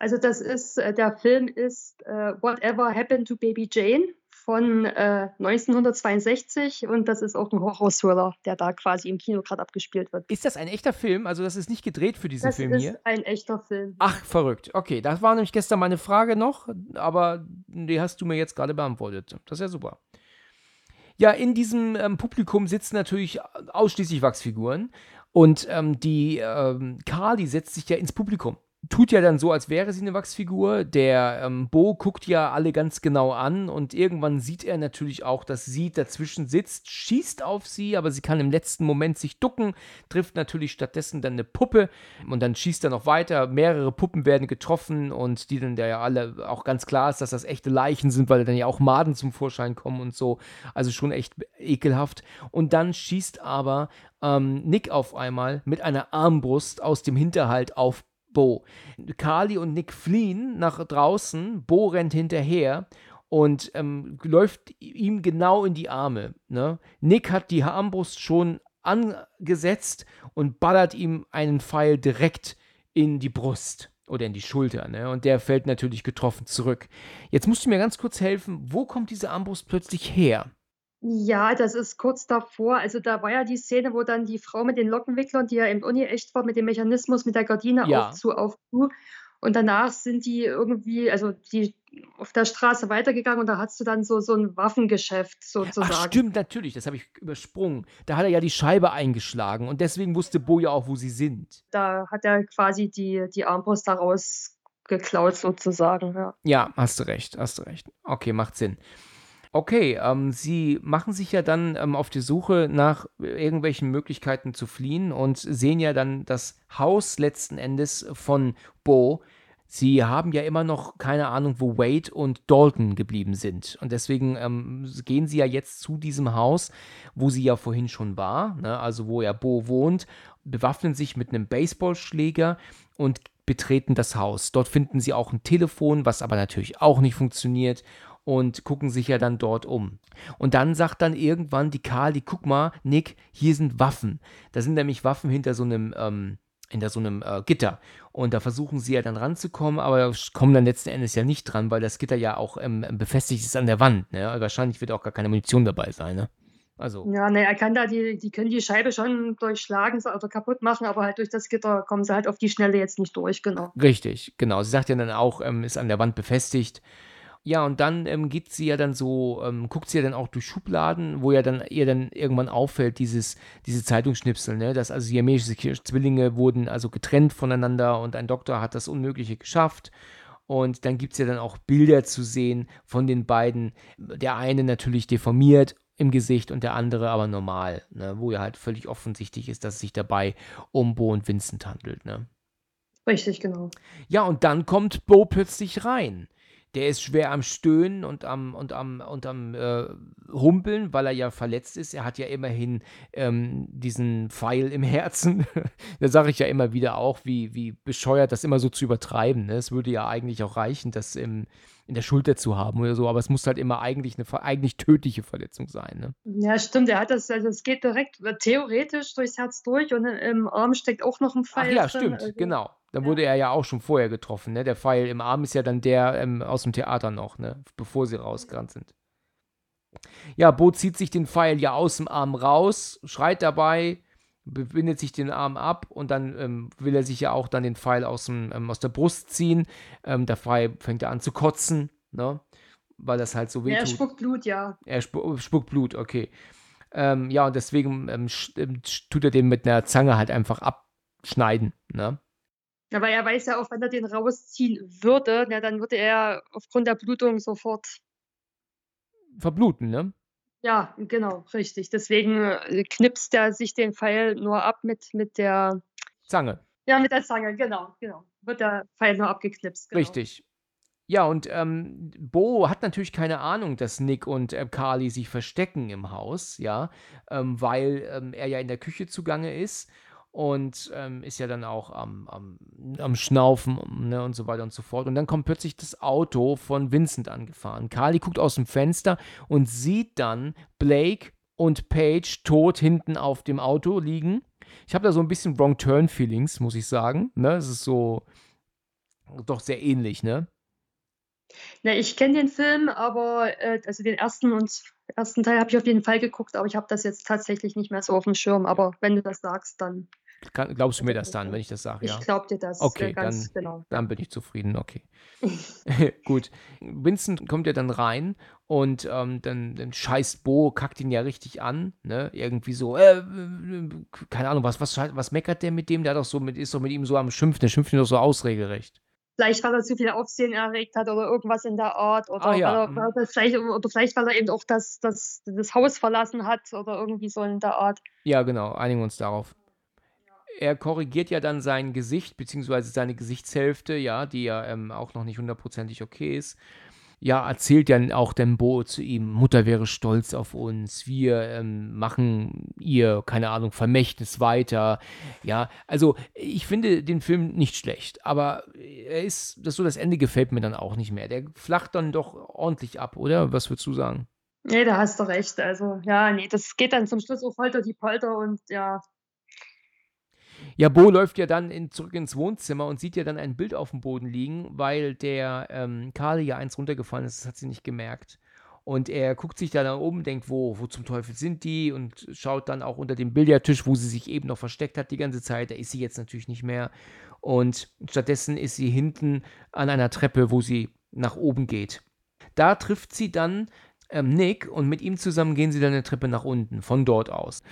Also das ist, äh, der Film ist äh, Whatever Happened to Baby Jane von äh, 1962 und das ist auch ein Horror-Thriller, der da quasi im Kino gerade abgespielt wird. Ist das ein echter Film? Also das ist nicht gedreht für diesen Das Film ist hier? ein echter Film. Ach, verrückt. Okay, das war nämlich gestern meine Frage noch, aber die hast du mir jetzt gerade beantwortet. Das ist ja super. Ja, in diesem ähm, Publikum sitzen natürlich ausschließlich Wachsfiguren und ähm, die ähm, Carly setzt sich ja ins Publikum. Tut ja dann so, als wäre sie eine Wachsfigur. Der ähm, Bo guckt ja alle ganz genau an und irgendwann sieht er natürlich auch, dass sie dazwischen sitzt, schießt auf sie, aber sie kann im letzten Moment sich ducken, trifft natürlich stattdessen dann eine Puppe und dann schießt er noch weiter. Mehrere Puppen werden getroffen und die dann ja alle auch ganz klar ist, dass das echte Leichen sind, weil dann ja auch Maden zum Vorschein kommen und so. Also schon echt ekelhaft. Und dann schießt aber ähm, Nick auf einmal mit einer Armbrust aus dem Hinterhalt auf Bo. Carly und Nick fliehen nach draußen, Bo rennt hinterher und ähm, läuft ihm genau in die Arme. Ne? Nick hat die Armbrust schon angesetzt und ballert ihm einen Pfeil direkt in die Brust oder in die Schulter. Ne? Und der fällt natürlich getroffen zurück. Jetzt musst du mir ganz kurz helfen, wo kommt diese Armbrust plötzlich her? Ja, das ist kurz davor. Also da war ja die Szene, wo dann die Frau mit den Lockenwicklern, die ja im Uni echt war, mit dem Mechanismus, mit der Gardine Ja. auf zu, auf zu. Und danach sind die irgendwie, also die auf der Straße weitergegangen und da hast du dann so, so ein Waffengeschäft sozusagen. Ach stimmt, natürlich, das habe ich übersprungen. Da hat er ja die Scheibe eingeschlagen und deswegen wusste Bo ja auch, wo sie sind. Da hat er quasi die, die Armbrust daraus abgeklaut sozusagen, ja. Ja, hast du recht, hast du recht. Okay, macht Sinn. Okay, ähm, sie machen sich ja dann ähm, auf die Suche nach irgendwelchen Möglichkeiten zu fliehen und sehen ja dann das Haus letzten Endes von Bo. Sie haben ja immer noch keine Ahnung, wo Wade und Dalton geblieben sind. Und deswegen ähm, gehen sie ja jetzt zu diesem Haus, wo sie ja vorhin schon war, ne? also wo ja Bo wohnt, bewaffnen sich mit einem Baseballschläger und betreten das Haus. Dort finden sie auch ein Telefon, was aber natürlich auch nicht funktioniert und gucken sich ja dann dort um. Und dann sagt dann irgendwann die Kali, guck mal, Nick, hier sind Waffen. Da sind nämlich Waffen hinter so einem, ähm, hinter so einem äh, Gitter. Und da versuchen sie ja dann ranzukommen, aber kommen dann letzten Endes ja nicht dran, weil das Gitter ja auch ähm, befestigt ist an der Wand. Ne? Wahrscheinlich wird auch gar keine Munition dabei sein. Ne? Also. Ja, ne, er kann da die, die können die Scheibe schon durchschlagen oder kaputt machen, aber halt durch das Gitter kommen sie halt auf die Schnelle jetzt nicht durch, genau. Richtig, genau. Sie sagt ja dann auch, ähm, ist an der Wand befestigt. Ja, und dann ähm, geht sie ja dann so, ähm, guckt sie ja dann auch durch Schubladen, wo ja dann ihr dann irgendwann auffällt, dieses, diese Zeitungsschnipsel, ne? Dass also siamesische Zwillinge wurden also getrennt voneinander und ein Doktor hat das Unmögliche geschafft. Und dann gibt es ja dann auch Bilder zu sehen von den beiden. Der eine natürlich deformiert im Gesicht und der andere aber normal, ne? wo ja halt völlig offensichtlich ist, dass es sich dabei um Bo und Vincent handelt. Ne? Richtig, genau. Ja, und dann kommt Bo plötzlich rein der ist schwer am Stöhnen und am, und am, und am äh, Humpeln, weil er ja verletzt ist. Er hat ja immerhin ähm, diesen Pfeil im Herzen. da sage ich ja immer wieder auch, wie, wie bescheuert das immer so zu übertreiben. Ne? Es würde ja eigentlich auch reichen, das im, in der Schulter zu haben oder so, aber es muss halt immer eigentlich eine eigentlich tödliche Verletzung sein. Ne? Ja, stimmt. Er hat das, also es geht direkt theoretisch durchs Herz durch und im Arm steckt auch noch ein Pfeil. Ach ja, drin. stimmt, also, genau. Dann ja. wurde er ja auch schon vorher getroffen. Ne? Der Pfeil im Arm ist ja dann der ähm, aus dem Theater noch, ne? bevor sie rausgerannt sind. Ja, Bo zieht sich den Pfeil ja aus dem Arm raus, schreit dabei, bindet sich den Arm ab und dann ähm, will er sich ja auch dann den Pfeil aus, dem, ähm, aus der Brust ziehen. Ähm, der Pfeil fängt er an zu kotzen, ne? weil das halt so weh ja, Er spuckt Blut, ja. Er spu spuckt Blut, okay. Ähm, ja, und deswegen ähm, ähm, tut er den mit einer Zange halt einfach abschneiden. Ne? Aber er weiß ja auch, wenn er den rausziehen würde, na, dann würde er aufgrund der Blutung sofort verbluten, ne? Ja, genau, richtig. Deswegen äh, knipst er sich den Pfeil nur ab mit, mit der Zange. Ja, mit der Zange, genau, genau. Wird der Pfeil nur abgeknipst. Genau. Richtig. Ja, und ähm, Bo hat natürlich keine Ahnung, dass Nick und äh, Carly sich verstecken im Haus, ja, ähm, weil ähm, er ja in der Küche zugange ist und ähm, ist ja dann auch am, am, am Schnaufen ne, und so weiter und so fort. Und dann kommt plötzlich das Auto von Vincent angefahren. Carly guckt aus dem Fenster und sieht dann Blake und Paige tot hinten auf dem Auto liegen. Ich habe da so ein bisschen Wrong Turn Feelings, muss ich sagen. Ne? Es ist so doch sehr ähnlich, ne? Na, ich kenne den Film, aber äh, also den ersten und ersten Teil habe ich auf jeden Fall geguckt, aber ich habe das jetzt tatsächlich nicht mehr so auf dem Schirm. Aber wenn du das sagst, dann. Kann, glaubst du mir das dann, wenn ich das sage? Ja? Ich glaube dir das. Okay, dann, genau. dann bin ich zufrieden. Okay. Gut. Vincent kommt ja dann rein und ähm, dann, dann scheißt Bo, kackt ihn ja richtig an. Ne? Irgendwie so, äh, keine Ahnung, was, was, was meckert der mit dem? Der hat doch so mit, ist doch mit ihm so am Schimpfen. Der schimpft ihn doch so ausregelrecht vielleicht weil er zu viel Aufsehen erregt hat oder irgendwas in der Art oder, ah, ja. weil er, weil vielleicht, oder vielleicht weil er eben auch das, das, das Haus verlassen hat oder irgendwie so in der Art. Ja, genau, einigen wir uns darauf. Er korrigiert ja dann sein Gesicht, beziehungsweise seine Gesichtshälfte, ja, die ja ähm, auch noch nicht hundertprozentig okay ist ja, erzählt dann auch Dembo zu ihm, Mutter wäre stolz auf uns, wir ähm, machen ihr, keine Ahnung, Vermächtnis weiter. Ja, also ich finde den Film nicht schlecht, aber er ist, das so das Ende gefällt mir dann auch nicht mehr. Der flacht dann doch ordentlich ab, oder? Was würdest du sagen? Nee, da hast du recht. Also, ja, nee, das geht dann zum Schluss auf Holter die Polter und ja, ja, Bo läuft ja dann in, zurück ins Wohnzimmer und sieht ja dann ein Bild auf dem Boden liegen, weil der ähm, Carly ja eins runtergefallen ist, das hat sie nicht gemerkt. Und er guckt sich da nach oben, denkt, wo, wo zum Teufel sind die? Und schaut dann auch unter dem Billardtisch, wo sie sich eben noch versteckt hat die ganze Zeit. Da ist sie jetzt natürlich nicht mehr. Und stattdessen ist sie hinten an einer Treppe, wo sie nach oben geht. Da trifft sie dann ähm, Nick und mit ihm zusammen gehen sie dann eine Treppe nach unten, von dort aus.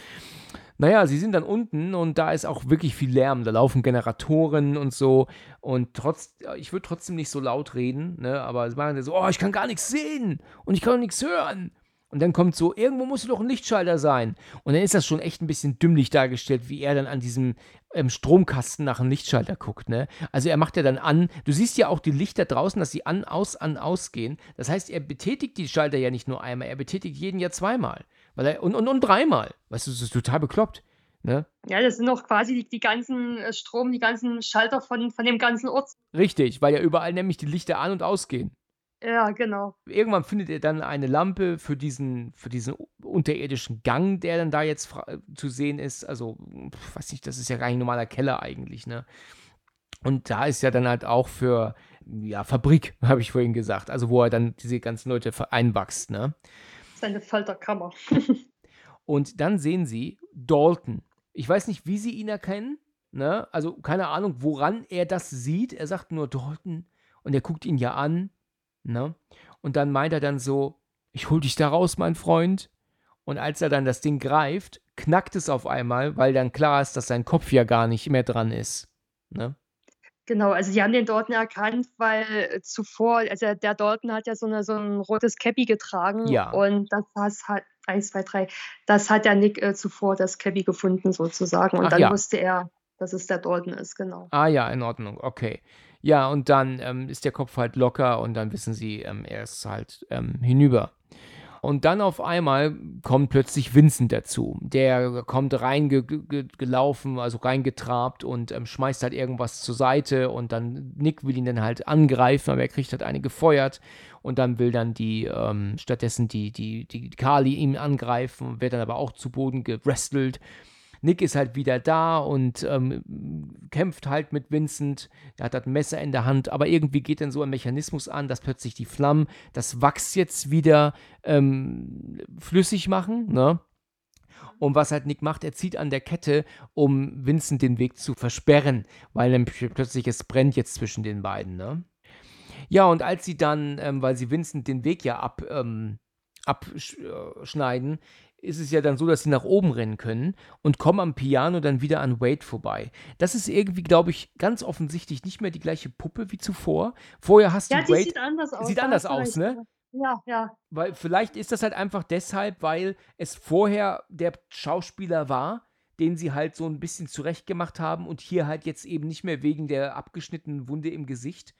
Naja, sie sind dann unten und da ist auch wirklich viel Lärm. Da laufen Generatoren und so. Und trotz, ich würde trotzdem nicht so laut reden, ne? aber sie machen so, oh, ich kann gar nichts sehen und ich kann auch nichts hören. Und dann kommt so, irgendwo muss doch ein Lichtschalter sein. Und dann ist das schon echt ein bisschen dümmlich dargestellt, wie er dann an diesem ähm, Stromkasten nach einem Lichtschalter guckt. Ne? Also er macht ja dann an, du siehst ja auch die Lichter draußen, dass sie an, aus, an, ausgehen. Das heißt, er betätigt die Schalter ja nicht nur einmal, er betätigt jeden ja zweimal. Weil er, und, und, und dreimal. Weißt du, das ist total bekloppt. Ne? Ja, das sind auch quasi die, die ganzen äh, Strom, die ganzen Schalter von, von dem ganzen Ort. Richtig, weil ja überall nämlich die Lichter an- und ausgehen. Ja, genau. Irgendwann findet er dann eine Lampe für diesen, für diesen unterirdischen Gang, der dann da jetzt zu sehen ist. Also, weiß nicht, das ist ja gar ein normaler Keller eigentlich, ne? Und da ist ja dann halt auch für, ja, Fabrik, habe ich vorhin gesagt. Also, wo er dann diese ganzen Leute einwachst, ne? Seine Folterkammer. Und dann sehen sie Dalton. Ich weiß nicht, wie sie ihn erkennen, ne? Also, keine Ahnung, woran er das sieht. Er sagt nur Dalton und er guckt ihn ja an Ne? Und dann meint er dann so, ich hol dich da raus, mein Freund. Und als er dann das Ding greift, knackt es auf einmal, weil dann klar ist, dass sein Kopf ja gar nicht mehr dran ist. Ne? Genau, also die haben den Dalton erkannt, weil zuvor, also der Dalton hat ja so, eine, so ein rotes Cappy getragen ja. und das hat, eins, zwei, drei, das hat der Nick äh, zuvor das Cappy gefunden sozusagen und Ach, dann ja. wusste er, dass es der Dalton ist, genau. Ah ja, in Ordnung, okay. Ja, und dann ähm, ist der Kopf halt locker und dann wissen sie, ähm, er ist halt ähm, hinüber. Und dann auf einmal kommt plötzlich Vincent dazu. Der kommt reingelaufen, also reingetrabt und ähm, schmeißt halt irgendwas zur Seite und dann Nick will ihn dann halt angreifen, aber er kriegt halt eine gefeuert und dann will dann die ähm, stattdessen die, die, die Kali ihn angreifen, wird dann aber auch zu Boden gewrestelt. Nick ist halt wieder da und ähm, kämpft halt mit Vincent. Er hat ein Messer in der Hand, aber irgendwie geht dann so ein Mechanismus an, dass plötzlich die Flammen das Wachs jetzt wieder ähm, flüssig machen, ne? Und was halt Nick macht, er zieht an der Kette, um Vincent den Weg zu versperren, weil dann plötzlich es brennt jetzt zwischen den beiden, ne? Ja, und als sie dann, ähm, weil sie Vincent den Weg ja ab, ähm, abschneiden, ist es ja dann so, dass sie nach oben rennen können und kommen am Piano dann wieder an Wade vorbei. Das ist irgendwie, glaube ich, ganz offensichtlich nicht mehr die gleiche Puppe wie zuvor. Vorher hast ja, du Wade. sieht anders aus. Sieht anders aus, ne? Ja, ja. Weil vielleicht ist das halt einfach deshalb, weil es vorher der Schauspieler war, den sie halt so ein bisschen zurechtgemacht haben und hier halt jetzt eben nicht mehr wegen der abgeschnittenen Wunde im Gesicht.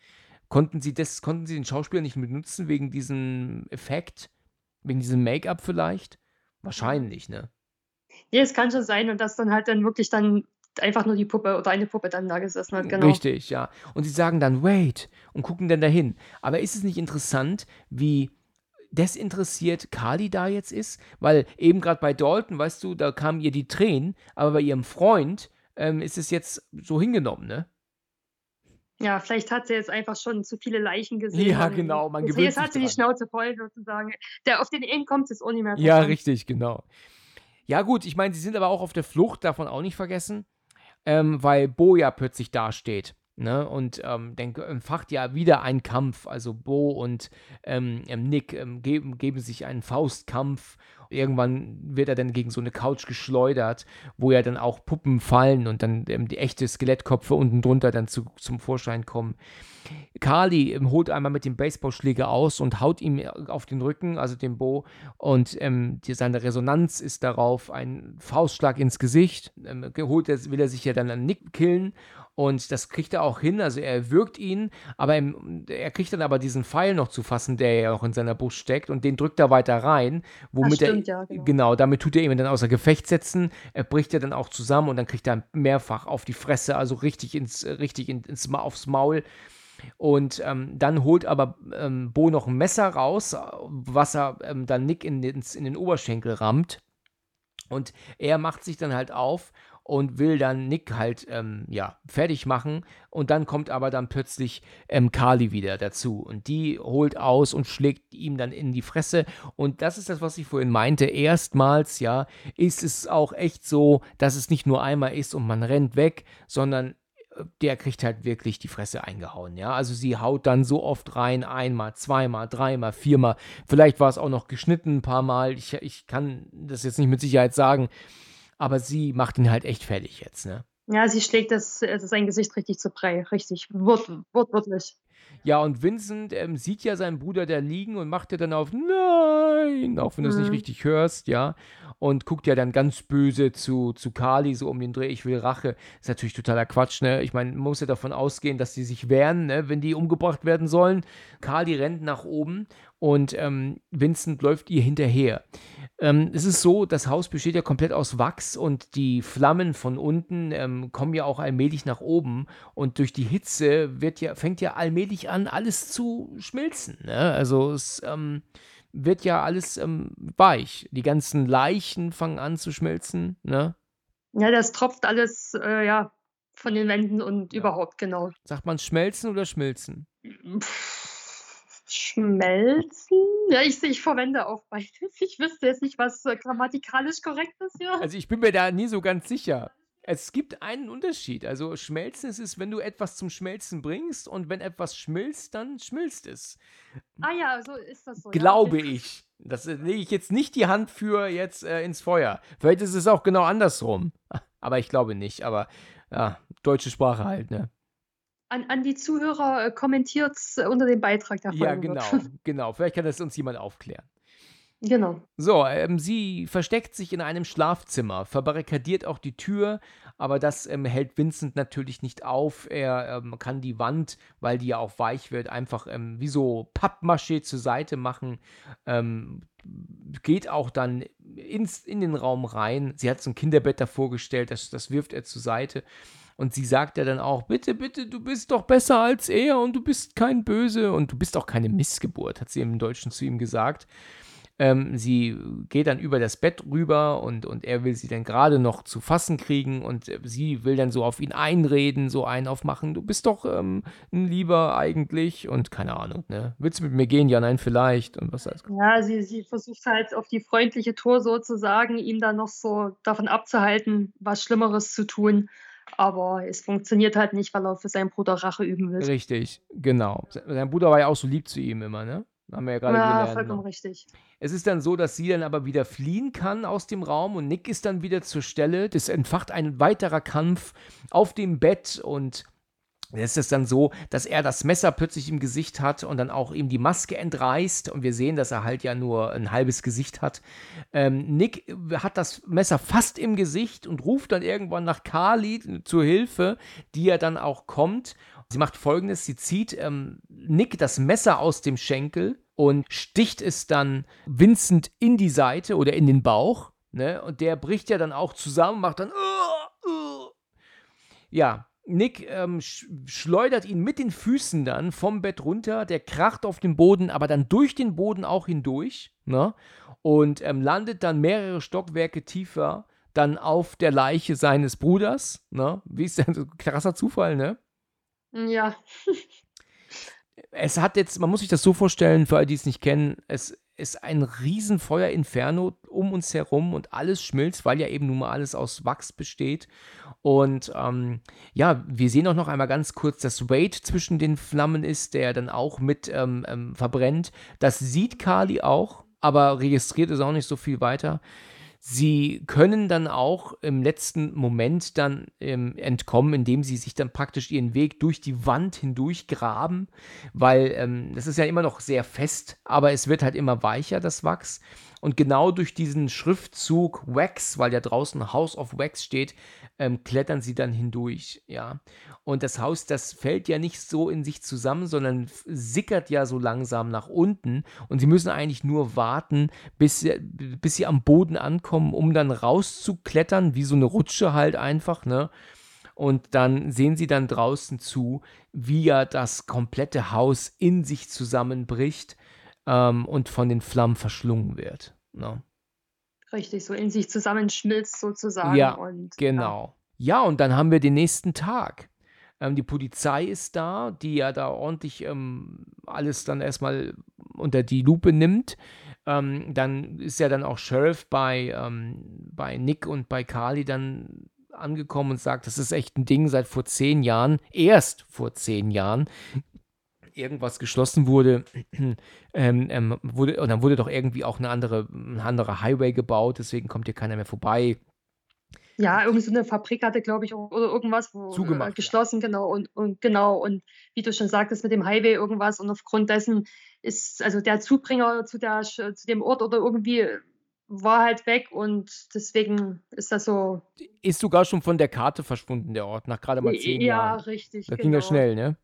Konnten sie das, konnten sie den Schauspieler nicht benutzen wegen diesem Effekt? Wegen diesem Make-up vielleicht? Wahrscheinlich, ne? Ja, es kann schon sein und dass dann halt dann wirklich dann einfach nur die Puppe oder eine Puppe dann da gesessen hat, genau. Richtig, ja. Und sie sagen dann, wait, und gucken dann dahin. Aber ist es nicht interessant, wie desinteressiert Carly da jetzt ist? Weil eben gerade bei Dalton, weißt du, da kamen ihr die Tränen, aber bei ihrem Freund ähm, ist es jetzt so hingenommen, ne? Ja, vielleicht hat sie jetzt einfach schon zu viele Leichen gesehen. Ja, genau, man jetzt, gewöhnt jetzt sich hat sie die dran. Schnauze voll sozusagen. Der, auf den Ehen kommt es auch nicht mehr Ja, richtig, genau. Ja, gut, ich meine, sie sind aber auch auf der Flucht, davon auch nicht vergessen, ähm, weil Bo ja plötzlich dasteht. Ne? Und ähm, dann entfacht ja wieder ein Kampf. Also Bo und ähm, ähm, Nick ähm, geben, geben sich einen Faustkampf. Irgendwann wird er dann gegen so eine Couch geschleudert, wo ja dann auch Puppen fallen und dann ähm, die echte Skelettköpfe unten drunter dann zu, zum Vorschein kommen. Carly ähm, holt einmal mit dem Baseballschläger aus und haut ihm auf den Rücken, also dem Bo, und ähm, die, seine Resonanz ist darauf ein Faustschlag ins Gesicht. Ähm, holt er, will er sich ja dann an Nick killen und das kriegt er auch hin, also er wirkt ihn, aber im, er kriegt dann aber diesen Pfeil noch zu fassen, der ja auch in seiner Brust steckt und den drückt er weiter rein, womit stimmt, er, ja, genau. genau, damit tut er ihn dann außer Gefecht setzen, er bricht ja dann auch zusammen und dann kriegt er mehrfach auf die Fresse, also richtig ins, richtig ins, aufs Maul. Und ähm, dann holt aber ähm, Bo noch ein Messer raus, was er ähm, dann Nick in den, in den Oberschenkel rammt. Und er macht sich dann halt auf und will dann Nick halt, ähm, ja, fertig machen. Und dann kommt aber dann plötzlich ähm, Carly wieder dazu. Und die holt aus und schlägt ihm dann in die Fresse. Und das ist das, was ich vorhin meinte. Erstmals, ja, ist es auch echt so, dass es nicht nur einmal ist und man rennt weg, sondern äh, der kriegt halt wirklich die Fresse eingehauen, ja. Also sie haut dann so oft rein, einmal, zweimal, dreimal, viermal. Vielleicht war es auch noch geschnitten ein paar Mal. Ich, ich kann das jetzt nicht mit Sicherheit sagen. Aber sie macht ihn halt echt fertig jetzt, ne? Ja, sie schlägt das, also sein Gesicht richtig zu Brei, richtig, wort, wortwörtlich. Ja, und Vincent ähm, sieht ja seinen Bruder da liegen und macht ja dann auf Nein, auch wenn du es nicht Mhm. richtig hörst, ja. Und guckt ja dann ganz böse zu, zu Carly, so um den Dreh, ich will Rache. Ist natürlich totaler Quatsch, ne? Ich meine, man muss ja davon ausgehen, dass die sich wehren, ne? wenn die umgebracht werden sollen. Carly rennt nach oben und ähm, Vincent läuft ihr hinterher. Ähm, es ist so, das Haus besteht ja komplett aus Wachs und die Flammen von unten ähm, kommen ja auch allmählich nach oben und durch die Hitze wird ja, fängt ja allmählich an, alles zu schmilzen. Ne? Also es ähm, wird ja alles ähm, weich. Die ganzen Leichen fangen an zu schmelzen. Ne? Ja, das tropft alles, äh, ja, von den Wänden und Ja. überhaupt, genau. Sagt man schmelzen oder schmilzen? Pff, Schmelzen? Ja, ich, ich verwende auch beides. Ich wüsste jetzt nicht, was äh, grammatikalisch korrekt ist hier. Also ich bin mir da nie so ganz sicher. Es gibt einen Unterschied. Also schmelzen ist es, wenn du etwas zum Schmelzen bringst und wenn etwas schmilzt, dann schmilzt es. Ah ja, so ist das so. Glaube ja, ich. Das äh, lege ich jetzt nicht die Hand für jetzt äh, ins Feuer. Vielleicht ist es auch genau andersrum. Aber ich glaube nicht. Aber ja, deutsche Sprache halt, ne? An, an die Zuhörer äh, kommentiert unter dem Beitrag der Folge. Ja, genau, genau. Vielleicht kann das uns jemand aufklären. genau. So, ähm, sie versteckt sich in einem Schlafzimmer, verbarrikadiert auch die Tür, aber das ähm, hält Vincent natürlich nicht auf. Er ähm, kann die Wand, weil die ja auch weich wird, einfach ähm, wie so Pappmaché zur Seite machen. Ähm, geht auch dann ins, in den Raum rein. Sie hat so ein Kinderbett davor gestellt, das, das wirft er zur Seite. Und sie sagt ja dann auch, bitte, bitte, du bist doch besser als er und du bist kein Böse und du bist auch keine Missgeburt, hat sie im Deutschen zu ihm gesagt. Ähm, sie geht dann über das Bett rüber und, und er will sie dann gerade noch zu fassen kriegen und äh, sie will dann so auf ihn einreden, so einen aufmachen, du bist doch ähm, ein Lieber eigentlich und keine Ahnung, ne? Willst du mit mir gehen? Ja, nein, vielleicht und was heißt. Ja, sie, sie versucht halt auf die freundliche Tour sozusagen, ihn dann noch so davon abzuhalten, was Schlimmeres zu tun. Aber es funktioniert halt nicht, weil er für seinen Bruder Rache üben will. Richtig, genau. Sein Bruder war ja auch so lieb zu ihm immer, ne? Haben wir ja gerade Ja, gelernt. vollkommen Ne? richtig. Es ist dann so, dass sie dann aber wieder fliehen kann aus dem Raum und Nick ist dann wieder zur Stelle. Das entfacht ein weiterer Kampf auf dem Bett und es ist dann so, dass er das Messer plötzlich im Gesicht hat und dann auch ihm die Maske entreißt und wir sehen, dass er halt ja nur ein halbes Gesicht hat. Ähm, Nick hat das Messer fast im Gesicht und ruft dann irgendwann nach Carly zur Hilfe, die ja dann auch kommt. Sie macht folgendes: Sie zieht ähm, Nick das Messer aus dem Schenkel und sticht es dann Vincent in die Seite oder in den Bauch. Ne? Und der bricht ja dann auch zusammen, macht dann. "Uh, uh." Ja, Nick ähm, sch schleudert ihn mit den Füßen dann vom Bett runter. Der kracht auf den Boden, aber dann durch den Boden auch hindurch. Ne? Und ähm, landet dann mehrere Stockwerke tiefer dann auf der Leiche seines Bruders. Ne? Wie ist denn so ein krasser Zufall, ne? Ja, Es hat jetzt, man muss sich das so vorstellen, für alle, die es nicht kennen, es ist ein Riesenfeuer-Inferno um uns herum und alles schmilzt, weil ja eben nun mal alles aus Wachs besteht. Und ähm, ja, wir sehen auch noch einmal ganz kurz, dass Wade zwischen den Flammen ist, der dann auch mit ähm, ähm, verbrennt. Das sieht Carly auch, aber registriert es auch nicht so viel weiter. Sie können dann auch im letzten Moment dann ähm, entkommen, indem sie sich dann praktisch ihren Weg durch die Wand hindurch graben, weil ähm, das ist ja immer noch sehr fest, aber es wird halt immer weicher, das Wachs. Und genau durch diesen Schriftzug Wax, weil ja draußen House of Wax steht, ähm, klettern sie dann hindurch, ja. Und das Haus, das fällt ja nicht so in sich zusammen, sondern sickert ja so langsam nach unten. Und sie müssen eigentlich nur warten, bis sie, bis sie am Boden ankommen, um dann rauszuklettern, wie so eine Rutsche halt einfach, ne? Und dann sehen sie dann draußen zu, wie ja das komplette Haus in sich zusammenbricht ähm, und von den Flammen verschlungen wird. Ne? richtig, so in sich zusammenschmilzt sozusagen. Ja, und, Genau. Ja, und dann haben wir den nächsten Tag. Ähm, die Polizei ist da, die ja da ordentlich ähm, alles dann erstmal unter die Lupe nimmt. Ähm, dann ist ja dann auch Sheriff bei, ähm, bei Nick und bei Carly dann angekommen und sagt, das ist echt ein Ding seit vor zehn Jahren, erst vor zehn Jahren, irgendwas geschlossen wurde, ähm, ähm, wurde, und dann wurde doch irgendwie auch eine andere, ein anderer Highway gebaut, deswegen kommt hier keiner mehr vorbei. Ja, irgend so 'ne Fabrik hatte, glaube ich, oder irgendwas, wo äh, Zugemacht, ja. geschlossen, genau und und genau und wie du schon sagtest mit dem Highway irgendwas und aufgrund dessen ist also der Zubringer zu der zu dem Ort oder irgendwie war halt weg und deswegen ist das so Ist sogar schon von der Karte verschwunden, der Ort, nach grade mal J 10 ja, Jahren. richtig, Das ging ja genau. schnell, ne?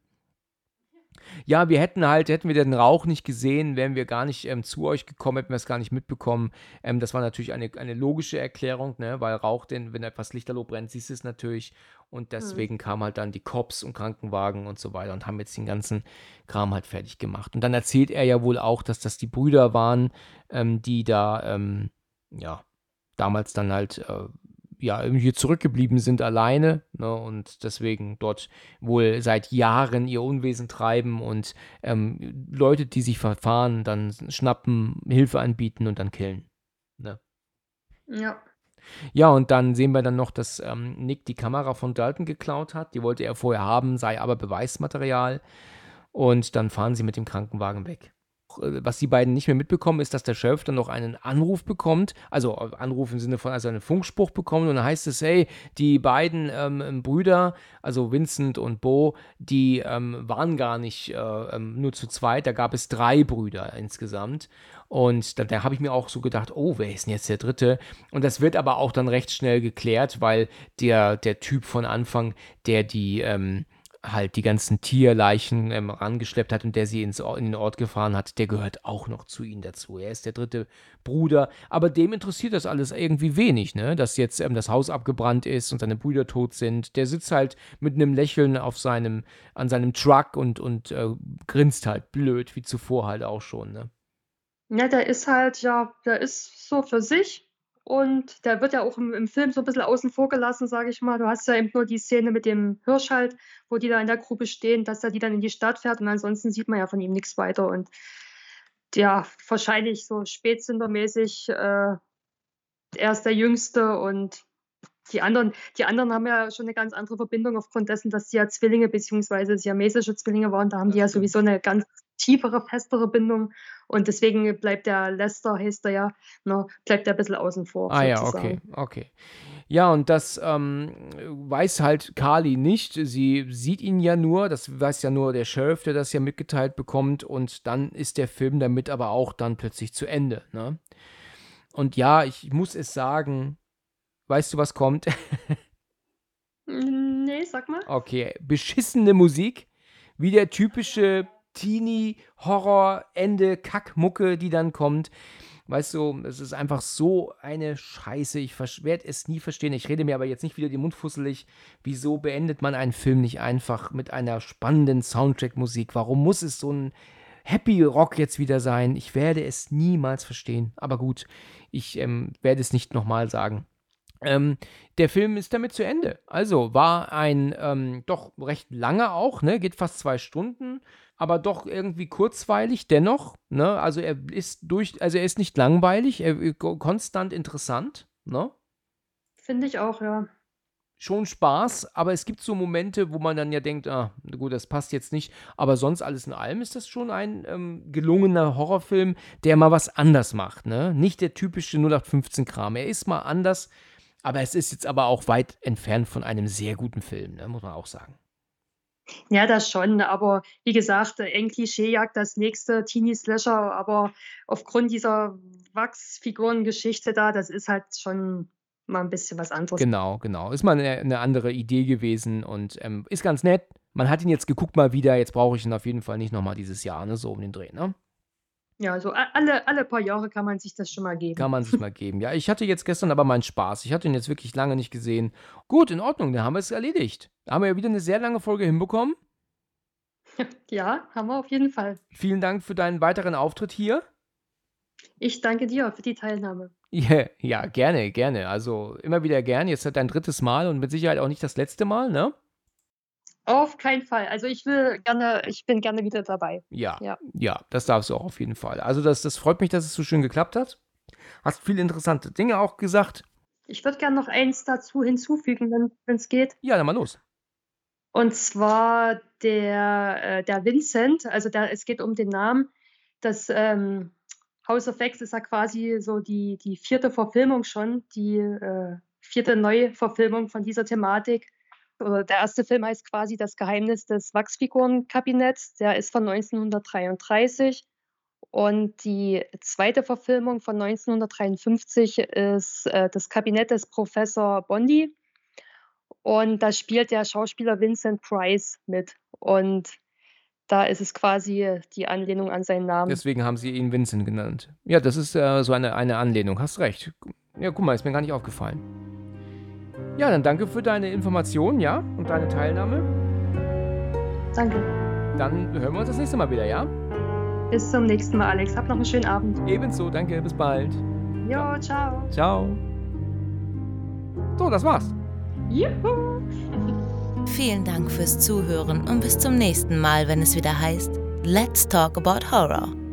Ja, wir hätten halt hätten wir den Rauch nicht gesehen, wären wir gar nicht, ähm, zu euch gekommen, hätten wir's gar nicht mitbekommen. Ähm, das war natürlich eine eine logische Erklärung, ne, weil Rauch denn wenn etwas lichterloh brennt, siehst du's natürlich und Mhm. deswegen kamen halt dann die Cops und Krankenwagen und so weiter und haben jetzt den ganzen Kram halt fertig gemacht. Und dann erzählt er ja wohl auch, dass das die Brüder waren, ähm, die da, ähm, ja, damals dann halt, äh, ja, irgendwie zurückgeblieben sind alleine, ne, und deswegen dort wohl seit Jahren ihr Unwesen treiben und, ähm, Leute, die sich verfahren, dann schnappen, Hilfe anbieten und dann killen, ne? Ja. Ja, und dann sehen wir dann noch, dass, ähm, Nick die Kamera von Dalton geklaut hat. Die wollte er vorher haben, sei aber Beweismaterial. Und dann fahren sie mit dem Krankenwagen weg. Äh, was die beiden nicht mehr mitbekommen, ist, dass der Sheriff dann noch einen Anruf bekommt. Also äh, Anruf im Sinne von, also einen Funkspruch bekommt. Und dann heißt es, hey, die beiden ähm, Brüder, also Vincent und Bo, die ähm, waren gar nicht äh, ähm, nur zu zweit. Da gab es drei Brüder insgesamt. Und da, da habe ich mir auch so gedacht, oh, wer ist denn jetzt der Dritte? Und das wird aber auch dann recht schnell geklärt, weil der, der Typ von Anfang, der die, ähm, halt die ganzen Tierleichen ähm, rangeschleppt hat und der sie ins, Or- in den Ort gefahren hat, der gehört auch noch zu ihnen dazu. Er ist der dritte Bruder, aber dem interessiert das alles irgendwie wenig, ne? Dass jetzt ähm, das Haus abgebrannt ist und seine Brüder tot sind. Der sitzt halt mit einem Lächeln auf seinem, an seinem Truck und, und äh, grinst halt blöd, wie zuvor halt auch schon, ne? Ja, der ist halt ja, der ist so für sich und der wird ja auch im im Film so 'n bisschen außen vor gelassen, sage ich mal. Du hast ja eben nur die Szene mit dem Hirsch halt, wo die da in der Gruppe stehen, dass er die dann in die Stadt fährt und ansonsten sieht man ja von ihm nix weiter und ja, wahrscheinlich so spätzündermäßig, äh, er ist der Jüngste und die anderen die anderen haben ja schon 'ne ganz andere Verbindung aufgrund dessen, dass sie ja Zwillinge beziehungsweise siamesische Zwillinge waren. Da haben die ja Das stimmt. sowieso 'ne ganz tiefere, festere Bindung und deswegen bleibt der Lester heißt er ja, ne, bleibt der bisschen außen vor Ah ja, okay, sozusagen. okay. Ja, und das ähm, weiß halt Carly nicht. Sie sieht ihn ja nur, das weiß ja nur der Sheriff, der das ja mitgeteilt bekommt. Und dann ist der Film damit aber auch dann plötzlich zu Ende. Ne? Und ja, ich muss es sagen, weißt du, was kommt? Hm, ne, sag mal. Okay, beschissene Musik, wie der typische Teenie-Horror-Ende-Kackmucke, die dann kommt. Weißt du, es ist einfach so eine Scheiße. Ich werde es nie verstehen. Ich rede mir aber jetzt nicht wieder den Mund fusselig. Wieso beendet man einen Film nicht einfach mit einer spannenden Soundtrack-Musik? Warum muss es so ein Happy Rock jetzt wieder sein? Ich werde es niemals verstehen. Aber gut, ich ähm, werde es nicht nochmal sagen. Ähm, der Film ist damit zu Ende. Also war ein ähm, doch recht langer auch, ne? Geht fast zwei Stunden, aber doch irgendwie kurzweilig dennoch. Ne? Also er ist durch, also er ist nicht langweilig, er ist konstant interessant, ne? Finde ich auch, ja. Schon Spaß, aber es gibt so Momente, wo man dann ja denkt, ah, gut, das passt jetzt nicht. Aber sonst alles in allem ist das schon ein ähm, gelungener Horrorfilm, der mal was anders macht, ne? Nicht der typische 0815-Kram. Er ist mal anders, aber es ist jetzt aber auch weit entfernt von einem sehr guten Film, ne? Muss man auch sagen. Ja, das schon, aber wie gesagt, eng Klischeejagd das nächste Teenie-Slasher, aber aufgrund dieser Wachsfigurengeschichte da, das ist halt schon mal 'n bisschen was anderes. Genau, genau. Ist mal 'ne 'ne andere Idee gewesen und, ähm, ist ganz nett. Man hat ihn jetzt geguckt mal wieder, jetzt brauche ich ihn auf jeden Fall nicht noch mal dieses Jahr, ne, so um den Dreh, ne? Ja, so a alle alle paar Jahre kann man sich das schon mal geben. Kann man sich mal geben. Ja, ich hatte jetzt gestern aber meinen Spaß. Ich hatte ihn jetzt wirklich lange nicht gesehen. Gut, in Ordnung, dann haben wir es erledigt. Da haben wir ja wieder 'ne sehr lange Folge hinbekommen. Ja, haben wir auf jeden Fall. Vielen Dank für deinen weiteren Auftritt hier. Ich danke dir für die Teilnahme. Ja, ja, gerne, gerne. Also, immer wieder gern. Jetzt halt dein 3. Mal und mit Sicherheit auch nicht das letzte Mal, ne? Auf keinen Fall. Also, ich will gerne ich bin gerne wieder dabei. Ja, Ja. ja, das darfst du auch auf jeden Fall. Also, das das freut mich, dass es so schön geklappt hat. Hast viele interessante Dinge auch gesagt. Ich würde gern noch eins dazu hinzufügen, wenn wenn's geht. Ja, dann mal los. Und zwar der äh, der Vincent, also der es geht um den Namen. Das, ähm, House of Wax ist ja quasi so die die 4. Verfilmung schon, die, äh, vierte Neuverfilmung von dieser Thematik. Oder der erste Film heißt quasi Das Geheimnis des Wachsfigurenkabinetts. Der ist von 1933. Und die zweite Verfilmung von 1953 ist äh, Das Kabinett des Professor Bondi. Und da spielt der Schauspieler Vincent Price mit. Und da ist es quasi die Anlehnung an seinen Namen. Deswegen haben sie ihn Vincent genannt. Ja, das ist äh, so eine, eine Anlehnung. Hast recht. Ja, guck mal, ist mir gar nicht aufgefallen. Ja, dann danke für deine Informationen, ja? Und deine Teilnahme. Danke. Dann hören wir uns das nächste Mal wieder, ja? Bis zum nächsten Mal, Alex. Hab noch einen schönen Abend. Ebenso, danke. Bis bald. Jo, ciao. Ciao. So, das war's. Juhu. Vielen Dank fürs Zuhören und bis zum nächsten Mal, wenn es wieder heißt Let's Talk About Horror.